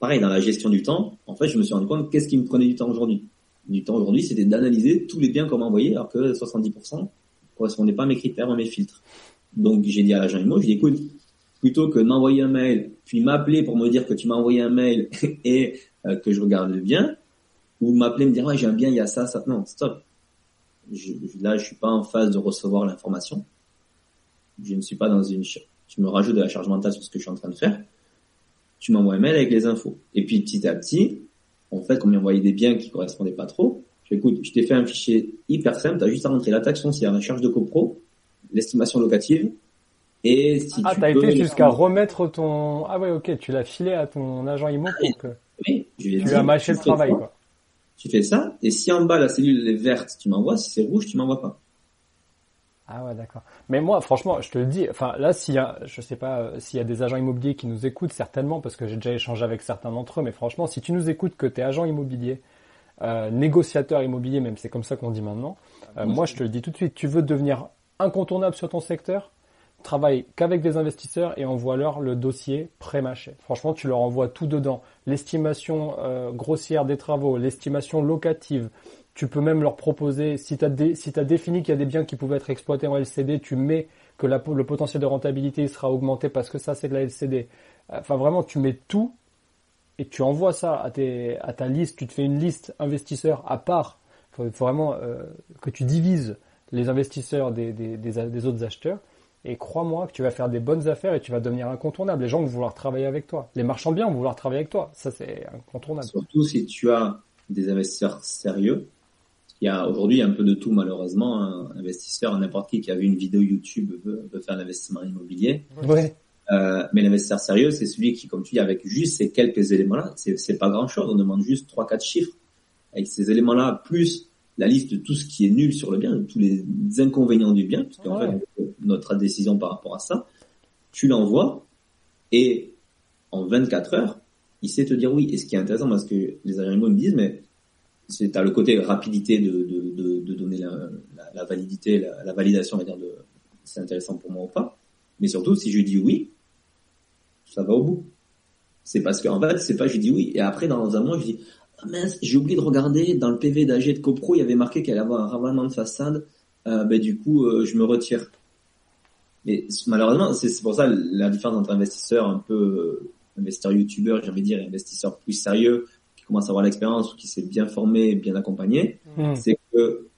pareil, dans la gestion du temps, en fait, je me suis rendu compte qu'est-ce qui me prenait du temps aujourd'hui. Du temps aujourd'hui, c'était d'analyser tous les biens qu'on m'envoyait, alors que 70% correspondaient pas à mes critères, à mes filtres. Donc, j'ai dit à l'agent IMO, je dis, écoute, plutôt que m'envoyer un mail, puis m'appeler pour me dire que tu m'as envoyé un mail et euh, que je regarde le bien, ou m'appeler me dire, ouais, j'ai un bien, il y a ça, ça. Non, stop. Je, là, je suis pas en phase de recevoir l'information. Je ne suis pas dans une, je me rajoute de la charge mentale sur ce que je suis en train de faire tu m'envoies un mail avec les infos. Et puis petit à petit, en fait, comme il m'envoyait des biens qui correspondaient pas trop, je écoute, je t'ai fait un fichier hyper simple, tu as juste à rentrer la taxe foncière, la charge de copro, l'estimation locative, et si ah, tu as été jusqu'à remettre ton... Ah ouais, ok, tu l'as filé à ton agent IMO pour que... Oui, je lui ai tu dit, as mâché le travail, quoi. Tu fais ça, et si en bas la cellule est verte, tu m'envoies, si c'est rouge, tu m'envoies pas. Ah ouais, d'accord. Mais moi, franchement, je te le dis, enfin là, s'il y a, je sais pas, euh, s'il y a des agents immobiliers qui nous écoutent, certainement, parce que j'ai déjà échangé avec certains d'entre eux, mais franchement, si tu nous écoutes, que tu es agent immobilier, euh, négociateur immobilier, même c'est comme ça qu'on dit maintenant, euh, moi, je te le dis tout de suite, tu veux devenir incontournable sur ton secteur, travaille qu'avec des investisseurs et envoie-leur le dossier pré-mâché. Franchement, tu leur envoies tout dedans. L'estimation grossière des travaux, l'estimation locative, tu peux même leur proposer, si tu as, si as défini qu'il y a des biens qui pouvaient être exploités en LCD, tu mets que le potentiel de rentabilité sera augmenté parce que ça c'est de la LCD. Enfin vraiment, tu mets tout et tu envoies ça à, tes, à ta liste, tu te fais une liste investisseurs à part. Il faut, vraiment euh, que tu divises les investisseurs des, des, autres acheteurs. Et crois-moi que tu vas faire des bonnes affaires et tu vas devenir incontournable. Les gens vont vouloir travailler avec toi. Les marchands bien vont vouloir travailler avec toi. Ça, c'est incontournable. Surtout si tu as des investisseurs sérieux il y a aujourd'hui un peu de tout malheureusement. Un investisseur, n'importe qui qui a vu une vidéo YouTube veut, faire l'investissement immobilier. Ouais. Euh, mais l'investisseur sérieux, c'est celui qui, comme tu dis, avec juste ces quelques éléments-là, c'est, c'est pas grand-chose. On demande juste trois, quatre chiffres. Avec ces éléments-là, plus la liste de tout ce qui est nul sur le bien, de tous les inconvénients du bien, parce qu'en fait, notre décision par rapport à ça, tu l'envoies et en 24 heures, il sait te dire oui. Et ce qui est intéressant, parce que les agents me disent, mais c'est à le côté rapidité de, de, de, de donner la, la, la, validité, la, la validation, on va dire, de c'est intéressant pour moi ou pas. Mais surtout, si je dis oui, ça va au bout. C'est parce qu'en fait, c'est pas je dis oui et après dans un mois je dis mince, j'ai oublié de regarder dans le PV d'AG de CoPro, il y avait marqué qu'elle allait avoir un ravalement de façade. Euh, ben du coup, euh, je me retire. Mais malheureusement, c'est pour ça la différence entre investisseurs un peu euh, investisseur youtubeur, j'ai envie de dire, et investisseur plus sérieux qui commence à avoir l'expérience ou qui s'est bien formé, bien accompagné, mmh. c'est que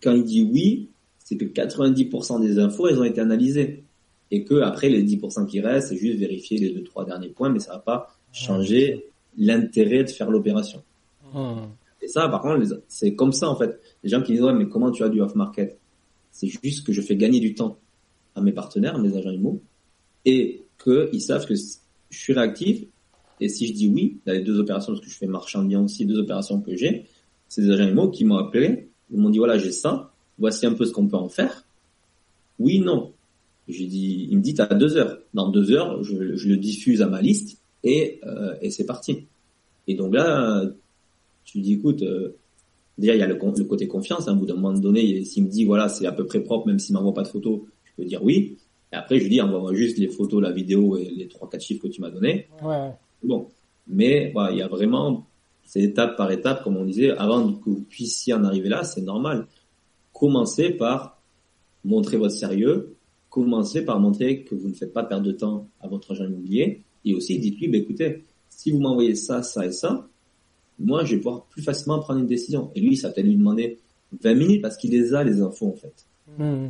quand il dit oui, c'est que 90% des infos, elles ont été analysées et que après les 10% qui restent, c'est juste vérifier les deux trois derniers points, mais ça va pas changer l'intérêt de faire l'opération. Et ça, par contre, c'est comme ça en fait. Les gens qui disent ouais, mais comment tu as du off market C'est juste que je fais gagner du temps à mes partenaires, à mes agents immo, et que ils savent que je suis réactif. Et si je dis oui, dans les deux opérations, parce que je fais marchand bien aussi, deux opérations que j'ai, c'est des agents immo qui m'ont appelé, ils m'ont dit voilà j'ai ça, voici un peu ce qu'on peut en faire. Oui, non. J'ai dit, il me dit, t'as deux heures. Dans deux heures, je, je le diffuse à ma liste et, euh, et c'est parti. Et donc là, tu dis, écoute, euh, déjà il y a le, le côté confiance. À un bout d'un moment donné, s'il me dit, voilà, c'est à peu près propre, même s'il m'envoie pas de photos, je peux dire oui. Et après, je lui dis, envoie-moi juste les photos, la vidéo et les trois, quatre chiffres que tu m'as donné. Ouais. Bon. Mais voilà, il y a vraiment, c'est étape par étape, comme on disait, avant que vous puissiez en arriver là, c'est normal. Commencez par montrer votre sérieux, commencez par montrer que vous ne faites pas perdre de temps à votre agent immobilier et aussi dites-lui, bah, écoutez, si vous m'envoyez ça, ça et ça, moi, je vais pouvoir plus facilement prendre une décision. Et lui, ça va peut-être lui demander 20 minutes parce qu'il les a, les infos, en fait. Mmh.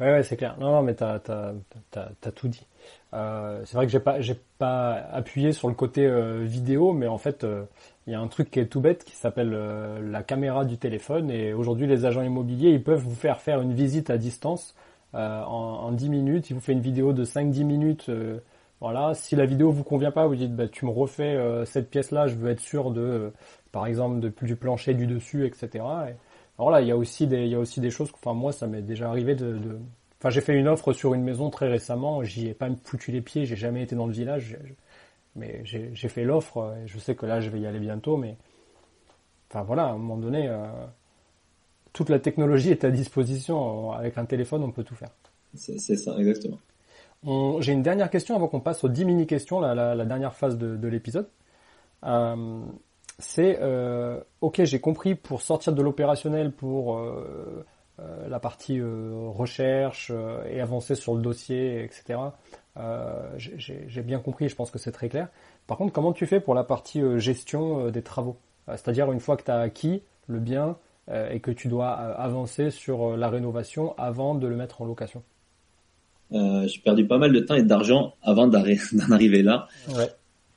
Ouais, ouais, c'est clair. Non, non, mais t'as, t'as, t'as, tout dit. Euh, c'est vrai que j'ai pas, j'ai pas appuyé sur le côté euh, vidéo, mais en fait, euh, il y a un truc qui est tout bête qui s'appelle la caméra du téléphone. Et aujourd'hui, les agents immobiliers, ils peuvent vous faire faire une visite à distance en, en, 10 minutes. Il vous fait une vidéo de 5-10 minutes. Euh, voilà. Si la vidéo vous convient pas, vous dites bah, tu me refais euh, cette pièce-là, je veux être sûr de, par exemple, de, du plancher, du dessus, etc. Et, alors là, il y a aussi des, il y a aussi des choses. Enfin, moi, ça m'est déjà arrivé de, de... Enfin, j'ai fait une offre sur une maison très récemment. J'y ai pas foutu les pieds. J'ai jamais été dans le village. Mais j'ai fait l'offre. Je sais que là, je vais y aller bientôt. Mais enfin voilà, à un moment donné, euh, toute la technologie est à disposition. Avec un téléphone, on peut tout faire. C'est ça, exactement. J'ai une dernière question avant qu'on passe aux 10 mini-questions, la, dernière phase de, de l'épisode. Euh, c'est, euh, ok, j'ai compris, pour sortir de l'opérationnel, pour euh, la partie recherche et avancer sur le dossier, etc., j'ai bien compris, je pense que c'est très clair. Par contre, comment tu fais pour la partie gestion des travaux? C'est-à-dire, une fois que tu as acquis le bien, et que tu dois avancer sur la rénovation avant de le mettre en location? Euh, J'ai perdu pas mal de temps et d'argent avant d'en arriver là. Ouais.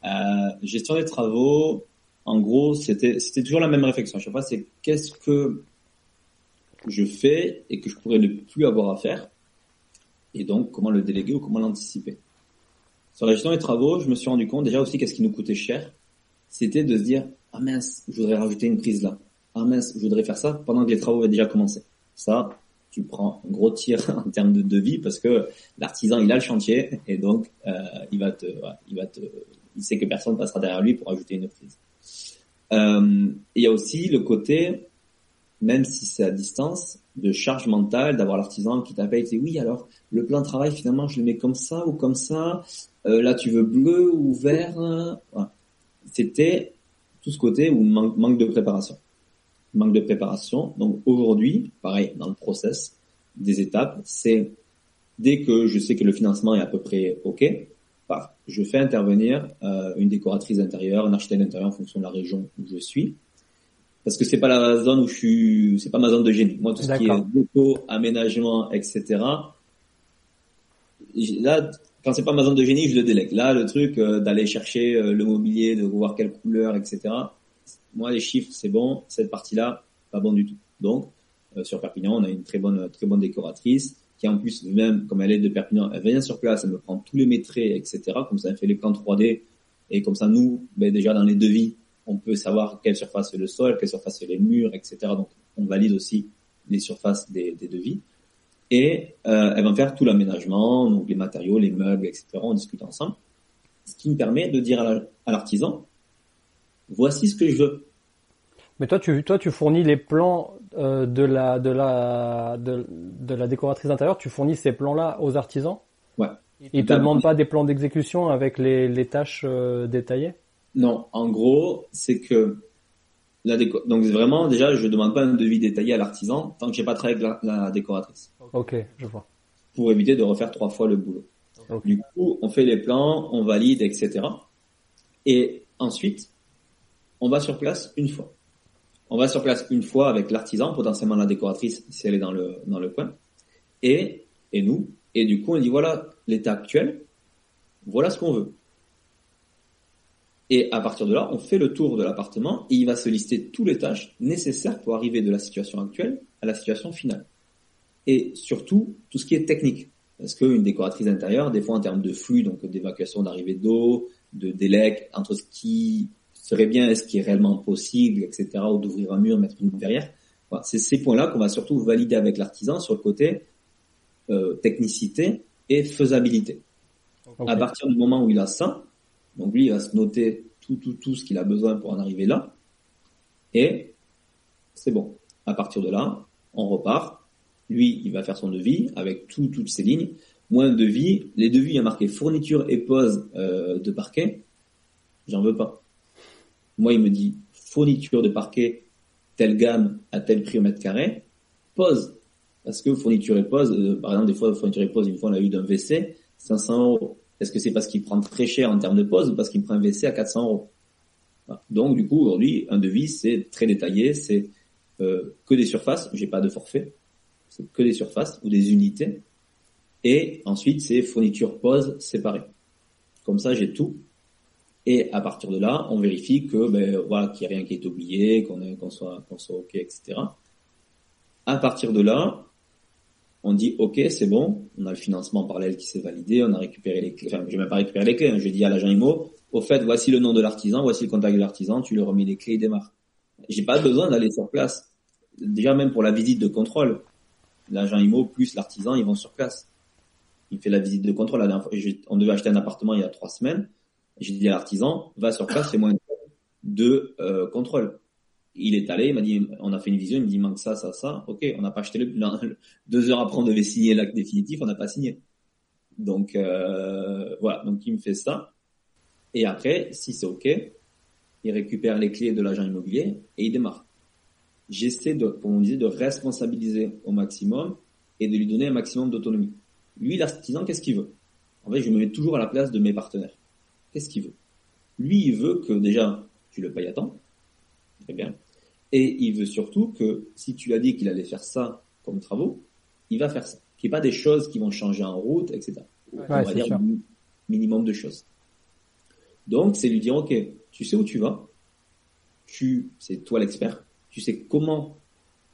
Euh, gestion des travaux, en gros, c'était c'était toujours la même réflexion. À chaque fois, c'est qu'est-ce que je fais et que je pourrais ne plus avoir à faire, et donc comment le déléguer ou comment l'anticiper? Sur la gestion des travaux, je me suis rendu compte déjà aussi qu'est-ce qui nous coûtait cher, c'était de se dire ah mince, je voudrais rajouter une prise là ah mince, je voudrais faire ça pendant que les travaux avaient déjà commencé. Ça, tu prends un gros tir en termes de devis parce que l'artisan il a le chantier et donc euh, il va te, il va te, il sait que personne passera derrière lui pour ajouter une prise. Euh, il y a aussi le côté, même si c'est à distance, de charge mentale d'avoir l'artisan qui t'appelle et dit oui alors le plan de travail finalement je le mets comme ça ou comme ça, euh, là tu veux bleu ou vert, voilà. c'était tout ce côté où manque de préparation manque de préparation. Donc aujourd'hui, pareil, dans le process des étapes, c'est dès que je sais que le financement est à peu près OK, bah, je fais intervenir euh, une décoratrice intérieure, un architecte intérieur en fonction de la région où je suis. Parce que c'est pas la zone où je suis, c'est pas ma zone de génie. Moi, tout ce qui est déco, aménagement, etc. Là, quand c'est pas ma zone de génie, je le délègue. Là, le truc euh, d'aller chercher euh, le mobilier, de voir quelle couleur, etc moi les chiffres c'est bon, cette partie-là pas bon du tout. Donc euh, sur Perpignan on a une très bonne très bonne décoratrice qui en plus, même comme elle est de Perpignan, elle vient sur place, elle me prend tous les métrés, etc. Comme ça, elle fait les plans 3D. Et comme ça, nous, ben, déjà dans les devis, on peut savoir quelle surface fait le sol, quelle surface fait les murs, etc. Donc, on valide aussi les surfaces des, devis. Et euh, elle va faire tout l'aménagement, donc les matériaux, les meubles, etc. On discute ensemble. Ce qui me permet de dire à l'artisan, voici ce que je veux. Mais toi, tu, toi, tu fournis les plans euh, de la de la de, de, la décoratrice intérieure. Tu fournis ces plans-là aux artisans. Ouais. Ils te demandent pas des plans d'exécution avec les, les tâches euh, détaillées. Non, en gros, c'est que la déco donc vraiment déjà, je demande pas un devis détaillé à l'artisan tant que j'ai pas travaillé avec la, la, décoratrice. Ok, je vois. Pour éviter de refaire trois fois le boulot. Du coup, on fait les plans, on valide, etc. Et ensuite, on va sur place une fois. On va sur place une fois avec l'artisan, potentiellement la décoratrice si elle est dans le, dans le coin, et, et nous. Et du coup, on dit voilà l'état actuel, voilà ce qu'on veut. Et à partir de là, on fait le tour de l'appartement et il va se lister tous les tâches nécessaires pour arriver de la situation actuelle à la situation finale. Et surtout, tout ce qui est technique. Parce qu'une décoratrice intérieure, des fois en termes de flux, donc d'évacuation d'arrivée d'eau, de délai, entre ce qui serait bien, est-ce qui est réellement possible, etc., ou d'ouvrir un mur, mettre une verrière. Voilà, c'est ces points-là qu'on va surtout valider avec l'artisan sur le côté euh, technicité et faisabilité. À partir du moment où il a ça, donc lui, il va se noter tout, tout, tout ce qu'il a besoin pour en arriver là, et c'est bon. À partir de là, on repart. Lui, il va faire son devis avec tout, toutes ces lignes. Moins de devis, les devis, il y a marqué fourniture et pose euh, de parquet. J'en veux pas. Moi, il me dit fourniture de parquet, telle gamme à tel prix au mètre carré, pose. Parce que fourniture et pose, euh, par exemple, des fois, fourniture et pose, une fois, on a eu d'un WC, 500 euros. Est-ce que c'est parce qu'il prend très cher en termes de pose ou parce qu'il prend un WC à 400 euros? Donc, du coup, aujourd'hui, un devis, c'est très détaillé, c'est euh, que des surfaces, j'ai pas de forfait, c'est que des surfaces ou des unités. Et ensuite, c'est fourniture pose séparée. Comme ça, j'ai tout. Et à partir de là, on vérifie que ben voilà qu'il n'y a rien qui est oublié, qu'on qu'on soit qu'on soit ok, etc. À partir de là, on dit ok, c'est bon, on a le financement parallèle qui s'est validé, on a récupéré les clés. Enfin, j'ai même pas récupéré les clés. Hein, je dis à l'agent IMO, au fait, voici le nom de l'artisan, voici le contact de l'artisan, tu lui remets les clés, il démarre. J'ai pas besoin d'aller sur place. Déjà même pour la visite de contrôle, l'agent IMO plus l'artisan, ils vont sur place. Il fait la visite de contrôle. On devait acheter un appartement il y a trois semaines. J'ai dit à l'artisan, va sur place, fais-moi une de euh, contrôle. Il est allé, il m'a dit, on a fait une vision, il me dit, manque ça, ça, ça. Ok, on n'a pas acheté le, deux heures après, on devait signer l'acte définitif, on n'a pas signé. Donc euh, voilà, donc il me fait ça. Et après, si c'est ok, il récupère les clés de l'agent immobilier et il démarre. J'essaie de, comme on disait, de responsabiliser au maximum et de lui donner un maximum d'autonomie. Lui, l'artisan, qu'est-ce qu'il veut? En fait, je me mets toujours à la place de mes partenaires. Qu'est-ce qu'il veut? Lui, il veut que déjà tu le payes à temps, très bien, et il veut surtout que si tu lui as dit qu'il allait faire ça comme travaux, il va faire ça. Qu'il n'y ait pas des choses qui vont changer en route, etc. On va dire un minimum de choses. Donc, c'est lui dire, ok, tu sais où tu vas, tu, c'est toi l'expert, tu sais comment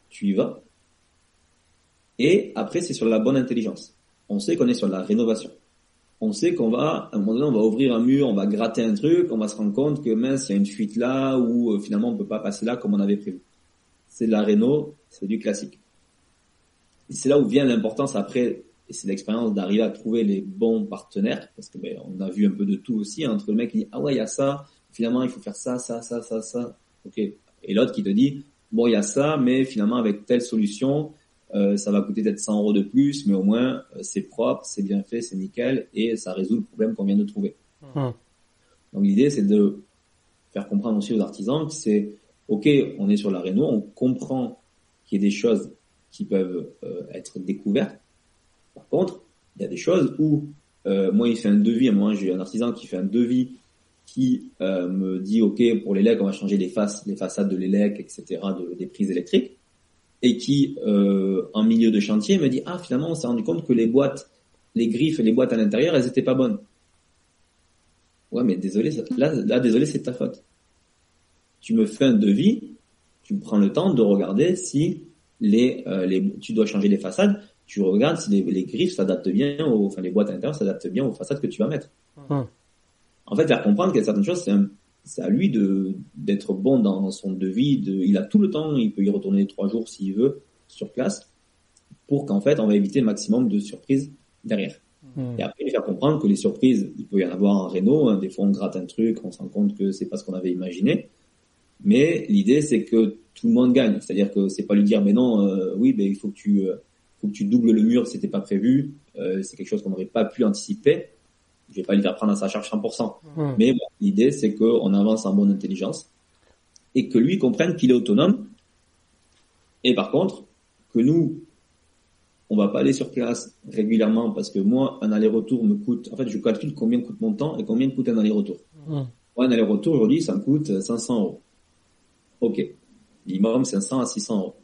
tu y vas, et après, c'est sur la bonne intelligence. On sait qu'on est sur la rénovation on sait qu'on va, à un moment donné, on va ouvrir un mur, on va gratter un truc, on va se rendre compte que mince, il y a une fuite là, ou euh, finalement on peut pas passer là comme on avait prévu. C'est de la réno, c'est du classique. C'est là où vient l'importance après, et c'est l'expérience d'arriver à trouver les bons partenaires, parce que ben, on a vu un peu de tout aussi, hein, entre le mec qui dit ah ouais il y a ça, finalement il faut faire ça, ça, ça, ça, ça, ok, et l'autre qui te dit bon il y a ça, mais finalement avec telle solution, euh, ça va coûter peut-être 100 euros de plus, mais au moins euh, c'est propre, c'est bien fait, c'est nickel et ça résout le problème qu'on vient de trouver. Hum. Donc l'idée c'est de faire comprendre aussi aux artisans que c'est ok, on est sur la réno, on comprend qu'il y a des choses qui peuvent euh, être découvertes. Par contre, il y a des choses où moi il fait un devis, moi j'ai un artisan qui fait un devis qui me dit ok pour l'élec on va changer les faces, les façades de l'élec, etc. De, des prises électriques et qui, euh, en milieu de chantier, me dit ah finalement on s'est rendu compte que les boîtes, les griffes et les boîtes à l'intérieur, elles étaient pas bonnes. Ouais, mais désolé, là, là désolé, c'est ta faute. Tu me fais un devis, tu prends le temps de regarder si les, euh, les tu dois changer les façades, tu regardes si les, griffes s'adaptent bien, aux, enfin les boîtes à l'intérieur s'adaptent bien aux façades que tu vas mettre. Hum. En fait, faire comprendre qu'il y a certaines choses, c'est à lui de d'être bon dans son devis. De, il a tout le temps, il peut y retourner trois jours s'il veut sur place, pour qu'en fait, on va éviter le maximum de surprises derrière. Hum. Et après, faire comprendre que les surprises, il peut y en avoir en réno. Hein. des fois, on gratte un truc, on se rend compte que c'est pas ce qu'on avait imaginé. Mais l'idée, c'est que tout le monde gagne. C'est-à-dire que c'est pas lui dire, mais non, euh, oui, ben il faut que tu, euh, faut que tu doubles le mur, c'était pas prévu. Euh, c'est quelque chose qu'on n'aurait pas pu anticiper. Je vais pas lui faire prendre à sa charge 100%. Hum. Mais l'idée, c'est qu'on avance en bonne intelligence et que lui comprenne qu'il est autonome. Et par contre, que nous, on va pas aller sur place régulièrement parce que moi, un aller-retour me coûte, en fait, je calcule combien coûte mon temps et combien coûte un aller-retour. Moi, un aller-retour aujourd'hui, ça me coûte 500 euros. Ok. Minimum 500 à 600 euros.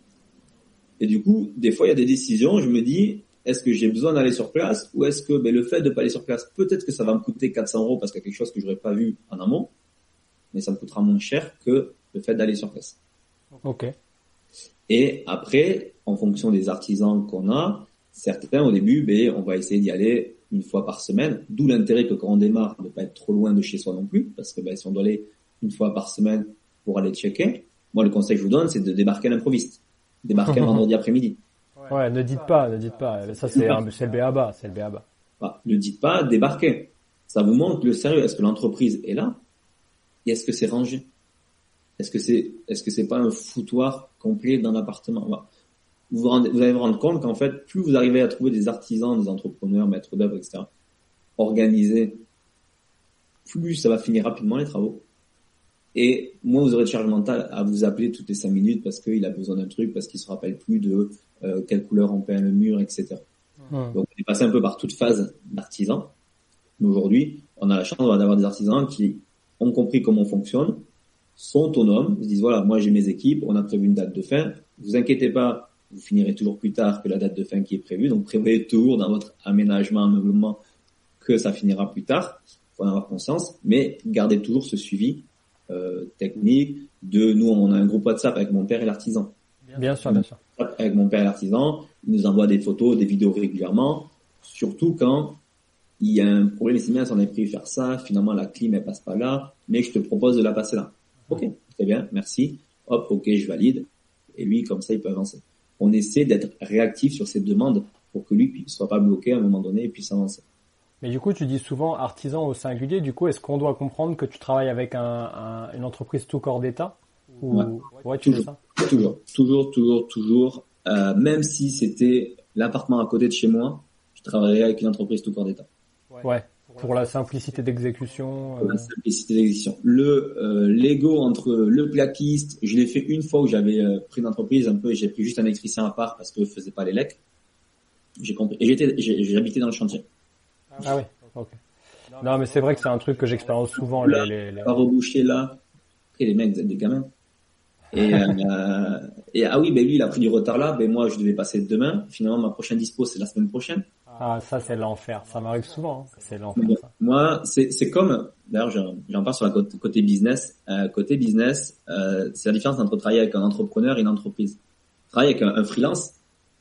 Et du coup, des fois, il y a des décisions, je me dis, est-ce que j'ai besoin d'aller sur place ou est-ce que ben, le fait de pas aller sur place, peut-être que ça va me coûter 400 euros parce qu'il y a quelque chose que j'aurais pas vu en amont, mais ça me coûtera moins cher que le fait d'aller sur place. Ok. Et après, en fonction des artisans qu'on a, certains au début, ben, on va essayer d'y aller une fois par semaine, d'où l'intérêt que quand on démarre, de pas être trop loin de chez soi non plus, parce que ben, si on doit aller une fois par semaine pour aller checker, moi le conseil que je vous donne, c'est de débarquer à l'improviste, débarquer un vendredi après-midi. Ouais, ne dites pas, ne dites pas. Ça, c'est le BABA, c'est le BABA. Bah, ne dites pas débarquer. Ça vous montre le sérieux. Est-ce que l'entreprise est là? Et est-ce que c'est rangé? Est-ce que c'est, est-ce que c'est pas un foutoir complet d'un appartement? Vous, vous, vous allez vous rendre compte qu'en fait, plus vous arrivez à trouver des artisans, des entrepreneurs, maîtres d'œuvre, etc., organisés, plus ça va finir rapidement les travaux. Et moins vous aurez de charge mentale à vous appeler toutes les cinq minutes parce qu'il a besoin d'un truc, parce qu'il se rappelle plus de euh, quelle couleur on peint le mur, etc. Donc on est passé un peu par toute phase d'artisan. Mais aujourd'hui, on a la chance d'avoir des artisans qui ont compris comment on fonctionne, sont autonomes, se disent voilà, moi j'ai mes équipes, on a prévu une date de fin. Vous inquiétez pas, vous finirez toujours plus tard que la date de fin qui est prévue. Donc prévoyez toujours dans votre aménagement, ameublement que ça finira plus tard. Faut en avoir conscience, mais gardez toujours ce suivi technique. De nous, on a un groupe WhatsApp avec mon père et l'artisan. Bien sûr, bien sûr. Avec mon père l'artisan, il nous envoie des photos, des vidéos régulièrement, surtout quand il y a un problème ici, on a prévu faire ça, finalement la clim elle passe pas là, mais je te propose de la passer là. Ok, très bien, merci. Hop, ok, je valide. Et lui, comme ça, il peut avancer. On essaie d'être réactif sur ces demandes pour que lui ne soit pas bloqué à un moment donné et puisse avancer. Mais du coup, tu dis souvent artisan au singulier. Du coup, est-ce qu'on doit comprendre que tu travailles avec un, une entreprise tout corps d'État ou... ouais. tu toujours. ça? Toujours, toujours, toujours, toujours. Euh, même si c'était l'appartement à côté de chez moi, je travaillerais avec une entreprise tout corps d'État. Ouais. Pour la simplicité d'exécution. Pour la euh. simplicité d'exécution. Le euh, Lego entre le plaquiste, je l'ai fait une fois où j'avais euh, pris une entreprise un peu, j'ai pris juste un électricien à part parce que je faisais pas les lecs. J'ai compris. Et j'étais, j'habitais dans le chantier. Ah oui. Ok. Non, mais c'est vrai que c'est un truc que j'expérience souvent. Là, les, les, Pas reboucher là. Et les mecs, vous êtes des gamins. Et, euh, et ah oui, ben lui, il a pris du retard là. Ben moi, je devais passer demain. Finalement, ma prochaine dispo, c'est la semaine prochaine. Ah, ça, c'est l'enfer. Ça m'arrive souvent. Hein. C'est l'enfer. Moi, c'est, c'est comme, d'ailleurs, j'en parle sur la côté, côté business. Euh, côté business, euh, c'est la différence entre travailler avec un entrepreneur et une entreprise. Travailler avec un, freelance,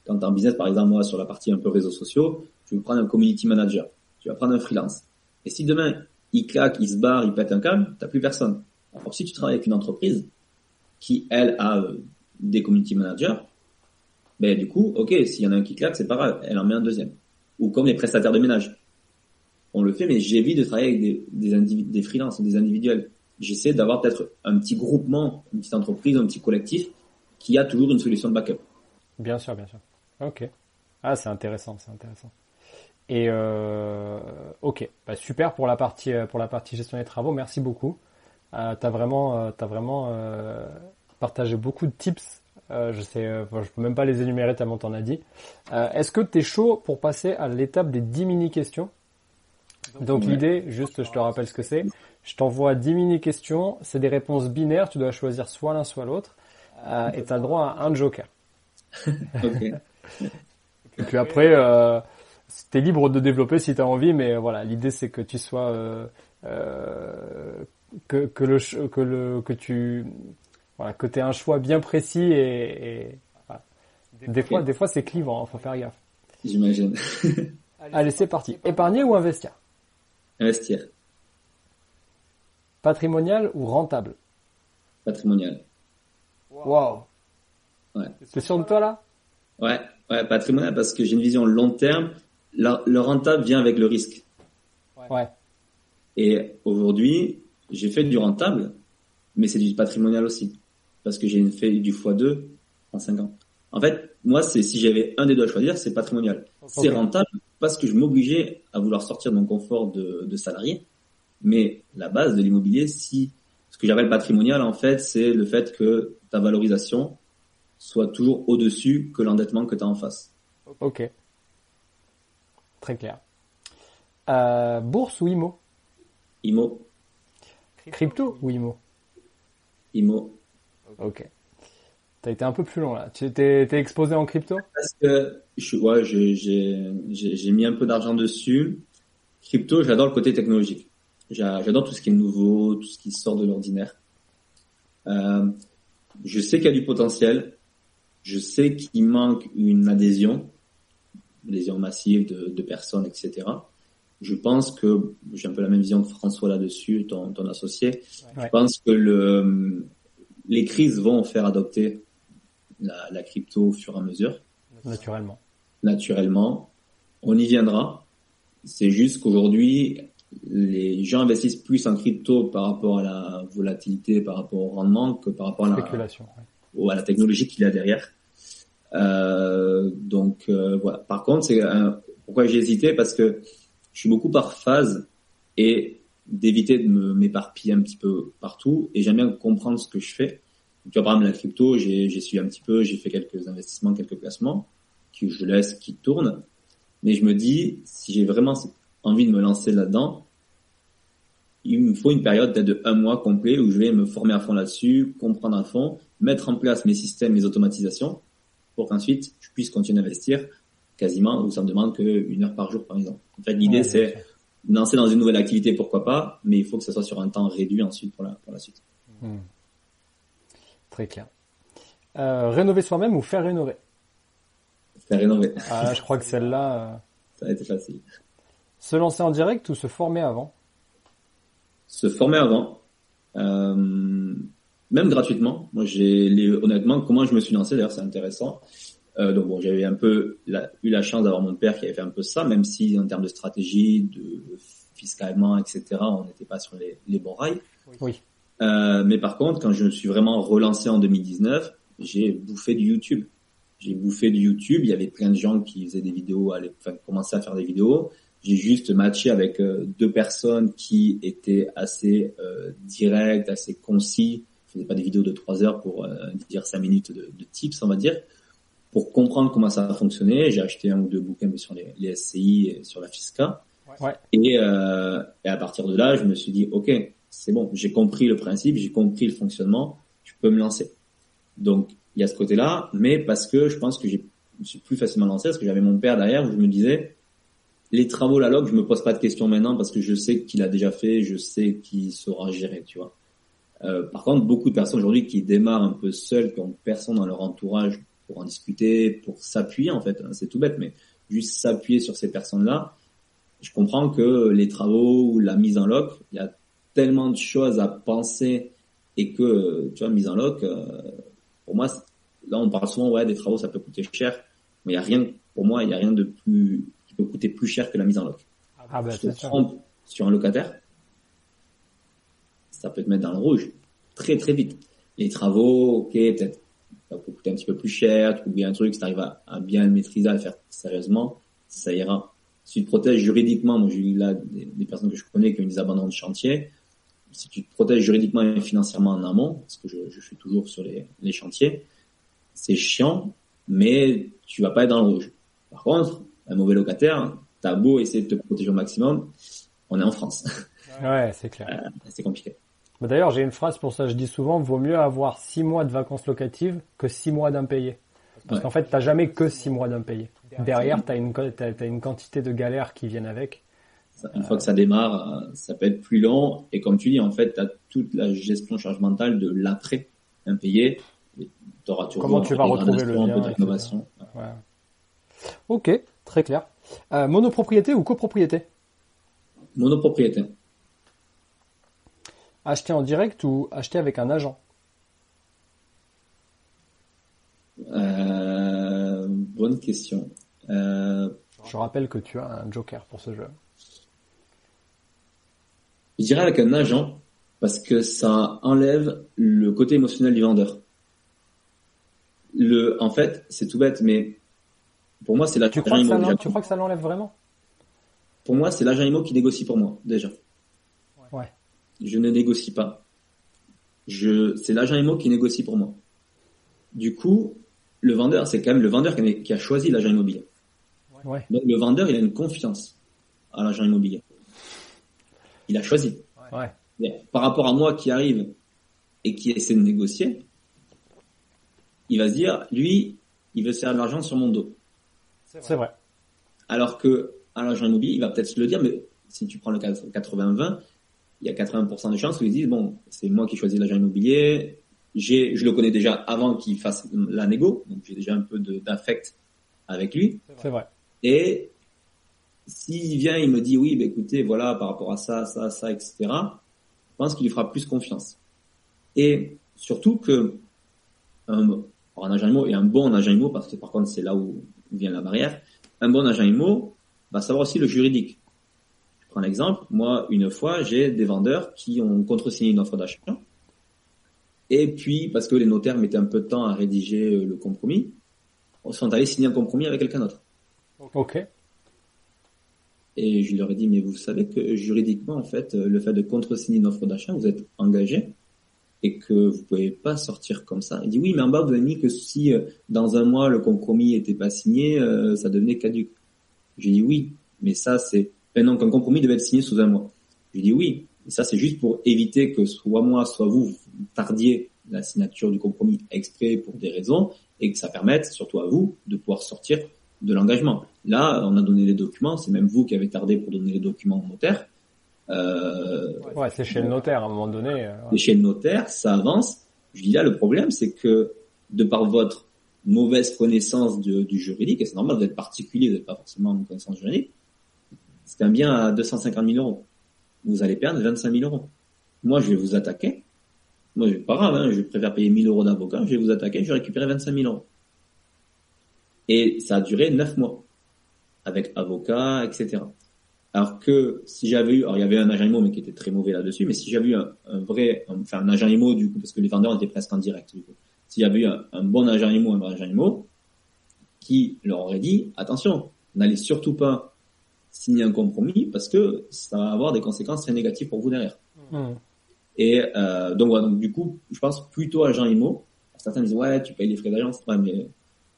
quand t'es en business, par exemple, moi, sur la partie un peu réseaux sociaux, tu veux prendre un community manager. Tu vas prendre un freelance. Et si demain, il claque, il se barre, il pète un câble, t'as plus personne. Alors, si tu travailles avec une entreprise, qui, elle, a euh, des community managers, ben, du coup, ok, s'il y en a un qui claque, c'est pas grave, elle en met un deuxième. Ou comme les prestataires de ménage. On le fait, mais j'évite de travailler avec des, des, des freelances, des individuels. J'essaie d'avoir peut-être un petit groupement, une petite entreprise, un petit collectif, qui a toujours une solution de backup. Bien sûr, bien sûr. Ok. Ah, c'est intéressant, c'est intéressant. Et euh, ok, bah, super pour la partie pour la partie gestion des travaux. Merci beaucoup. Euh, t'as vraiment, euh, t'as vraiment euh, partagé beaucoup de tips. Euh, je sais, je peux même pas les énumérer tellement t'en as dit. Est-ce que t'es chaud pour passer à l'étape des 10 mini questions? Donc l'idée, juste, je te rappelle ce que c'est. Je t'envoie 10 mini questions. C'est des réponses binaires. Tu dois choisir soit l'un soit l'autre. et t'as le droit à un joker. et puis après, euh, t'es libre de développer si t'as envie, mais voilà, l'idée c'est que tu sois euh, que, que le que le que tu voilà que t'aies un choix bien précis et, et voilà. des fois des fois c'est clivant, hein, faut faire gaffe. J'imagine. Allez, c'est parti. Épargner ou investir? Investir. Patrimonial ou rentable? Patrimonial. Wow. Ouais. T'es sûr de toi là? Ouais, ouais, patrimonial parce que j'ai une vision long terme. La- le rentable vient avec le risque. Ouais. Et aujourd'hui, j'ai fait du rentable, mais c'est du patrimonial aussi. Parce que j'ai fait du x2 en 5 ans. En fait, moi, c'est si j'avais un des deux à choisir, c'est patrimonial. C'est rentable parce que je m'obligeais à vouloir sortir de mon confort de, de salarié. Mais la base de l'immobilier, si ce que j'appelle patrimonial, en fait, c'est le fait que ta valorisation soit toujours au-dessus que l'endettement que tu as en face. Ok. Très clair. Euh, bourse ou IMO IMO, Crypto ou IMO IMO. Ok. T'as été un peu plus long là. Tu t'es t'es exposé en crypto? Parce que je, ouais, je- j'ai j'ai- j'ai mis un peu d'argent dessus. Crypto, j'adore le côté technologique. J'a- J'adore tout ce qui est nouveau, tout ce qui sort de l'ordinaire. Euh, je sais qu'il y a du potentiel. Je sais qu'il manque une adhésion, adhésion massive de, de personnes, etc. Je pense que j'ai un peu la même vision que François là-dessus, ton, ton associé. Ouais. Je pense que le, les crises vont faire adopter la, la crypto au fur et à mesure Naturellement. naturellement. On y viendra. C'est juste qu'aujourd'hui, les gens investissent plus en crypto par rapport à la volatilité, par rapport au rendement, que par rapport à la, Spéculation. ouais. ou à la technologie qu'il y a derrière. Euh, donc euh, voilà. Par contre, c'est un- pourquoi j'ai hésité? Parce que je suis beaucoup par phase et d'éviter de m'éparpiller un petit peu partout et j'aime bien comprendre ce que je fais. Tu vois, par exemple, la crypto, j'ai j'ai suivi un petit peu, j'ai fait quelques investissements, quelques placements que je laisse qui tournent. Mais je me dis, si j'ai vraiment envie de me lancer là-dedans, il me faut une période peut-être de un mois complet où je vais me former à fond là-dessus, comprendre à fond, mettre en place mes systèmes, mes automatisations, pour qu'ensuite je puisse continuer d'investir quasiment où ça me demande qu'une heure par jour, par exemple. En fait, l'idée Ouais, c'est lancer dans une nouvelle activité, pourquoi pas, mais il faut que ça soit sur un temps réduit ensuite pour la, pour la suite. Hmm. Très clair. Euh, rénover soi-même ou faire rénover? Faire rénover, Ah, je crois que celle-là, euh, ça a été facile. se lancer en direct ou se former avant? Se former avant, euh, même gratuitement. Moi, j'ai les, honnêtement, comment je me suis lancé, d'ailleurs, c'est intéressant. Euh, donc bon, j'avais un peu la- eu la chance d'avoir mon père qui avait fait un peu ça, même si en termes de stratégie, de fiscalement, etc., on n'était pas sur les, les bons rails. Oui. Euh, mais par contre, quand je me suis vraiment relancé en 2019, j'ai bouffé du YouTube. J'ai bouffé du YouTube. Il y avait plein de gens qui faisaient des vidéos, allaient, enfin, commençaient à faire des vidéos. J'ai juste matché avec euh, deux personnes qui étaient assez euh, directes, assez concis. Je faisais pas des vidéos de trois heures pour euh, dire cinq minutes de, de tips, on va dire, pour comprendre comment ça fonctionnait. J'ai acheté un ou deux bouquins sur les, les SCI et sur la FISCA. Ouais. Et, euh, et à partir de là, je me suis dit, ok, c'est bon, j'ai compris le principe, j'ai compris le fonctionnement, je peux me lancer. Donc il y a ce côté-là, mais parce que je pense que je me suis plus facilement lancé, parce que j'avais mon père derrière où je me disais, les travaux la log, je me pose pas de questions maintenant parce que je sais qu'il a déjà fait, je sais qu'il saura gérer, tu vois. Euh, par contre, beaucoup de personnes aujourd'hui qui démarrent un peu seules, qui ont personne dans leur entourage pour en discuter, pour s'appuyer en fait, hein, c'est tout bête, mais juste s'appuyer sur ces personnes-là. Je comprends que les travaux ou la mise en loc, il y a tellement de choses à penser et que, tu vois, mise en loc, euh, pour moi, là on parle souvent, ouais, des travaux ça peut coûter cher, mais il y a rien, pour moi, il y a rien de plus, qui peut coûter plus cher que la mise en loc. Ah bah Je te sur un locataire, ça peut te mettre dans le rouge très très vite. Les travaux, ok, peut-être ça peut coûter un petit peu plus cher, tu oublies un truc, si tu arrives à, à bien le maîtriser, à le faire sérieusement, ça ira. Si tu te protèges juridiquement, moi j'ai eu là des, des personnes que je connais qui ont eu des abandons de chantier, si tu te protèges juridiquement et financièrement en amont, parce que je, je suis toujours sur les, les chantiers, c'est chiant, mais tu vas pas être dans le rouge. Par contre, un mauvais locataire, t'as beau essayer de te protéger au maximum, on est en France, Ouais, c'est clair. c'est compliqué. D'ailleurs, j'ai une phrase pour ça. Je dis souvent, vaut mieux avoir six mois de vacances locatives que six mois d'impayés. Parce Ouais. qu'en fait, t'as jamais que six mois d'impayés. Derrière, t'as une, t'as une quantité de galères qui viennent avec. Une fois que ça démarre, euh, ça peut être plus long. Et comme tu dis, en fait, tu as toute la gestion charge mentale de l'après impayé. Toujours Comment tu vas retrouver le lien, rénovation. Ouais. Ok, Très clair. Euh, monopropriété ou copropriété? Monopropriété. Acheter en direct ou acheter avec un agent? Euh, Bonne question. Euh, Je rappelle que tu as un joker pour ce jeu. Je dirais avec un agent parce que ça enlève le côté émotionnel du vendeur. Le, en fait, c'est tout bête, mais pour moi, c'est l'agent Tu crois, que ça immo. l'en- tu crois que ça l'enlève vraiment? Pour moi, c'est l'agent IMO qui négocie pour moi, déjà. Je ne négocie pas. Je, c'est l'agent IMO qui négocie pour moi. Du coup, le vendeur, c'est quand même le vendeur qui a, qui a choisi l'agent immobilier. Ouais. Donc le vendeur, il a une confiance à l'agent immobilier. Il a choisi. Ouais. Mais par rapport à moi qui arrive et qui essaie de négocier, il va se dire, lui, il veut se faire de l'argent sur mon dos. C'est vrai. Alors que à l'agent immobilier, il va peut-être se le dire, mais si tu prends le cas 80-20, il y a 80% de chances où ils disent, bon, c'est moi qui choisis l'agent immobilier, j'ai, je le connais déjà avant qu'il fasse la négo, donc j'ai déjà un peu d'affect avec lui. C'est vrai. Et s'il vient, il me dit oui, bah, écoutez, voilà, par rapport à ça, ça, ça, etc. Je pense qu'il lui fera plus confiance. Et surtout que un, un agent IMO et un bon agent IMO, parce que par contre c'est là où vient la barrière, un bon agent IMO va savoir aussi le juridique. Prends l'exemple, moi une fois j'ai des vendeurs qui ont contresigné une offre d'achat, et puis parce que les notaires mettaient un peu de temps à rédiger euh, le compromis, ils sont allés signer un compromis avec quelqu'un d'autre. Ok. Et je leur ai dit, mais vous savez que juridiquement, en fait, euh, le fait de contresigner une offre d'achat, vous êtes engagé et que vous pouvez pas sortir comme ça. Il dit, oui, mais en bas, vous avez mis que si euh, dans un mois, le compromis était pas signé, ça devenait caduque. J'ai dit, oui, mais ça, c'est... Ben non, qu'un compromis devait être signé sous un mois. J'ai dit, oui, et ça, c'est juste pour éviter que soit moi, soit vous, vous tardiez la signature du compromis exprès pour des raisons et que ça permette, surtout à vous, de pouvoir sortir de l'engagement. Là, on a donné les documents, c'est même vous qui avez tardé pour donner les documents au notaire. Euh, Ouais, c'est chez le notaire à un moment donné. euh, ouais. et chez le notaire, ça avance. Je dis là, le problème, c'est que de par votre mauvaise connaissance de- du juridique, et c'est normal, vous êtes particulier, vous n'êtes pas forcément une connaissance juridique, c'est un bien à 250 000 euros. Vous allez perdre 25 000 euros. Moi, je vais vous attaquer. Moi, c'est pas grave, hein, je préfère payer 1000 euros d'avocat, je vais vous attaquer, je vais récupérer 25 000 euros. Et ça a duré 9 mois. Avec avocat, etc. Alors que si j'avais eu, alors il y avait un agent IMO mais qui était très mauvais là-dessus, mais si j'avais eu un, vrai, enfin un agent IMO du coup, parce que les vendeurs étaient presque en direct du coup. S'il y avait eu un, un bon agent IMO, un vrai agent IMO, qui leur aurait dit, attention, n'allez surtout pas signer un compromis parce que ça va avoir des conséquences très négatives pour vous derrière. Hmm. Et euh, donc, voilà, donc du coup, je pense plutôt agent IMO. Certains disent ouais, tu payes les frais d'agence, ouais, mais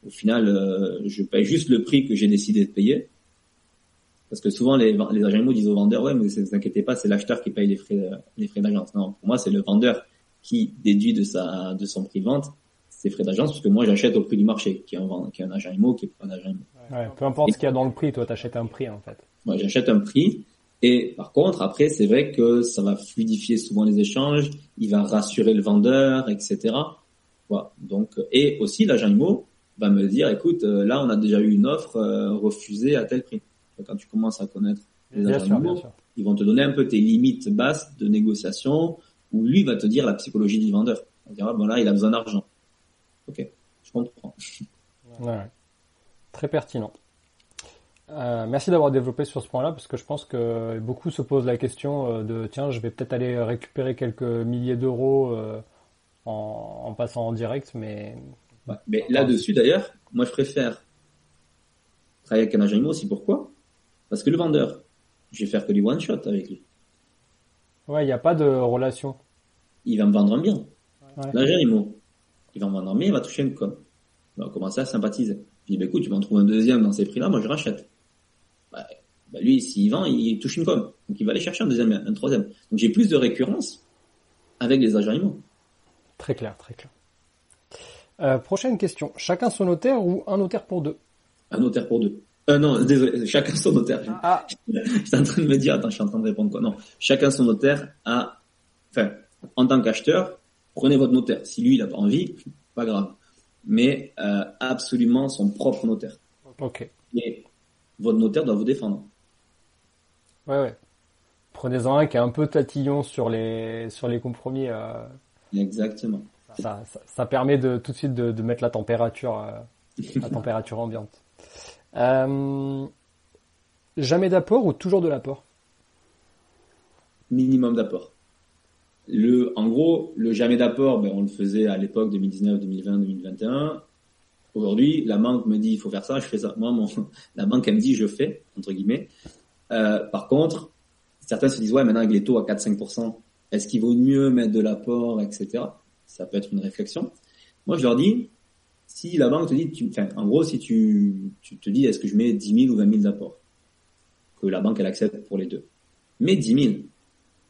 au final, euh, je paye juste le prix que j'ai décidé de payer. Parce que souvent les, les agents IMO disent aux vendeurs ouais, mais ne vous inquiétez pas, c'est l'acheteur qui paye les frais les frais d'agence. Non, pour moi, c'est le vendeur qui déduit de sa de son prix de vente ses frais d'agence, parce que moi j'achète au prix du marché, qui est un, qui est un agent IMO, qui est pas un agent IMO. Ouais, peu importe ce qu'il y a dans le prix, toi t'achètes un prix en fait. Moi, j'achète un prix. Et par contre, après, c'est vrai que ça va fluidifier souvent les échanges, il va rassurer le vendeur, etc. Voilà. Donc, et aussi l'agent IMO va me dire, écoute, euh, là, on a déjà eu une offre euh, refusée à tel prix. Quand tu commences à connaître les Bien agents sûr, IMO, ils vont te donner un peu tes limites basses de négociation, où lui va te dire la psychologie du vendeur. Il dira, bon là, il a besoin d'argent. Ok, je comprends. Ouais, ouais. Très pertinent. Euh, merci d'avoir développé sur ce point-là parce que je pense que beaucoup se posent la question euh, de tiens, je vais peut-être aller récupérer quelques milliers d'euros euh, en, en passant en direct, mais Ouais. Mais là-dessus, d'ailleurs, moi, je préfère travailler avec un agent IMO aussi. Pourquoi? Parce que le vendeur, je vais faire que du one-shot avec lui. ouais, il n'y a pas de relation. Il va me vendre un bien. Ouais. L'agent IMO, il va me vendre un bien, il va toucher une com. Il va commencer à sympathiser. Je dis, bah, écoute, tu m'en trouves un deuxième dans ces prix-là, moi, je rachète. Bah, bah, lui, s'il vend, il touche une com. Donc, il va aller chercher un deuxième, un troisième. Donc, j'ai plus de récurrence avec les agents IMO. Très clair, très clair. Euh, prochaine question. Chacun son notaire ou un notaire pour deux? Un notaire pour deux. Euh, non, désolé, chacun son notaire. Ah, J'étais en train de me dire, attends, je suis en train de répondre quoi Non, chacun son notaire a, enfin, en tant qu'acheteur, prenez votre notaire. Si lui, il a pas envie, pas grave. Mais euh, absolument son propre notaire. ok. Et votre notaire doit vous défendre. Ouais, ouais. Prenez-en un qui est un peu tatillon sur les, sur les compromis. Euh, Exactement. Ça, ça, ça, permet de tout de suite de, de mettre la température, euh, la température ambiante. Euh, jamais d'apport ou toujours de l'apport? Minimum d'apport. Le, en gros, le jamais d'apport, ben, on le faisait à l'époque 2019, 2020, 2021. Aujourd'hui, la banque me dit il faut faire ça, je fais ça. Moi, mon, la banque elle me dit je fais entre guillemets. Euh, par contre, certains se disent ouais maintenant avec les taux à 4-5%, est-ce qu'il vaut mieux mettre de l'apport, etc. Ça peut être une réflexion. Moi, je leur dis si la banque te dit, tu, enfin, en gros, si tu, tu te dis est-ce que je mets 10 000 ou 20 000 d'apport, que la banque elle accepte pour les deux, mets 10 000.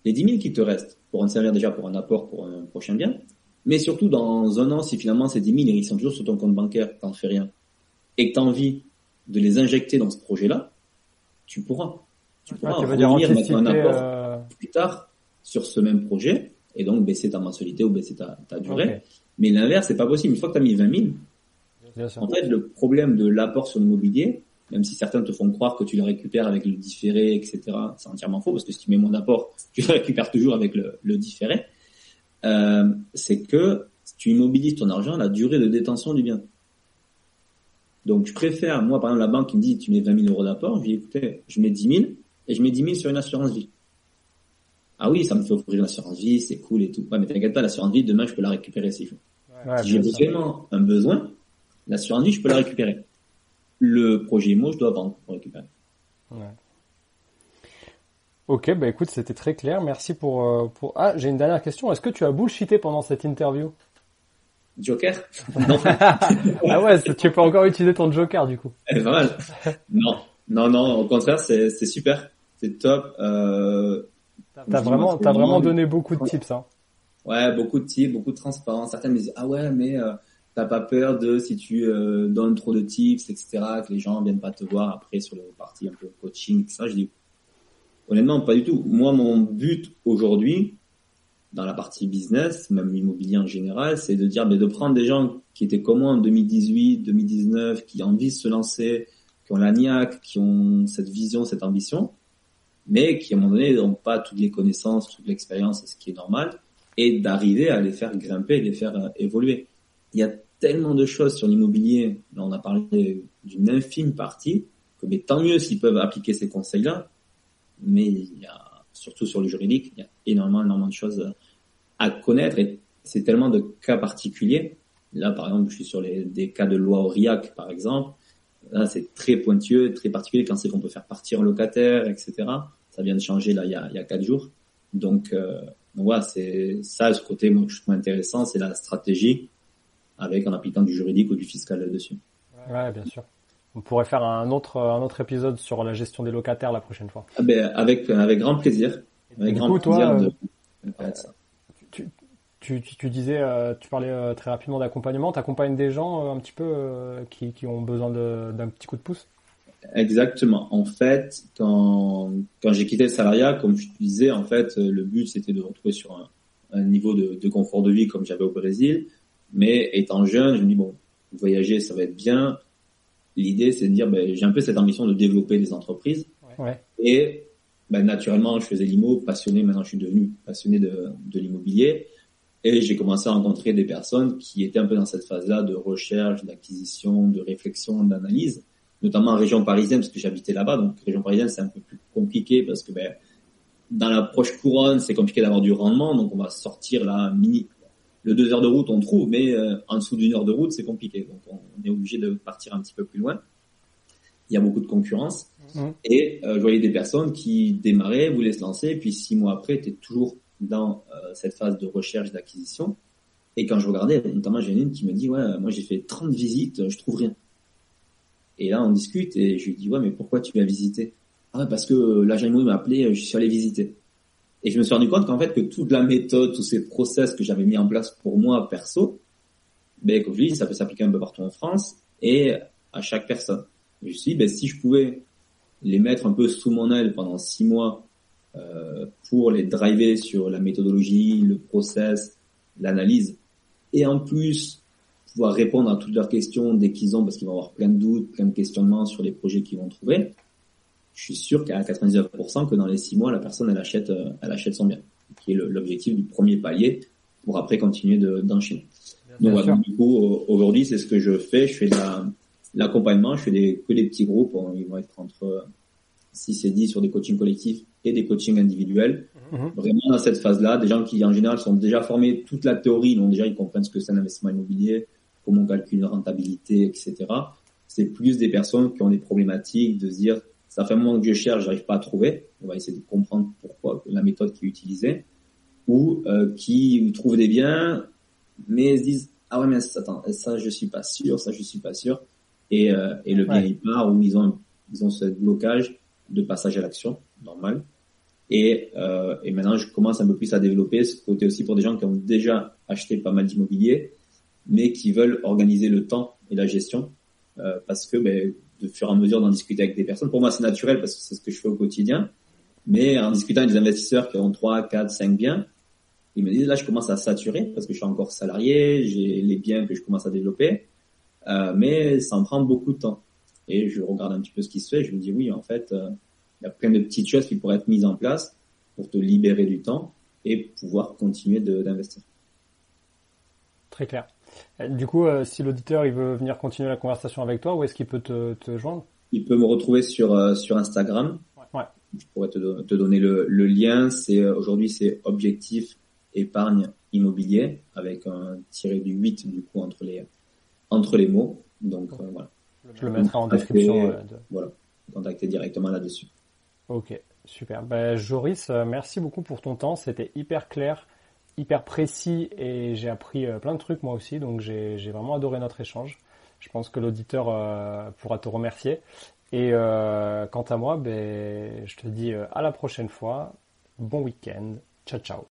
Les 10 000 qui te restent pour en servir déjà pour un apport pour un prochain bien, mais surtout, dans un an, si finalement ces 10 000, ils sont toujours sur ton compte bancaire, t'en fais rien, et que t'as envie de les injecter dans ce projet-là, tu pourras. Tu pourras ah, tu revenir mettre un apport euh... plus tard sur ce même projet, et donc baisser ta mensualité ou baisser ta, ta durée. Okay. Mais l'inverse, c'est pas possible. Une fois que t'as mis 20 000, en fait, le problème de l'apport sur l'immobilier, même si certains te font croire que tu le récupères avec le différé, etc., c'est entièrement faux, parce que si tu mets mon apport, tu le récupères toujours avec le, le différé euh, c'est que tu immobilises ton argent à la durée de détention du bien. Donc, je préfère, moi, par exemple, la banque qui me dit, tu mets 20 000 euros d'apport, je dis, écoutez, je mets 10 000 et je mets 10 000 sur une assurance vie. Ah oui, ça me fait offrir une assurance vie, c'est cool et tout. Ouais, mais t'inquiète pas, l'assurance vie, demain, je peux la récupérer si je veux. Ouais, si j'ai vraiment un besoin, l'assurance vie, je peux la récupérer. Le projet IMO, je dois vendre pour récupérer. Ouais. Ok, bah écoute, c'était très clair. Merci pour, euh, pour... Ah, j'ai une dernière question. Est-ce que tu as bullshité pendant cette interview? Joker? Non. ah ouais, tu peux encore utiliser ton Joker du coup. Est pas mal. Non, non, non. Au contraire, c'est super, c'est top. Euh, t'as vraiment, t'as vraiment donné beaucoup de tips, hein. Ouais, beaucoup de tips, beaucoup de transparence. Certains me disent ah ouais, mais euh, t'as pas peur de si tu euh, donnes trop de tips, etc., que les gens viennent pas te voir après sur le parti un peu coaching, etc. Je dis Honnêtement, pas du tout. Moi, mon but aujourd'hui, dans la partie business, même immobilier en général, c'est de dire, mais de prendre des gens qui étaient comme moi en 2018, 2019, qui ont envie de se lancer, qui ont la niaque, qui ont cette vision, cette ambition, mais qui à un moment donné n'ont pas toutes les connaissances, toute l'expérience, ce qui est normal, et d'arriver à les faire grimper, les faire évoluer. Il y a tellement de choses sur l'immobilier, là on a parlé d'une infime partie, que mais tant mieux s'ils peuvent appliquer ces conseils-là, mais il y a, surtout sur le juridique, il y a énormément, énormément de choses à connaître et c'est tellement de cas particuliers. Là, par exemple, je suis sur les, des cas de loi Aurillac, par exemple. Là, c'est très pointueux, très particulier quand c'est qu'on peut faire partir un locataire, etc. Ça vient de changer là il y a, il y a quatre jours. Donc, euh, donc voilà, c'est ça, ce côté moi, que je trouve intéressant, c'est la stratégie avec en appliquant du juridique ou du fiscal là-dessus. Ouais, bien sûr. On pourrait faire un autre, un autre épisode sur la gestion des locataires la prochaine fois. Ah ben, avec, avec grand plaisir. Avec grand coup, plaisir toi, de, euh, tu, tu, tu, tu, disais, euh, tu parlais euh, très rapidement d'accompagnement. Tu accompagnes des gens un petit peu qui, qui ont besoin d'un petit coup de pouce? Exactement. En fait, quand, quand j'ai quitté le salariat, comme je te disais, en fait, le but c'était de retrouver sur un, un niveau de, de, confort de vie comme j'avais au Brésil. Mais étant jeune, je me dis bon, voyager ça va être bien l'idée, c'est de dire, ben, j'ai un peu cette ambition de développer des entreprises. Ouais. Et ben, naturellement, je faisais l'IMO, passionné. Maintenant, je suis devenu passionné de, de l'immobilier. Et j'ai commencé à rencontrer des personnes qui étaient un peu dans cette phase-là de recherche, d'acquisition, de réflexion, d'analyse, notamment en région parisienne, parce que j'habitais là-bas. Donc, région parisienne, c'est un peu plus compliqué parce que ben, dans l'approche couronne, c'est compliqué d'avoir du rendement. Donc, on va sortir là, mini, le deux heures de route, on trouve, mais euh, en dessous d'une heure de route, c'est compliqué. Donc, on, on, est obligé de partir un petit peu plus loin. Il y a beaucoup de concurrence. Mmh. Et euh, je voyais des personnes qui démarraient, voulaient se lancer, puis six mois après, étaient toujours dans euh, cette phase de recherche, d'acquisition. Et quand je regardais, notamment j'ai une qui me dit, ouais, moi j'ai fait 30 visites, je trouve rien. Et là, on discute et je lui dis, ouais, mais pourquoi tu as visité? Ah, parce que l'agent immobilier m'a appelé, je suis allé visiter. Et je me suis rendu compte qu'en fait, que toute la méthode, tous ces process que j'avais mis en place pour moi perso, ben, comme je dis, ça peut s'appliquer un peu partout en France et à chaque personne. Je me suis dit, ben, si je pouvais les mettre un peu sous mon aile pendant six mois euh, pour les driver sur la méthodologie, le process, l'analyse, et en plus pouvoir répondre à toutes leurs questions dès qu'ils ont, parce qu'ils vont avoir plein de doutes, plein de questionnements sur les projets qu'ils vont trouver. Je suis sûr qu'à 99% que dans les six mois, la personne elle achète, euh, elle achète son bien, qui est l'objectif du premier palier pour après continuer d'enchaîner. Donc, du coup, aujourd'hui, c'est ce que je fais. Je fais de l'accompagnement, je fais des, que des petits groupes. Ils vont être entre 6 et 10 sur des coachings collectifs et des coachings individuels. Mhm. Vraiment dans cette phase-là, des gens qui en général sont déjà formés toute la théorie, donc déjà ils comprennent ce que c'est un investissement immobilier, comment on calcule une rentabilité, etc. C'est plus des personnes qui ont des problématiques de se dire ça fait un moment que je cherche, j'arrive pas à trouver. On va essayer de comprendre pourquoi la méthode qui est utilisée ou euh, qui trouvent des biens mais se disent ah ouais mais attends ça je suis pas sûr, ça je suis pas sûr et, euh, et le bien il part ou ils ont ils ont ce blocage de passage à l'action normal. Et, euh, et maintenant je commence un peu plus à développer ce côté aussi pour des gens qui ont déjà acheté pas mal d'immobilier mais qui veulent organiser le temps et la gestion euh, parce que ben, de fur et à mesure d'en discuter avec des personnes, pour moi c'est naturel parce que c'est ce que je fais au quotidien, mais en discutant avec des investisseurs qui ont 3, 4, 5 biens, ils me disent là je commence à saturer parce que je suis encore salarié, j'ai les biens que je commence à développer, euh, mais ça en prend beaucoup de temps. Et je regarde un petit peu ce qui se fait, je me dis oui en fait euh, il y a plein de petites choses qui pourraient être mises en place pour te libérer du temps et pouvoir continuer d'investir. Très clair. Euh, du coup, euh, si l'auditeur il veut venir continuer la conversation avec toi, où est-ce qu'il peut te, te, joindre? Il peut me retrouver sur euh, sur Instagram. Ouais. Je pourrais te, te donner le, le lien. C'est aujourd'hui c'est objectif épargne immobilier avec un tiré du 8 du coup entre les entre les mots. Donc voilà. Je le mettrai en description. De... Voilà, contacter directement là-dessus. Ok, super. Ben, Joris, merci beaucoup pour ton temps. C'était hyper clair hyper précis et j'ai appris euh, plein de trucs moi aussi, donc j'ai vraiment adoré notre échange. Je pense que l'auditeur euh, pourra te remercier. Et euh, quant à moi, ben, je te dis à la prochaine fois. Bon week-end. Ciao, ciao.